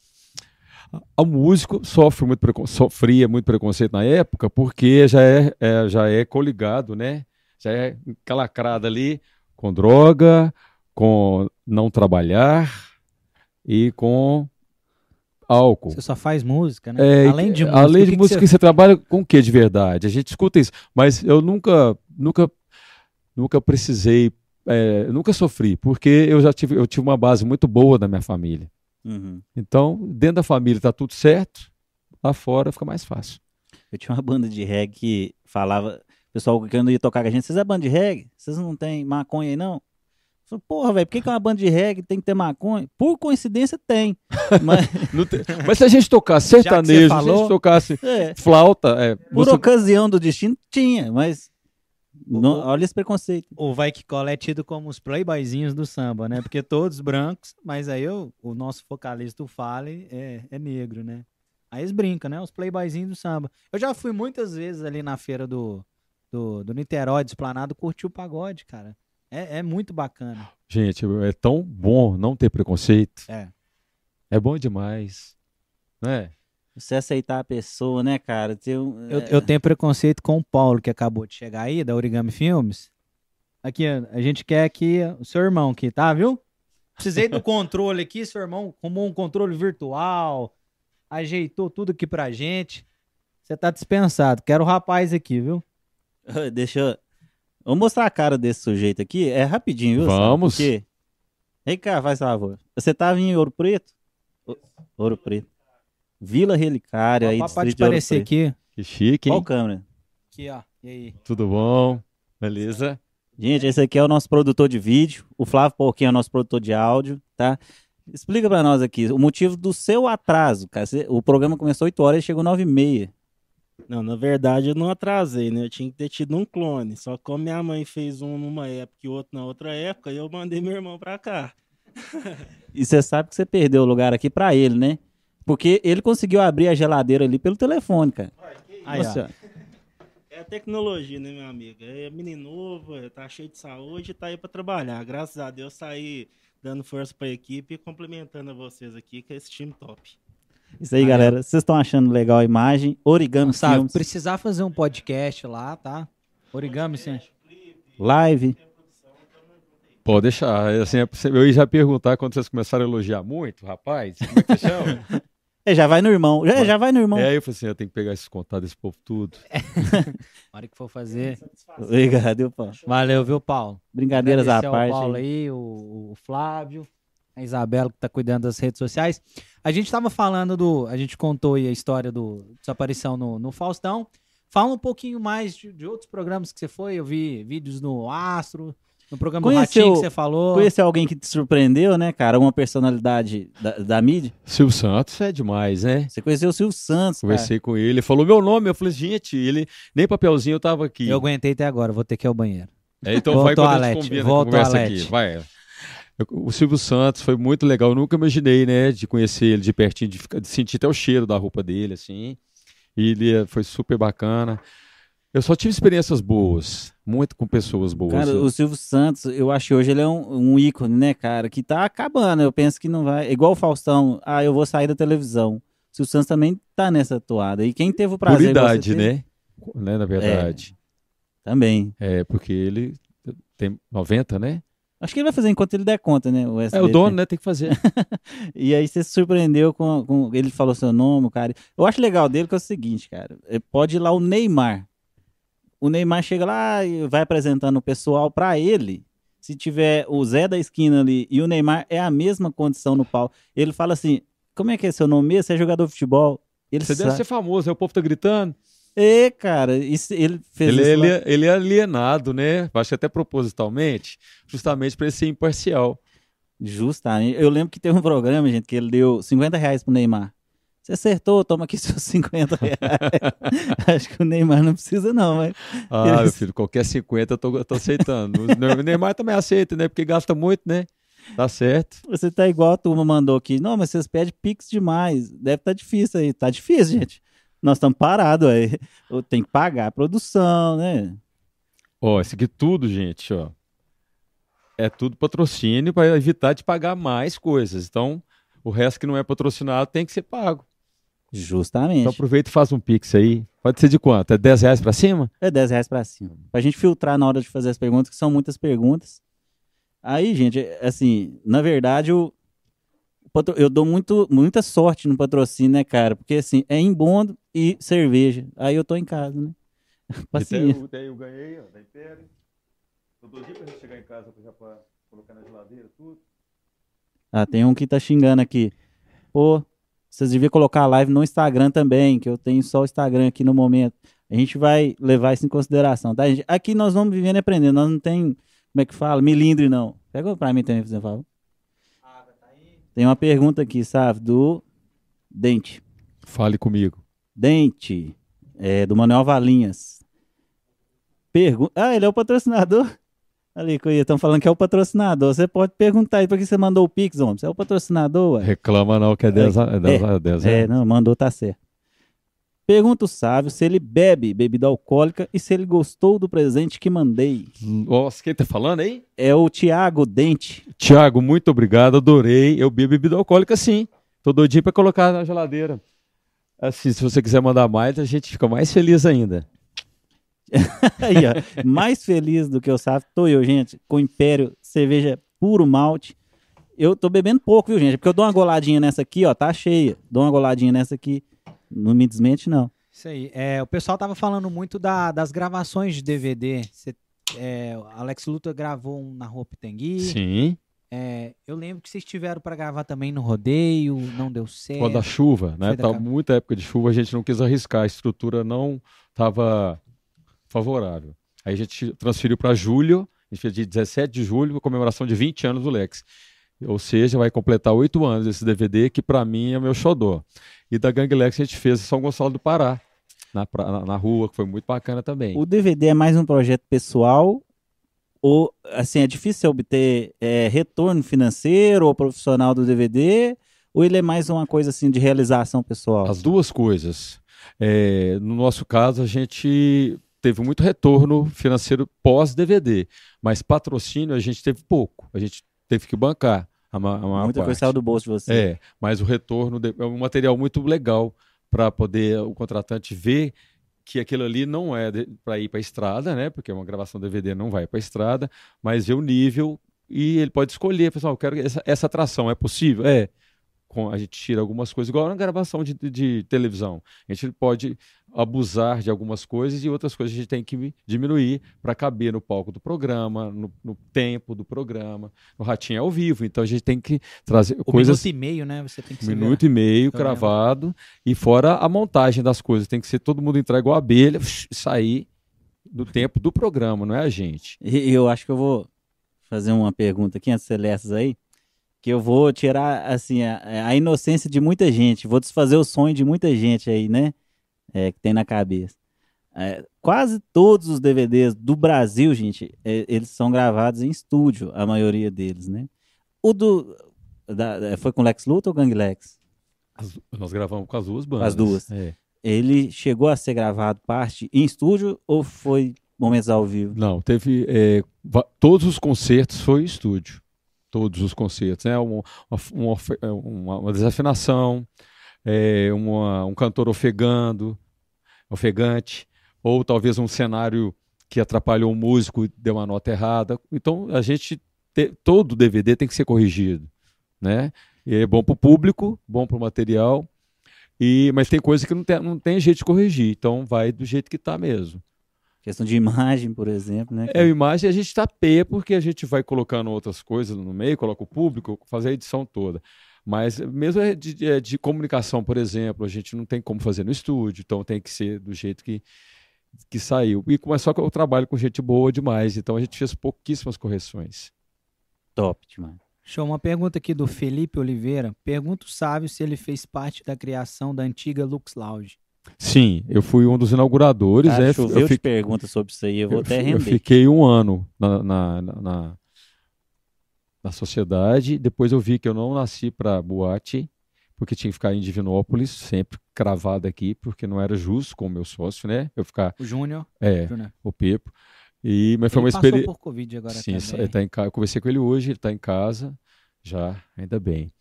O músico sofre muito precon- sofria muito preconceito na época porque já é, é- já é coligado, né? Já é calacrado ali com droga, com não trabalhar e com álcool. Você só faz música, né? É, além de música. além o de que que música, você- você... trabalha com o que de verdade? A gente escuta isso, mas eu nunca, nunca, nunca precisei, é, nunca sofri, porque eu já tive, eu tive uma base muito boa da minha família. Uhum. Então, dentro da família tá tudo certo, lá fora fica mais fácil. Eu tinha uma banda de reggae que falava, pessoal que ia tocar com a gente, vocês é banda de reggae? Vocês não tem maconha aí não? Eu falei, porra, velho, por que, que uma banda de reggae tem que ter maconha? Por coincidência tem. Mas, tem- Mas se a gente tocasse sertanejo, se a falou- gente tocasse é, flauta, é, por você- ocasião do destino tinha, mas Não- olha esse preconceito. O Vai Que Cola é tido como os playboyzinhos do samba, né? Porque todos brancos, mas aí o, o nosso vocalista, o Fale, é, é negro, né? Aí eles brincam, né? Os playboyzinhos do samba. Eu já fui muitas vezes ali na feira do, do, do Niterói, do Esplanado, curtir o pagode, cara. É, é muito bacana. Gente, é tão bom não ter preconceito. É. É bom demais. Né? Você aceitar a pessoa, né, cara? Um- Eu, é, eu tenho preconceito com o Paulo, que acabou de chegar aí, da Origami Filmes. Aqui, a gente quer aqui o seu irmão aqui, tá, viu? Precisei do controle aqui, seu irmão arrumou um controle virtual, ajeitou tudo aqui pra gente. Você tá dispensado. Quero o rapaz aqui, viu? Deixa eu. Vou mostrar a cara desse sujeito aqui. É rapidinho, viu? Vamos. Porque... Vem cá, faz favor. Você tava em Ouro Preto? Ouro Preto. Vila Relicária, aí, pode distrito de Ouro aparecer Preto. aqui. Que chique, hein? Qual câmera? Aqui, ó. E aí? Tudo bom? Beleza? Gente, esse aqui é o nosso produtor de vídeo. O Flávio Porquinho é o nosso produtor de áudio, tá? Explica pra nós aqui o motivo do seu atraso, cara. O programa começou 8 horas e chegou 9 e meia. Não, na verdade eu não atrasei, né? Eu tinha que ter tido um clone. Só que como minha mãe fez um numa época e outro na outra época, eu mandei meu irmão pra cá. E você sabe que você perdeu o lugar aqui pra ele, né? Porque ele conseguiu abrir a geladeira ali pelo telefone, cara. Aí, ó. Nossa, É a tecnologia, né, meu amigo? É menino novo, é, tá cheio de saúde e tá aí pra trabalhar. Graças a Deus saí dando força pra equipe e complementando a vocês aqui, que é esse time top. Isso aí, Aí, galera. Vocês estão achando legal a imagem? Origami Sabe, Filmes, precisar fazer um podcast lá, tá? Origami, sim. live. Pode deixar. Assim, eu ia já perguntar quando vocês começaram a elogiar muito, rapaz, como é que você chama? É, já vai no irmão. Já, já vai no irmão. é, aí eu falei assim, eu tenho que pegar esses contatos desse povo tudo. Na hora que for fazer. Obrigado, viu, Paulo. Valeu, viu, Paulo? Brincadeiras à parte. Paulo aí, o, o Flávio, a Isabela que tá cuidando das redes sociais. A gente tava falando do. A gente contou aí a história do desaparição no, no Faustão. Fala um pouquinho mais de, de outros programas que você foi. Eu vi vídeos no Astro, no programa do Conheceu- Ratinho que você falou. Conhecer alguém que te surpreendeu, né, cara? Uma personalidade da, da mídia. Silvio Santos é demais, né? Você conheceu o Silvio Santos, cara. Conversei com ele, ele falou meu nome, eu falei, gente, ele nem papelzinho eu tava aqui. Eu aguentei até agora, vou ter que ir ao banheiro. É, então Vou vai ao quando a toalete, gente combina a ao conversa aqui. Vai. O Silvio Santos foi muito legal. Eu nunca imaginei, né, de conhecer ele de pertinho, de, ficar- de sentir até o cheiro da roupa dele, assim. E ele eh, foi super bacana. Eu só tive experiências boas, muito com pessoas boas. Cara, o Silvio Santos, eu acho que hoje ele é um, um ícone, né, cara? Que tá acabando. Eu penso que não vai. é Igual o Faustão, ah, eu vou sair da televisão. O Silvio Santos também tá nessa toada. E quem teve o Por prazer. você idade, né? né? Na verdade. Também. É. porque ele tem 90, né? Acho que ele vai fazer enquanto ele der conta, né? O É o SBT. dono, né? Tem que fazer. E aí você se surpreendeu com, com- Ele falou seu nome, cara. Eu acho legal dele que é o seguinte, cara. é, Pode ir lá o Neymar. O Neymar chega lá e vai apresentando o pessoal pra ele. Se tiver o Zé da esquina ali e o Neymar é a mesma condição no pau. Ele fala assim: como é que é seu nome mesmo? Você é jogador de futebol? Ele Você deve sabe. ser famoso, né? O povo tá gritando. É, cara, isso, ele fez Ele, isso lá. ele, ele é alienado, né? Acho que até propositalmente, justamente para ele ser imparcial. Justamente. Eu lembro que teve um programa, gente, que ele deu 50 reais pro Neymar. Você acertou, toma aqui seus 50 reais. Acho que o Neymar não precisa, não, mas. Ah, Ele- meu filho, qualquer 50 eu tô, eu tô aceitando. O Neymar também aceita, né? Porque gasta muito, né? Tá certo. Você tá igual a turma mandou aqui. Não, mas vocês pedem Pix demais. Deve estar difícil aí. Tá difícil, gente. Nós estamos parados aí. Tem que pagar a produção, né? Ó, isso aqui tudo, gente, ó. É tudo patrocínio para evitar de pagar mais coisas. Então, o resto que não é patrocinado tem que ser pago. Justamente. Então aproveita e faz um pix aí. Pode ser de quanto? É 10 reais para cima? É 10 reais pra cima. Pra gente filtrar na hora de fazer as perguntas, que são muitas perguntas. Aí, gente, é- assim, na verdade, o eu dou muito, muita sorte no patrocínio, né, cara? Porque, assim, é embondo e cerveja. Aí eu tô em casa, né? Paciência. Daí eu ganhei, ó, da Império. Tô doidinho pra gente chegar em casa já pra colocar na geladeira, tudo. Ah, tem um que tá xingando aqui. Pô, vocês deviam colocar a live no Instagram também, que eu tenho só o Instagram aqui no momento. A gente vai levar isso em consideração, tá? gente? Aqui nós vamos vivendo e aprendendo. Nós não tem, como é que fala? Milindre, não. Pega pra mim também, por favor. Tem uma pergunta aqui, sabe? Do Dente. Fale comigo. Dente, é, do Manuel Valinhas. Pergunta. Ah, ele é o patrocinador? Ali, Coelho, estão falando que é o patrocinador. Você pode perguntar aí por que você mandou o Pix, homem. Você é o patrocinador, ué. Reclama não, que é 10 a 10. a 10 É, não, mandou, tá certo. Pergunta o Sávio se ele bebe bebida alcoólica e se ele gostou do presente que mandei. Nossa, quem tá falando aí? É o Tiago Dente. Tiago, muito obrigado, adorei. Eu bebo bebida alcoólica sim. Tô doidinho pra colocar na geladeira. Assim, se você quiser mandar mais, a gente fica mais feliz ainda. Aí, ó. Mais feliz do que o Sávio tô eu, gente, com Império Cerveja Puro Malte. Eu tô bebendo pouco, viu, gente? Porque eu dou uma goladinha nessa aqui, ó, tá cheia. Dou uma goladinha nessa aqui. Não me desmente, não. Isso aí. É, o pessoal tava falando muito da- das gravações de DVD. Cê, é, o Alex Luthor gravou um na Rua Pitangui. Sim. É, eu lembro que vocês tiveram pra gravar também no rodeio, não deu certo. Quando a chuva, né? Da Tava muita época de chuva, a gente não quis arriscar, a estrutura não estava favorável. Aí a gente transferiu para julho, a gente fez de 17 de julho, comemoração de 20 anos do Lex. Ou seja, vai completar oito anos esse DVD, que para mim é meu xodó. E da Gang Lex a gente fez em São Gonçalo do Pará, na, na, na rua, que foi muito bacana também. O DVD é mais um projeto pessoal ou, assim, é difícil obter é, retorno financeiro ou profissional do DVD ou ele é mais uma coisa, assim, de realização pessoal? As duas coisas. É, no nosso caso, a gente teve muito retorno financeiro pós-DVD, mas patrocínio a gente teve pouco. A gente teve que bancar a, ma- a maior Muita coisa parte. saiu do bolso de você. É, mas o retorno de- é um material muito legal para poder o contratante ver que aquilo ali não é para ir para a estrada, né? Porque uma gravação DVD não vai para a estrada, mas ver o nível e ele pode escolher, pessoal, eu quero essa, essa atração, é possível? É. Com, a gente tira algumas coisas, igual na gravação de- de televisão. A gente pode abusar de algumas coisas e outras coisas a gente tem que diminuir para caber no palco do programa, no, no tempo do programa. No Ratinho é ao vivo, então a gente tem que trazer O coisas minuto e meio, né? Você tem que um minuto e meio Eu cravado e fora a montagem das coisas. Tem que ser todo mundo entrar igual a abelha, sair do tempo do programa, não é a gente. E eu acho que eu vou fazer uma pergunta aqui antes de Celestes aí, que eu vou tirar assim a, a inocência de muita gente, vou desfazer o sonho de muita gente aí, né? É, que tem na cabeça. É, quase todos os DVDs do Brasil, gente, é, eles são gravados em estúdio, a maioria deles, né? O do da- é, foi com Lex Luthor ou Gang Lex? As- nós gravamos com as duas bandas. As duas. É. Ele chegou a ser gravado parte em estúdio ou foi momentos ao vivo? Não, teve. é, todos os concertos foi em estúdio. Todos os concertos. Né? Um- uma, uma uma- uma desafinação, é, uma- um cantor ofegando, ofegante, ou talvez um cenário que atrapalhou o músico e deu uma nota errada. Então, a gente. te- todo DVD tem que ser corrigido. Né? E é bom para o público, bom para o material. E, mas tem coisa que não tem, não tem jeito de corrigir. Então, vai do jeito que está mesmo. Questão de imagem, por exemplo, né? É, a imagem a gente tapeia porque a gente vai colocando outras coisas no meio, coloca o público, fazer a edição toda. Mas mesmo é de, é de comunicação, por exemplo, a gente não tem como fazer no estúdio, então tem que ser do jeito que, que saiu. E mas só que eu trabalho com gente boa demais, então a gente fez pouquíssimas correções. Top demais. Show, uma pergunta aqui do Felipe Oliveira. Pergunta o Sávio se ele fez parte da criação da antiga Lux Lounge. Sim, eu fui um dos inauguradores. Cara, né? choveu eu, de fi- perguntas sobre isso aí, eu vou eu até fi- eu render. fiquei um ano na, na, na, na- sociedade. Depois eu vi que eu não nasci para boate, porque tinha que ficar em Divinópolis, sempre cravado aqui, porque não era justo com o meu sócio, né? Eu ficar, O Júnior. é, Júnior. o Pepo. E, mas foi Ele uma passou experiência. por Covid agora Sim, também. ele tá em casa. Eu conversei com ele hoje, ele está em casa, já, ainda bem.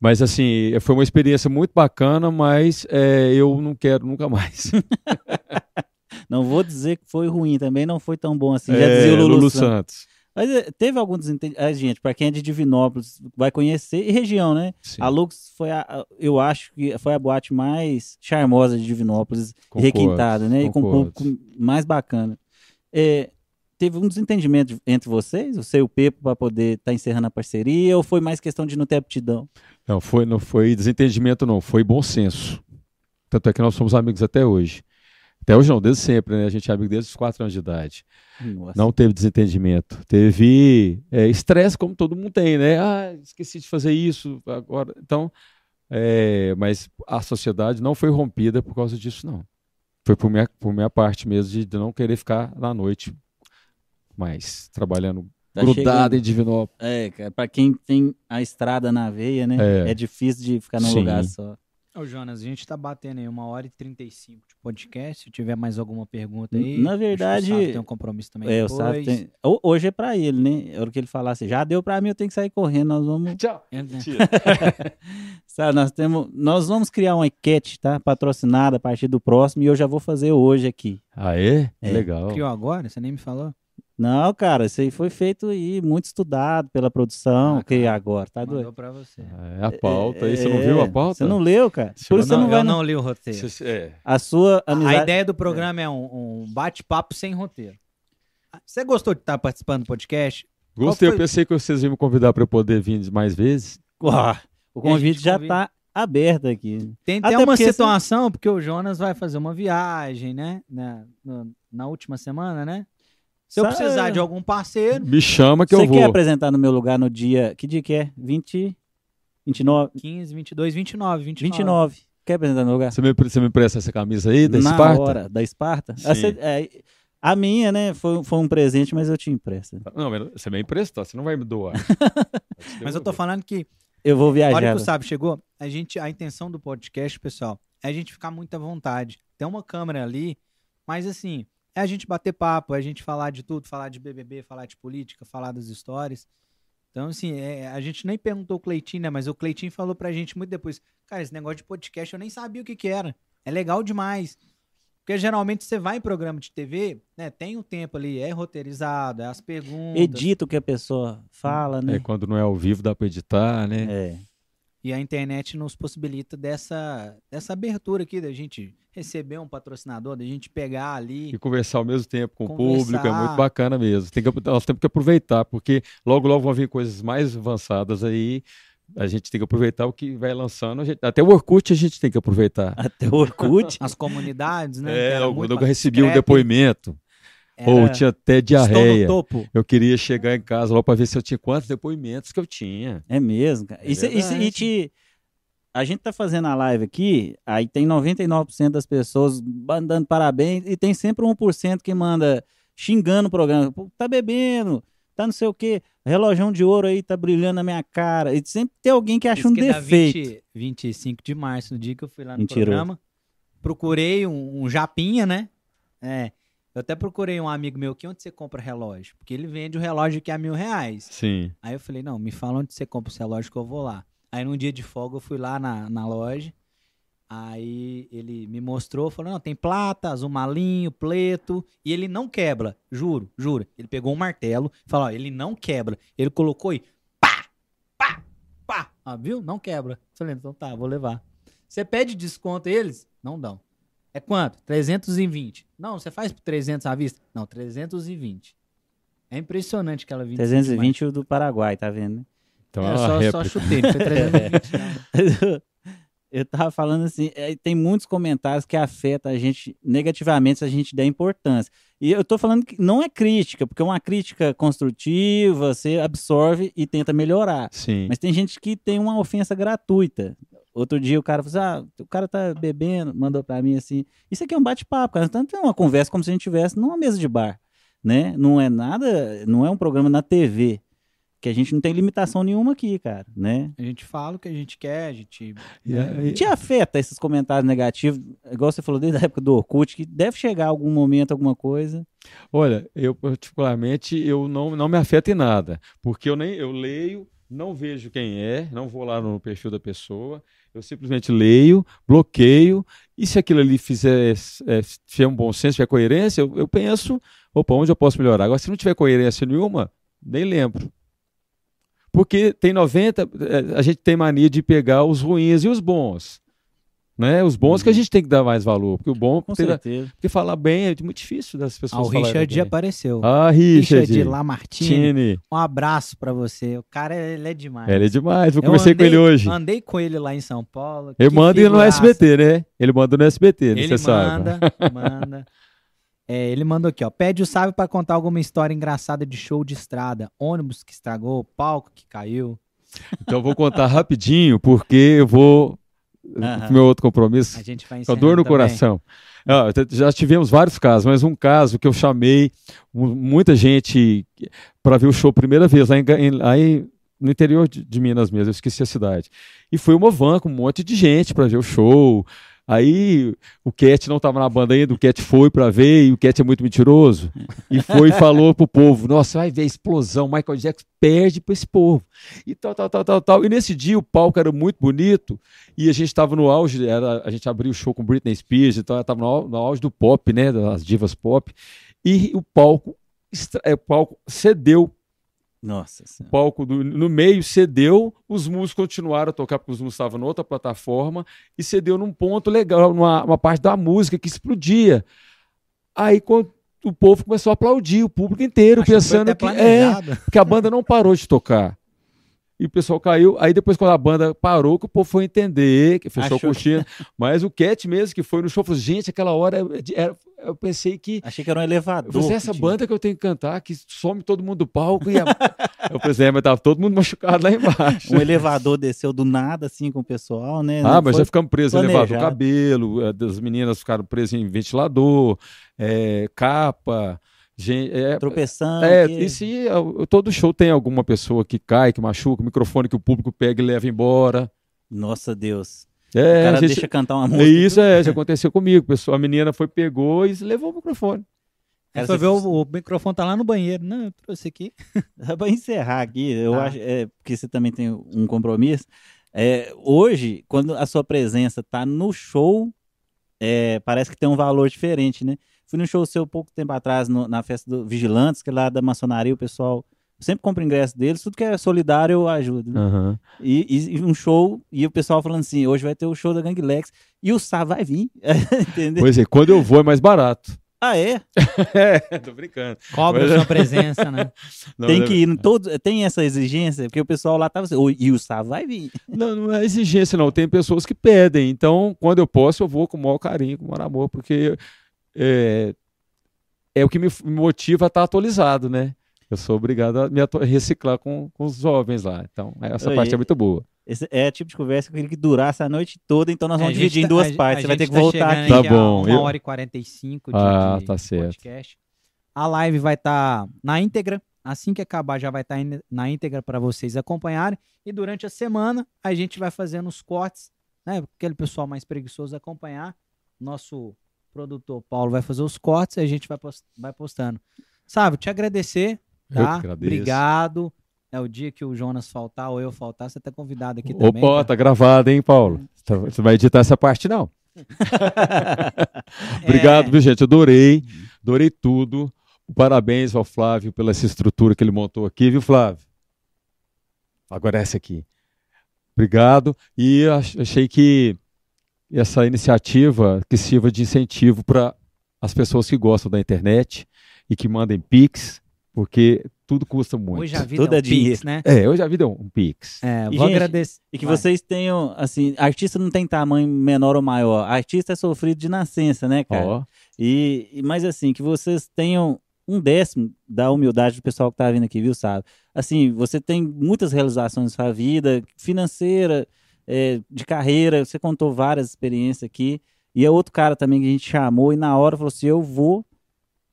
Mas assim, foi uma experiência muito bacana, mas é, eu não quero nunca mais. Não vou dizer que foi ruim, também não foi tão bom assim. Já É, dizia o Lulu, Lulu Santos. Santos. Mas eh, teve algum desentendimento. gente, para quem é de Divinópolis, vai conhecer. E região, né? Sim, A Lux foi, a, eu acho que foi a boate mais charmosa de Divinópolis, concordo, requintada, né? E com um concordo. público mais bacana. É, teve um desentendimento entre vocês, você e o Pepo, para poder estar encerrando a parceria, ou foi mais questão de não ter aptidão? Não foi, não foi desentendimento, não. Foi bom senso. Tanto é que nós somos amigos até hoje. Até hoje não, desde sempre, né? A gente é amigo desde os quatro anos de idade. Nossa. Não teve desentendimento. Teve é, estresse, como todo mundo tem, né? Ah, esqueci de fazer isso agora. Então, é, mas a sociedade não foi rompida por causa disso, não. Foi por minha, por minha parte mesmo, de, de não querer ficar na noite mais trabalhando Tá grudado chegando. em Divinópolis. É, cara, pra quem tem a estrada na veia, né? É. É, difícil de ficar num Sim. lugar só. Ô, Jonas, a gente tá batendo aí uma hora e 35 de podcast. Se tiver mais alguma pergunta aí. Na acho que verdade, O Safo tem um compromisso também. É, o depois. Sávio tem... Ho- Hoje é pra ele, né? A hora que ele falar assim, já deu pra mim, eu tenho que sair correndo, nós vamos... Tchau. É, né? Sabe, nós temos... Nós vamos criar uma enquete, tá? Patrocinada a partir do próximo, e eu já vou fazer hoje aqui. Ah, é? É. Legal. Criou agora? Você nem me falou? Não, cara, isso aí foi feito aí, muito estudado pela produção, Ah, que cara. agora, tá doido? Pra você. É a pauta. aí você não viu a pauta? Você não leu, cara. Por isso você não eu vai... no- não li o roteiro. Você- é. A sua A- amizade... A ideia do programa é um, um bate-papo sem roteiro. Você gostou de estar participando do podcast? Gostei, eu pensei que vocês iam me convidar para eu poder vir mais vezes. Uau, o E convite já convida. tá aberto aqui. Tem Até até uma situação, porque o Jonas vai fazer uma viagem, né? Na, na última semana, né? Se eu Sa- precisar de algum parceiro, Me chama que Você eu vou. quer apresentar no meu lugar no dia. Que dia que é? 20. 29. 15, 22, 29, 29. 29. Quer apresentar no meu lugar? Você me, você me empresta essa camisa aí da Na Esparta? hora da Esparta? Sim. Ah, você- é, a minha, né? Foi, foi um presente, mas eu te empresto. Não, mas você me emprestou, você não vai me doar. Mas eu tô falando que Eu vou viajar. que o Sábio chegou, a gente, a intenção do podcast, pessoal, é a gente ficar muito à vontade. Tem uma câmera ali, mas assim, é a gente bater papo, é a gente falar de tudo, falar de BBB, falar de política, falar das histórias. Então, assim, é, a gente nem perguntou o Cleitinho, né? Mas o Cleitinho falou pra gente muito depois, cara, esse negócio de podcast eu nem sabia o que que era. É legal demais. Porque geralmente você vai em programa de TV, né? Tem o tempo ali, é roteirizado, é as perguntas. Edita o que a pessoa fala, né? É, quando não é ao vivo dá para editar, né? É. E a internet nos possibilita dessa, dessa abertura aqui, da gente receber um patrocinador, da gente pegar ali. E conversar ao mesmo tempo com o Conversar. público é muito bacana mesmo. Tem que, nós temos que aproveitar, porque logo, logo vão vir coisas mais avançadas aí. A gente tem que aproveitar o que vai lançando. gente- até o Orkut a gente tem que aproveitar. Até o Orkut. As comunidades, né? É, eu, eu recebi um depoimento. Era- Ou tinha até Estou no diarreia. topo. Eu queria chegar em casa logo para ver se eu tinha quantos depoimentos que eu tinha. É mesmo, cara. É Isso, isso, verdade. e te... A gente tá fazendo a live aqui, aí tem 99% das pessoas mandando parabéns e tem sempre 1% que manda xingando o programa. Pô, tá bebendo, tá não sei o quê, relógio de ouro aí tá brilhando na minha cara. E sempre tem alguém que acha um Diz que dá defeito. 20 25 de março, no dia que eu fui lá no Mentiroso. programa. Procurei um, um japinha, né? É. Eu até procurei um amigo meu aqui, onde você compra relógio? Porque ele vende o relógio aqui a mil reais. Sim. Aí eu falei, não, me fala onde você compra esse relógio que eu vou lá. Aí num dia de folga eu fui lá na, na loja. Aí ele me mostrou, falou, não, tem plata, azul malinho, preto, e ele não quebra, juro, juro. Ele pegou um martelo, falou, ó, ele não quebra. Ele colocou e pá, pá, pá. Ah, viu? Não quebra. Falei, então tá, vou levar. Você pede desconto a eles? Não dão. É quanto? 320. Não, você faz por 300 à vista? Não, 320. É impressionante aquela 25 de março. 320 o do Paraguai, tá vendo? né? Então É, é só, só chutei, não foi 320 não. Eu tava falando assim, é, tem muitos comentários que afetam a gente negativamente se a gente der importância. E eu tô falando que não é crítica, porque é uma crítica construtiva, você absorve e tenta melhorar. Sim. Mas tem gente que tem uma ofensa gratuita. Outro dia o cara falou assim, ah, o cara tá bebendo, mandou pra mim assim, isso aqui é um bate-papo, cara. Tanto é uma conversa como se a gente estivesse numa mesa de bar, né? Não é nada, não é um programa na TV, que a gente não tem limitação nenhuma aqui, cara, né? A gente fala o que a gente quer, a gente. E aí- Te afeta esses comentários negativos, igual você falou desde a época do Orkut, que deve chegar algum momento, alguma coisa. Olha, eu particularmente eu não, não me afeta em nada, porque eu nem eu leio, não vejo quem é, não vou lá no perfil da pessoa, eu simplesmente leio, bloqueio, e se aquilo ali fizer, é, tiver um bom senso, tiver coerência, eu, eu penso, opa, onde eu posso melhorar? Agora, se não tiver coerência nenhuma, nem lembro. Porque tem 90, é, a gente tem mania de pegar os ruins e os bons. Né? Os bons que a gente tem que dar mais valor, porque o bom, Uhum. Com certeza. porque falar bem é muito difícil das Ah, pessoas o falarem Richard bem. apareceu. Ah, Richard. Richard Lamartine. Tine. Um abraço pra você. O cara, ele é demais. Ele é demais. Eu Eu conversei com ele hoje. Andei com ele lá em São Paulo. Ele manda no. SBT, né? Ele manda no SBT, né? Ele Você sabe. manda, manda. É, ele mandou aqui, ó. Pede o sábio pra contar alguma história engraçada de show de estrada. Ônibus que estragou, palco que caiu. Então eu vou contar rapidinho, porque eu vou Aham. meu outro compromisso. A gente vai Com a dor no também. coração. Ah, já tivemos vários casos, mas um caso que eu chamei mu- muita gente para ver o show primeira vez lá, em- lá em- no interior de, de Minas mesmo, eu esqueci a cidade. E foi uma van com um monte de gente para ver o show. Aí o Cat não estava na banda ainda, o Cat foi para ver e o Cat é muito mentiroso. E foi e falou pro povo: Nossa, vai ver a explosão, Michael Jackson perde para esse povo. E tal, tal, tal, tal, tal. E nesse dia o palco era muito bonito e a gente estava no auge, era, a gente abriu o show com Britney Spears, então estava no, no auge do pop, né, das divas pop. E o palco, o palco cedeu, Nossa o senhora. palco do- no meio cedeu, os músicos continuaram a tocar porque os músicos estavam em outra plataforma e cedeu num ponto legal, numa uma parte da música que explodia. Aí quando o povo começou a aplaudir, o público inteiro, Acho que pensando até que, é, que a banda não parou de tocar. E o pessoal caiu. Aí depois, quando a banda parou, que o povo foi entender, que fechou Achou a cortina. Mas o Cat mesmo, que foi no show, falou: gente, aquela hora era- eu pensei que. Achei que era um elevador. Falei, que essa tinha. banda que eu tenho que cantar, que some todo mundo do palco. E a... eu falei, é, mas tava todo mundo machucado lá embaixo. Um elevador desceu do nada, assim, com o pessoal, né? Ah, Não mas já ficamos presos em elevador, cabelo, eh, das meninas ficaram presas em ventilador, eh, capa, gente, é, Tropeçando. É, que- e se uh, todo show tem alguma pessoa que cai, que machuca, o microfone que o público pega e leva embora. Nossa Deus. É, o cara gente- deixa cantar uma é música. isso é, já aconteceu comigo. Pessoa, a menina foi, pegou e levou o microfone. Cara, foi você- ver o, o microfone tá lá no banheiro. Não, eu trouxe aqui. Para encerrar aqui, eu Tá. acho, é, porque você também tem um compromisso. É, hoje, quando a sua presença tá no show, é, parece que tem um valor diferente, né? Fui no show seu pouco tempo atrás, no- na festa do Vigilantes, que é lá da maçonaria, o pessoal sempre compra ingresso deles, tudo que é solidário eu ajudo. né? E, e- e um show, e o pessoal falando assim, hoje vai ter o show da Gang Lex, e o Sá vai vir, entendeu? Pois é, quando eu vou é mais barato. Ah, é? é, tô brincando. Cobra Mas- sua presença, né? Não, tem não é- que ir, em todos, tem essa exigência, porque o pessoal lá tava assim, "Ô, e o Sá vai vir. Não, não é exigência, não. Tem pessoas que pedem. Então, quando eu posso, eu vou com o maior carinho, com o maior amor, porque é, é o que me motiva a estar atualizado, né? Eu sou obrigado a me reciclar com, com os jovens lá. Então, essa Oi, parte é muito boa. Esse é o tipo de conversa que eu queria que durasse a noite toda, então nós É, vamos gente dividir em tá- duas a- partes. a Você vai ter gente que tá voltar aqui. Tá bom, Uma eu- hora e 45 de, Ah, de tá certo. podcast. A live vai estar na íntegra. Assim que acabar, já vai estar na íntegra para vocês acompanharem. E durante a semana, a gente vai fazendo os cortes, né? Aquele pessoal mais preguiçoso acompanhar. Nosso produtor Paulo vai fazer os cortes e a gente vai, pos- vai postando. Sabe, te agradecer, tá? Obrigado. É o dia que o Jonas faltar ou eu faltar, você tá convidado aqui também. Opa, tá? tá gravado, hein, Paulo? Tá- Você vai editar essa parte, não? Obrigado, É. viu, gente? Adorei. Adorei tudo. Parabéns ao Flávio pela essa estrutura que ele montou aqui, viu, Flávio? Agora essa aqui. Obrigado. E ach- achei que essa iniciativa que sirva de incentivo para as pessoas que gostam da internet e que mandem Pix, porque tudo custa muito. Hoje a vida Tudo é é um dinheiro. Pix, né? É, hoje a vida é um Pix. É, E, vou gente, agradecer. E que Vai. vocês tenham, assim, artista não tem tamanho menor ou maior. Artista é sofrido de nascença, né, cara? E, e- mas assim, que vocês tenham um décimo da humildade do pessoal que tá vindo aqui, viu, sabe? Assim, você tem muitas realizações na sua vida, financeira, é, de carreira, você contou várias experiências aqui. E é outro cara também que a gente chamou e na hora falou assim: eu vou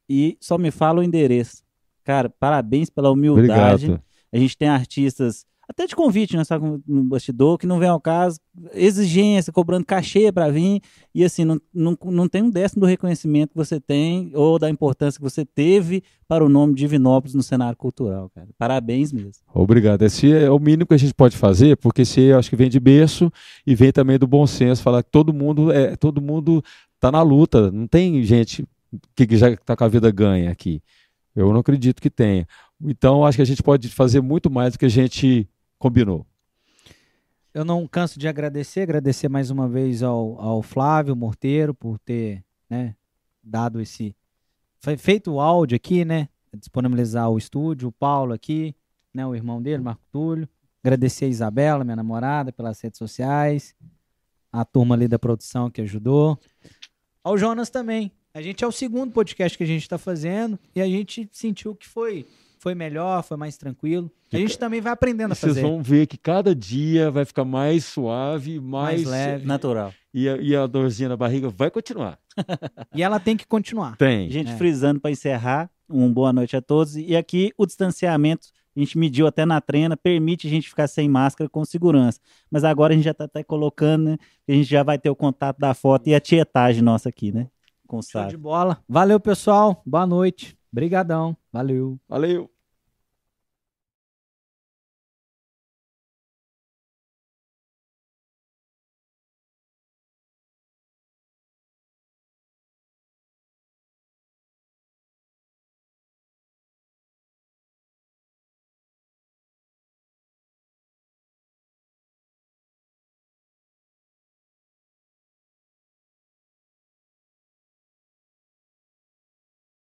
e só me fala o endereço. Cara, parabéns pela humildade. obrigado. A gente tem artistas, até de convite, nós estamos no bastidor, que não vem ao caso, exigência, cobrando cachê para vir, e assim, não, não, não tem um décimo do reconhecimento que você tem, ou da importância que você teve para o nome de Divinópolis no cenário cultural, cara. Parabéns mesmo. Obrigado. Esse é o mínimo que a gente pode fazer, porque eu acho que vem de berço e vem também do bom senso, falar que todo mundo é, todo mundo tá na luta. Não tem gente que já está com a vida ganha aqui. Eu não acredito que tenha. Então, acho que a gente pode fazer muito mais do que a gente combinou. Eu não canso de agradecer, agradecer mais uma vez ao, ao Flávio Morteiro por ter né, dado esse. fe- feito o áudio aqui, né? Disponibilizar o estúdio, o Paulo aqui, né? O irmão dele, Marco Túlio. Agradecer a Isabela, minha namorada, pelas redes sociais. A turma ali da produção que ajudou. Ao Jonas também. A gente é o segundo podcast que a gente está fazendo e a gente sentiu que foi, foi melhor, foi mais tranquilo. A gente também vai aprendendo a Vocês fazer. vão ver que cada dia vai ficar mais suave, Mais mais, leve. Natural. E a, e a dorzinha na barriga vai continuar. E ela tem que continuar. Tem. Gente, É. frisando para encerrar, um boa noite a todos. E aqui o distanciamento, a gente mediu até na trena, permite a gente ficar sem máscara com segurança. Mas agora a gente já está até colocando, né? A gente já vai ter o contato da foto e a tietagem nossa aqui, né? Com o Show de bola. Valeu, pessoal. Boa noite. Brigadão. Valeu. Valeu.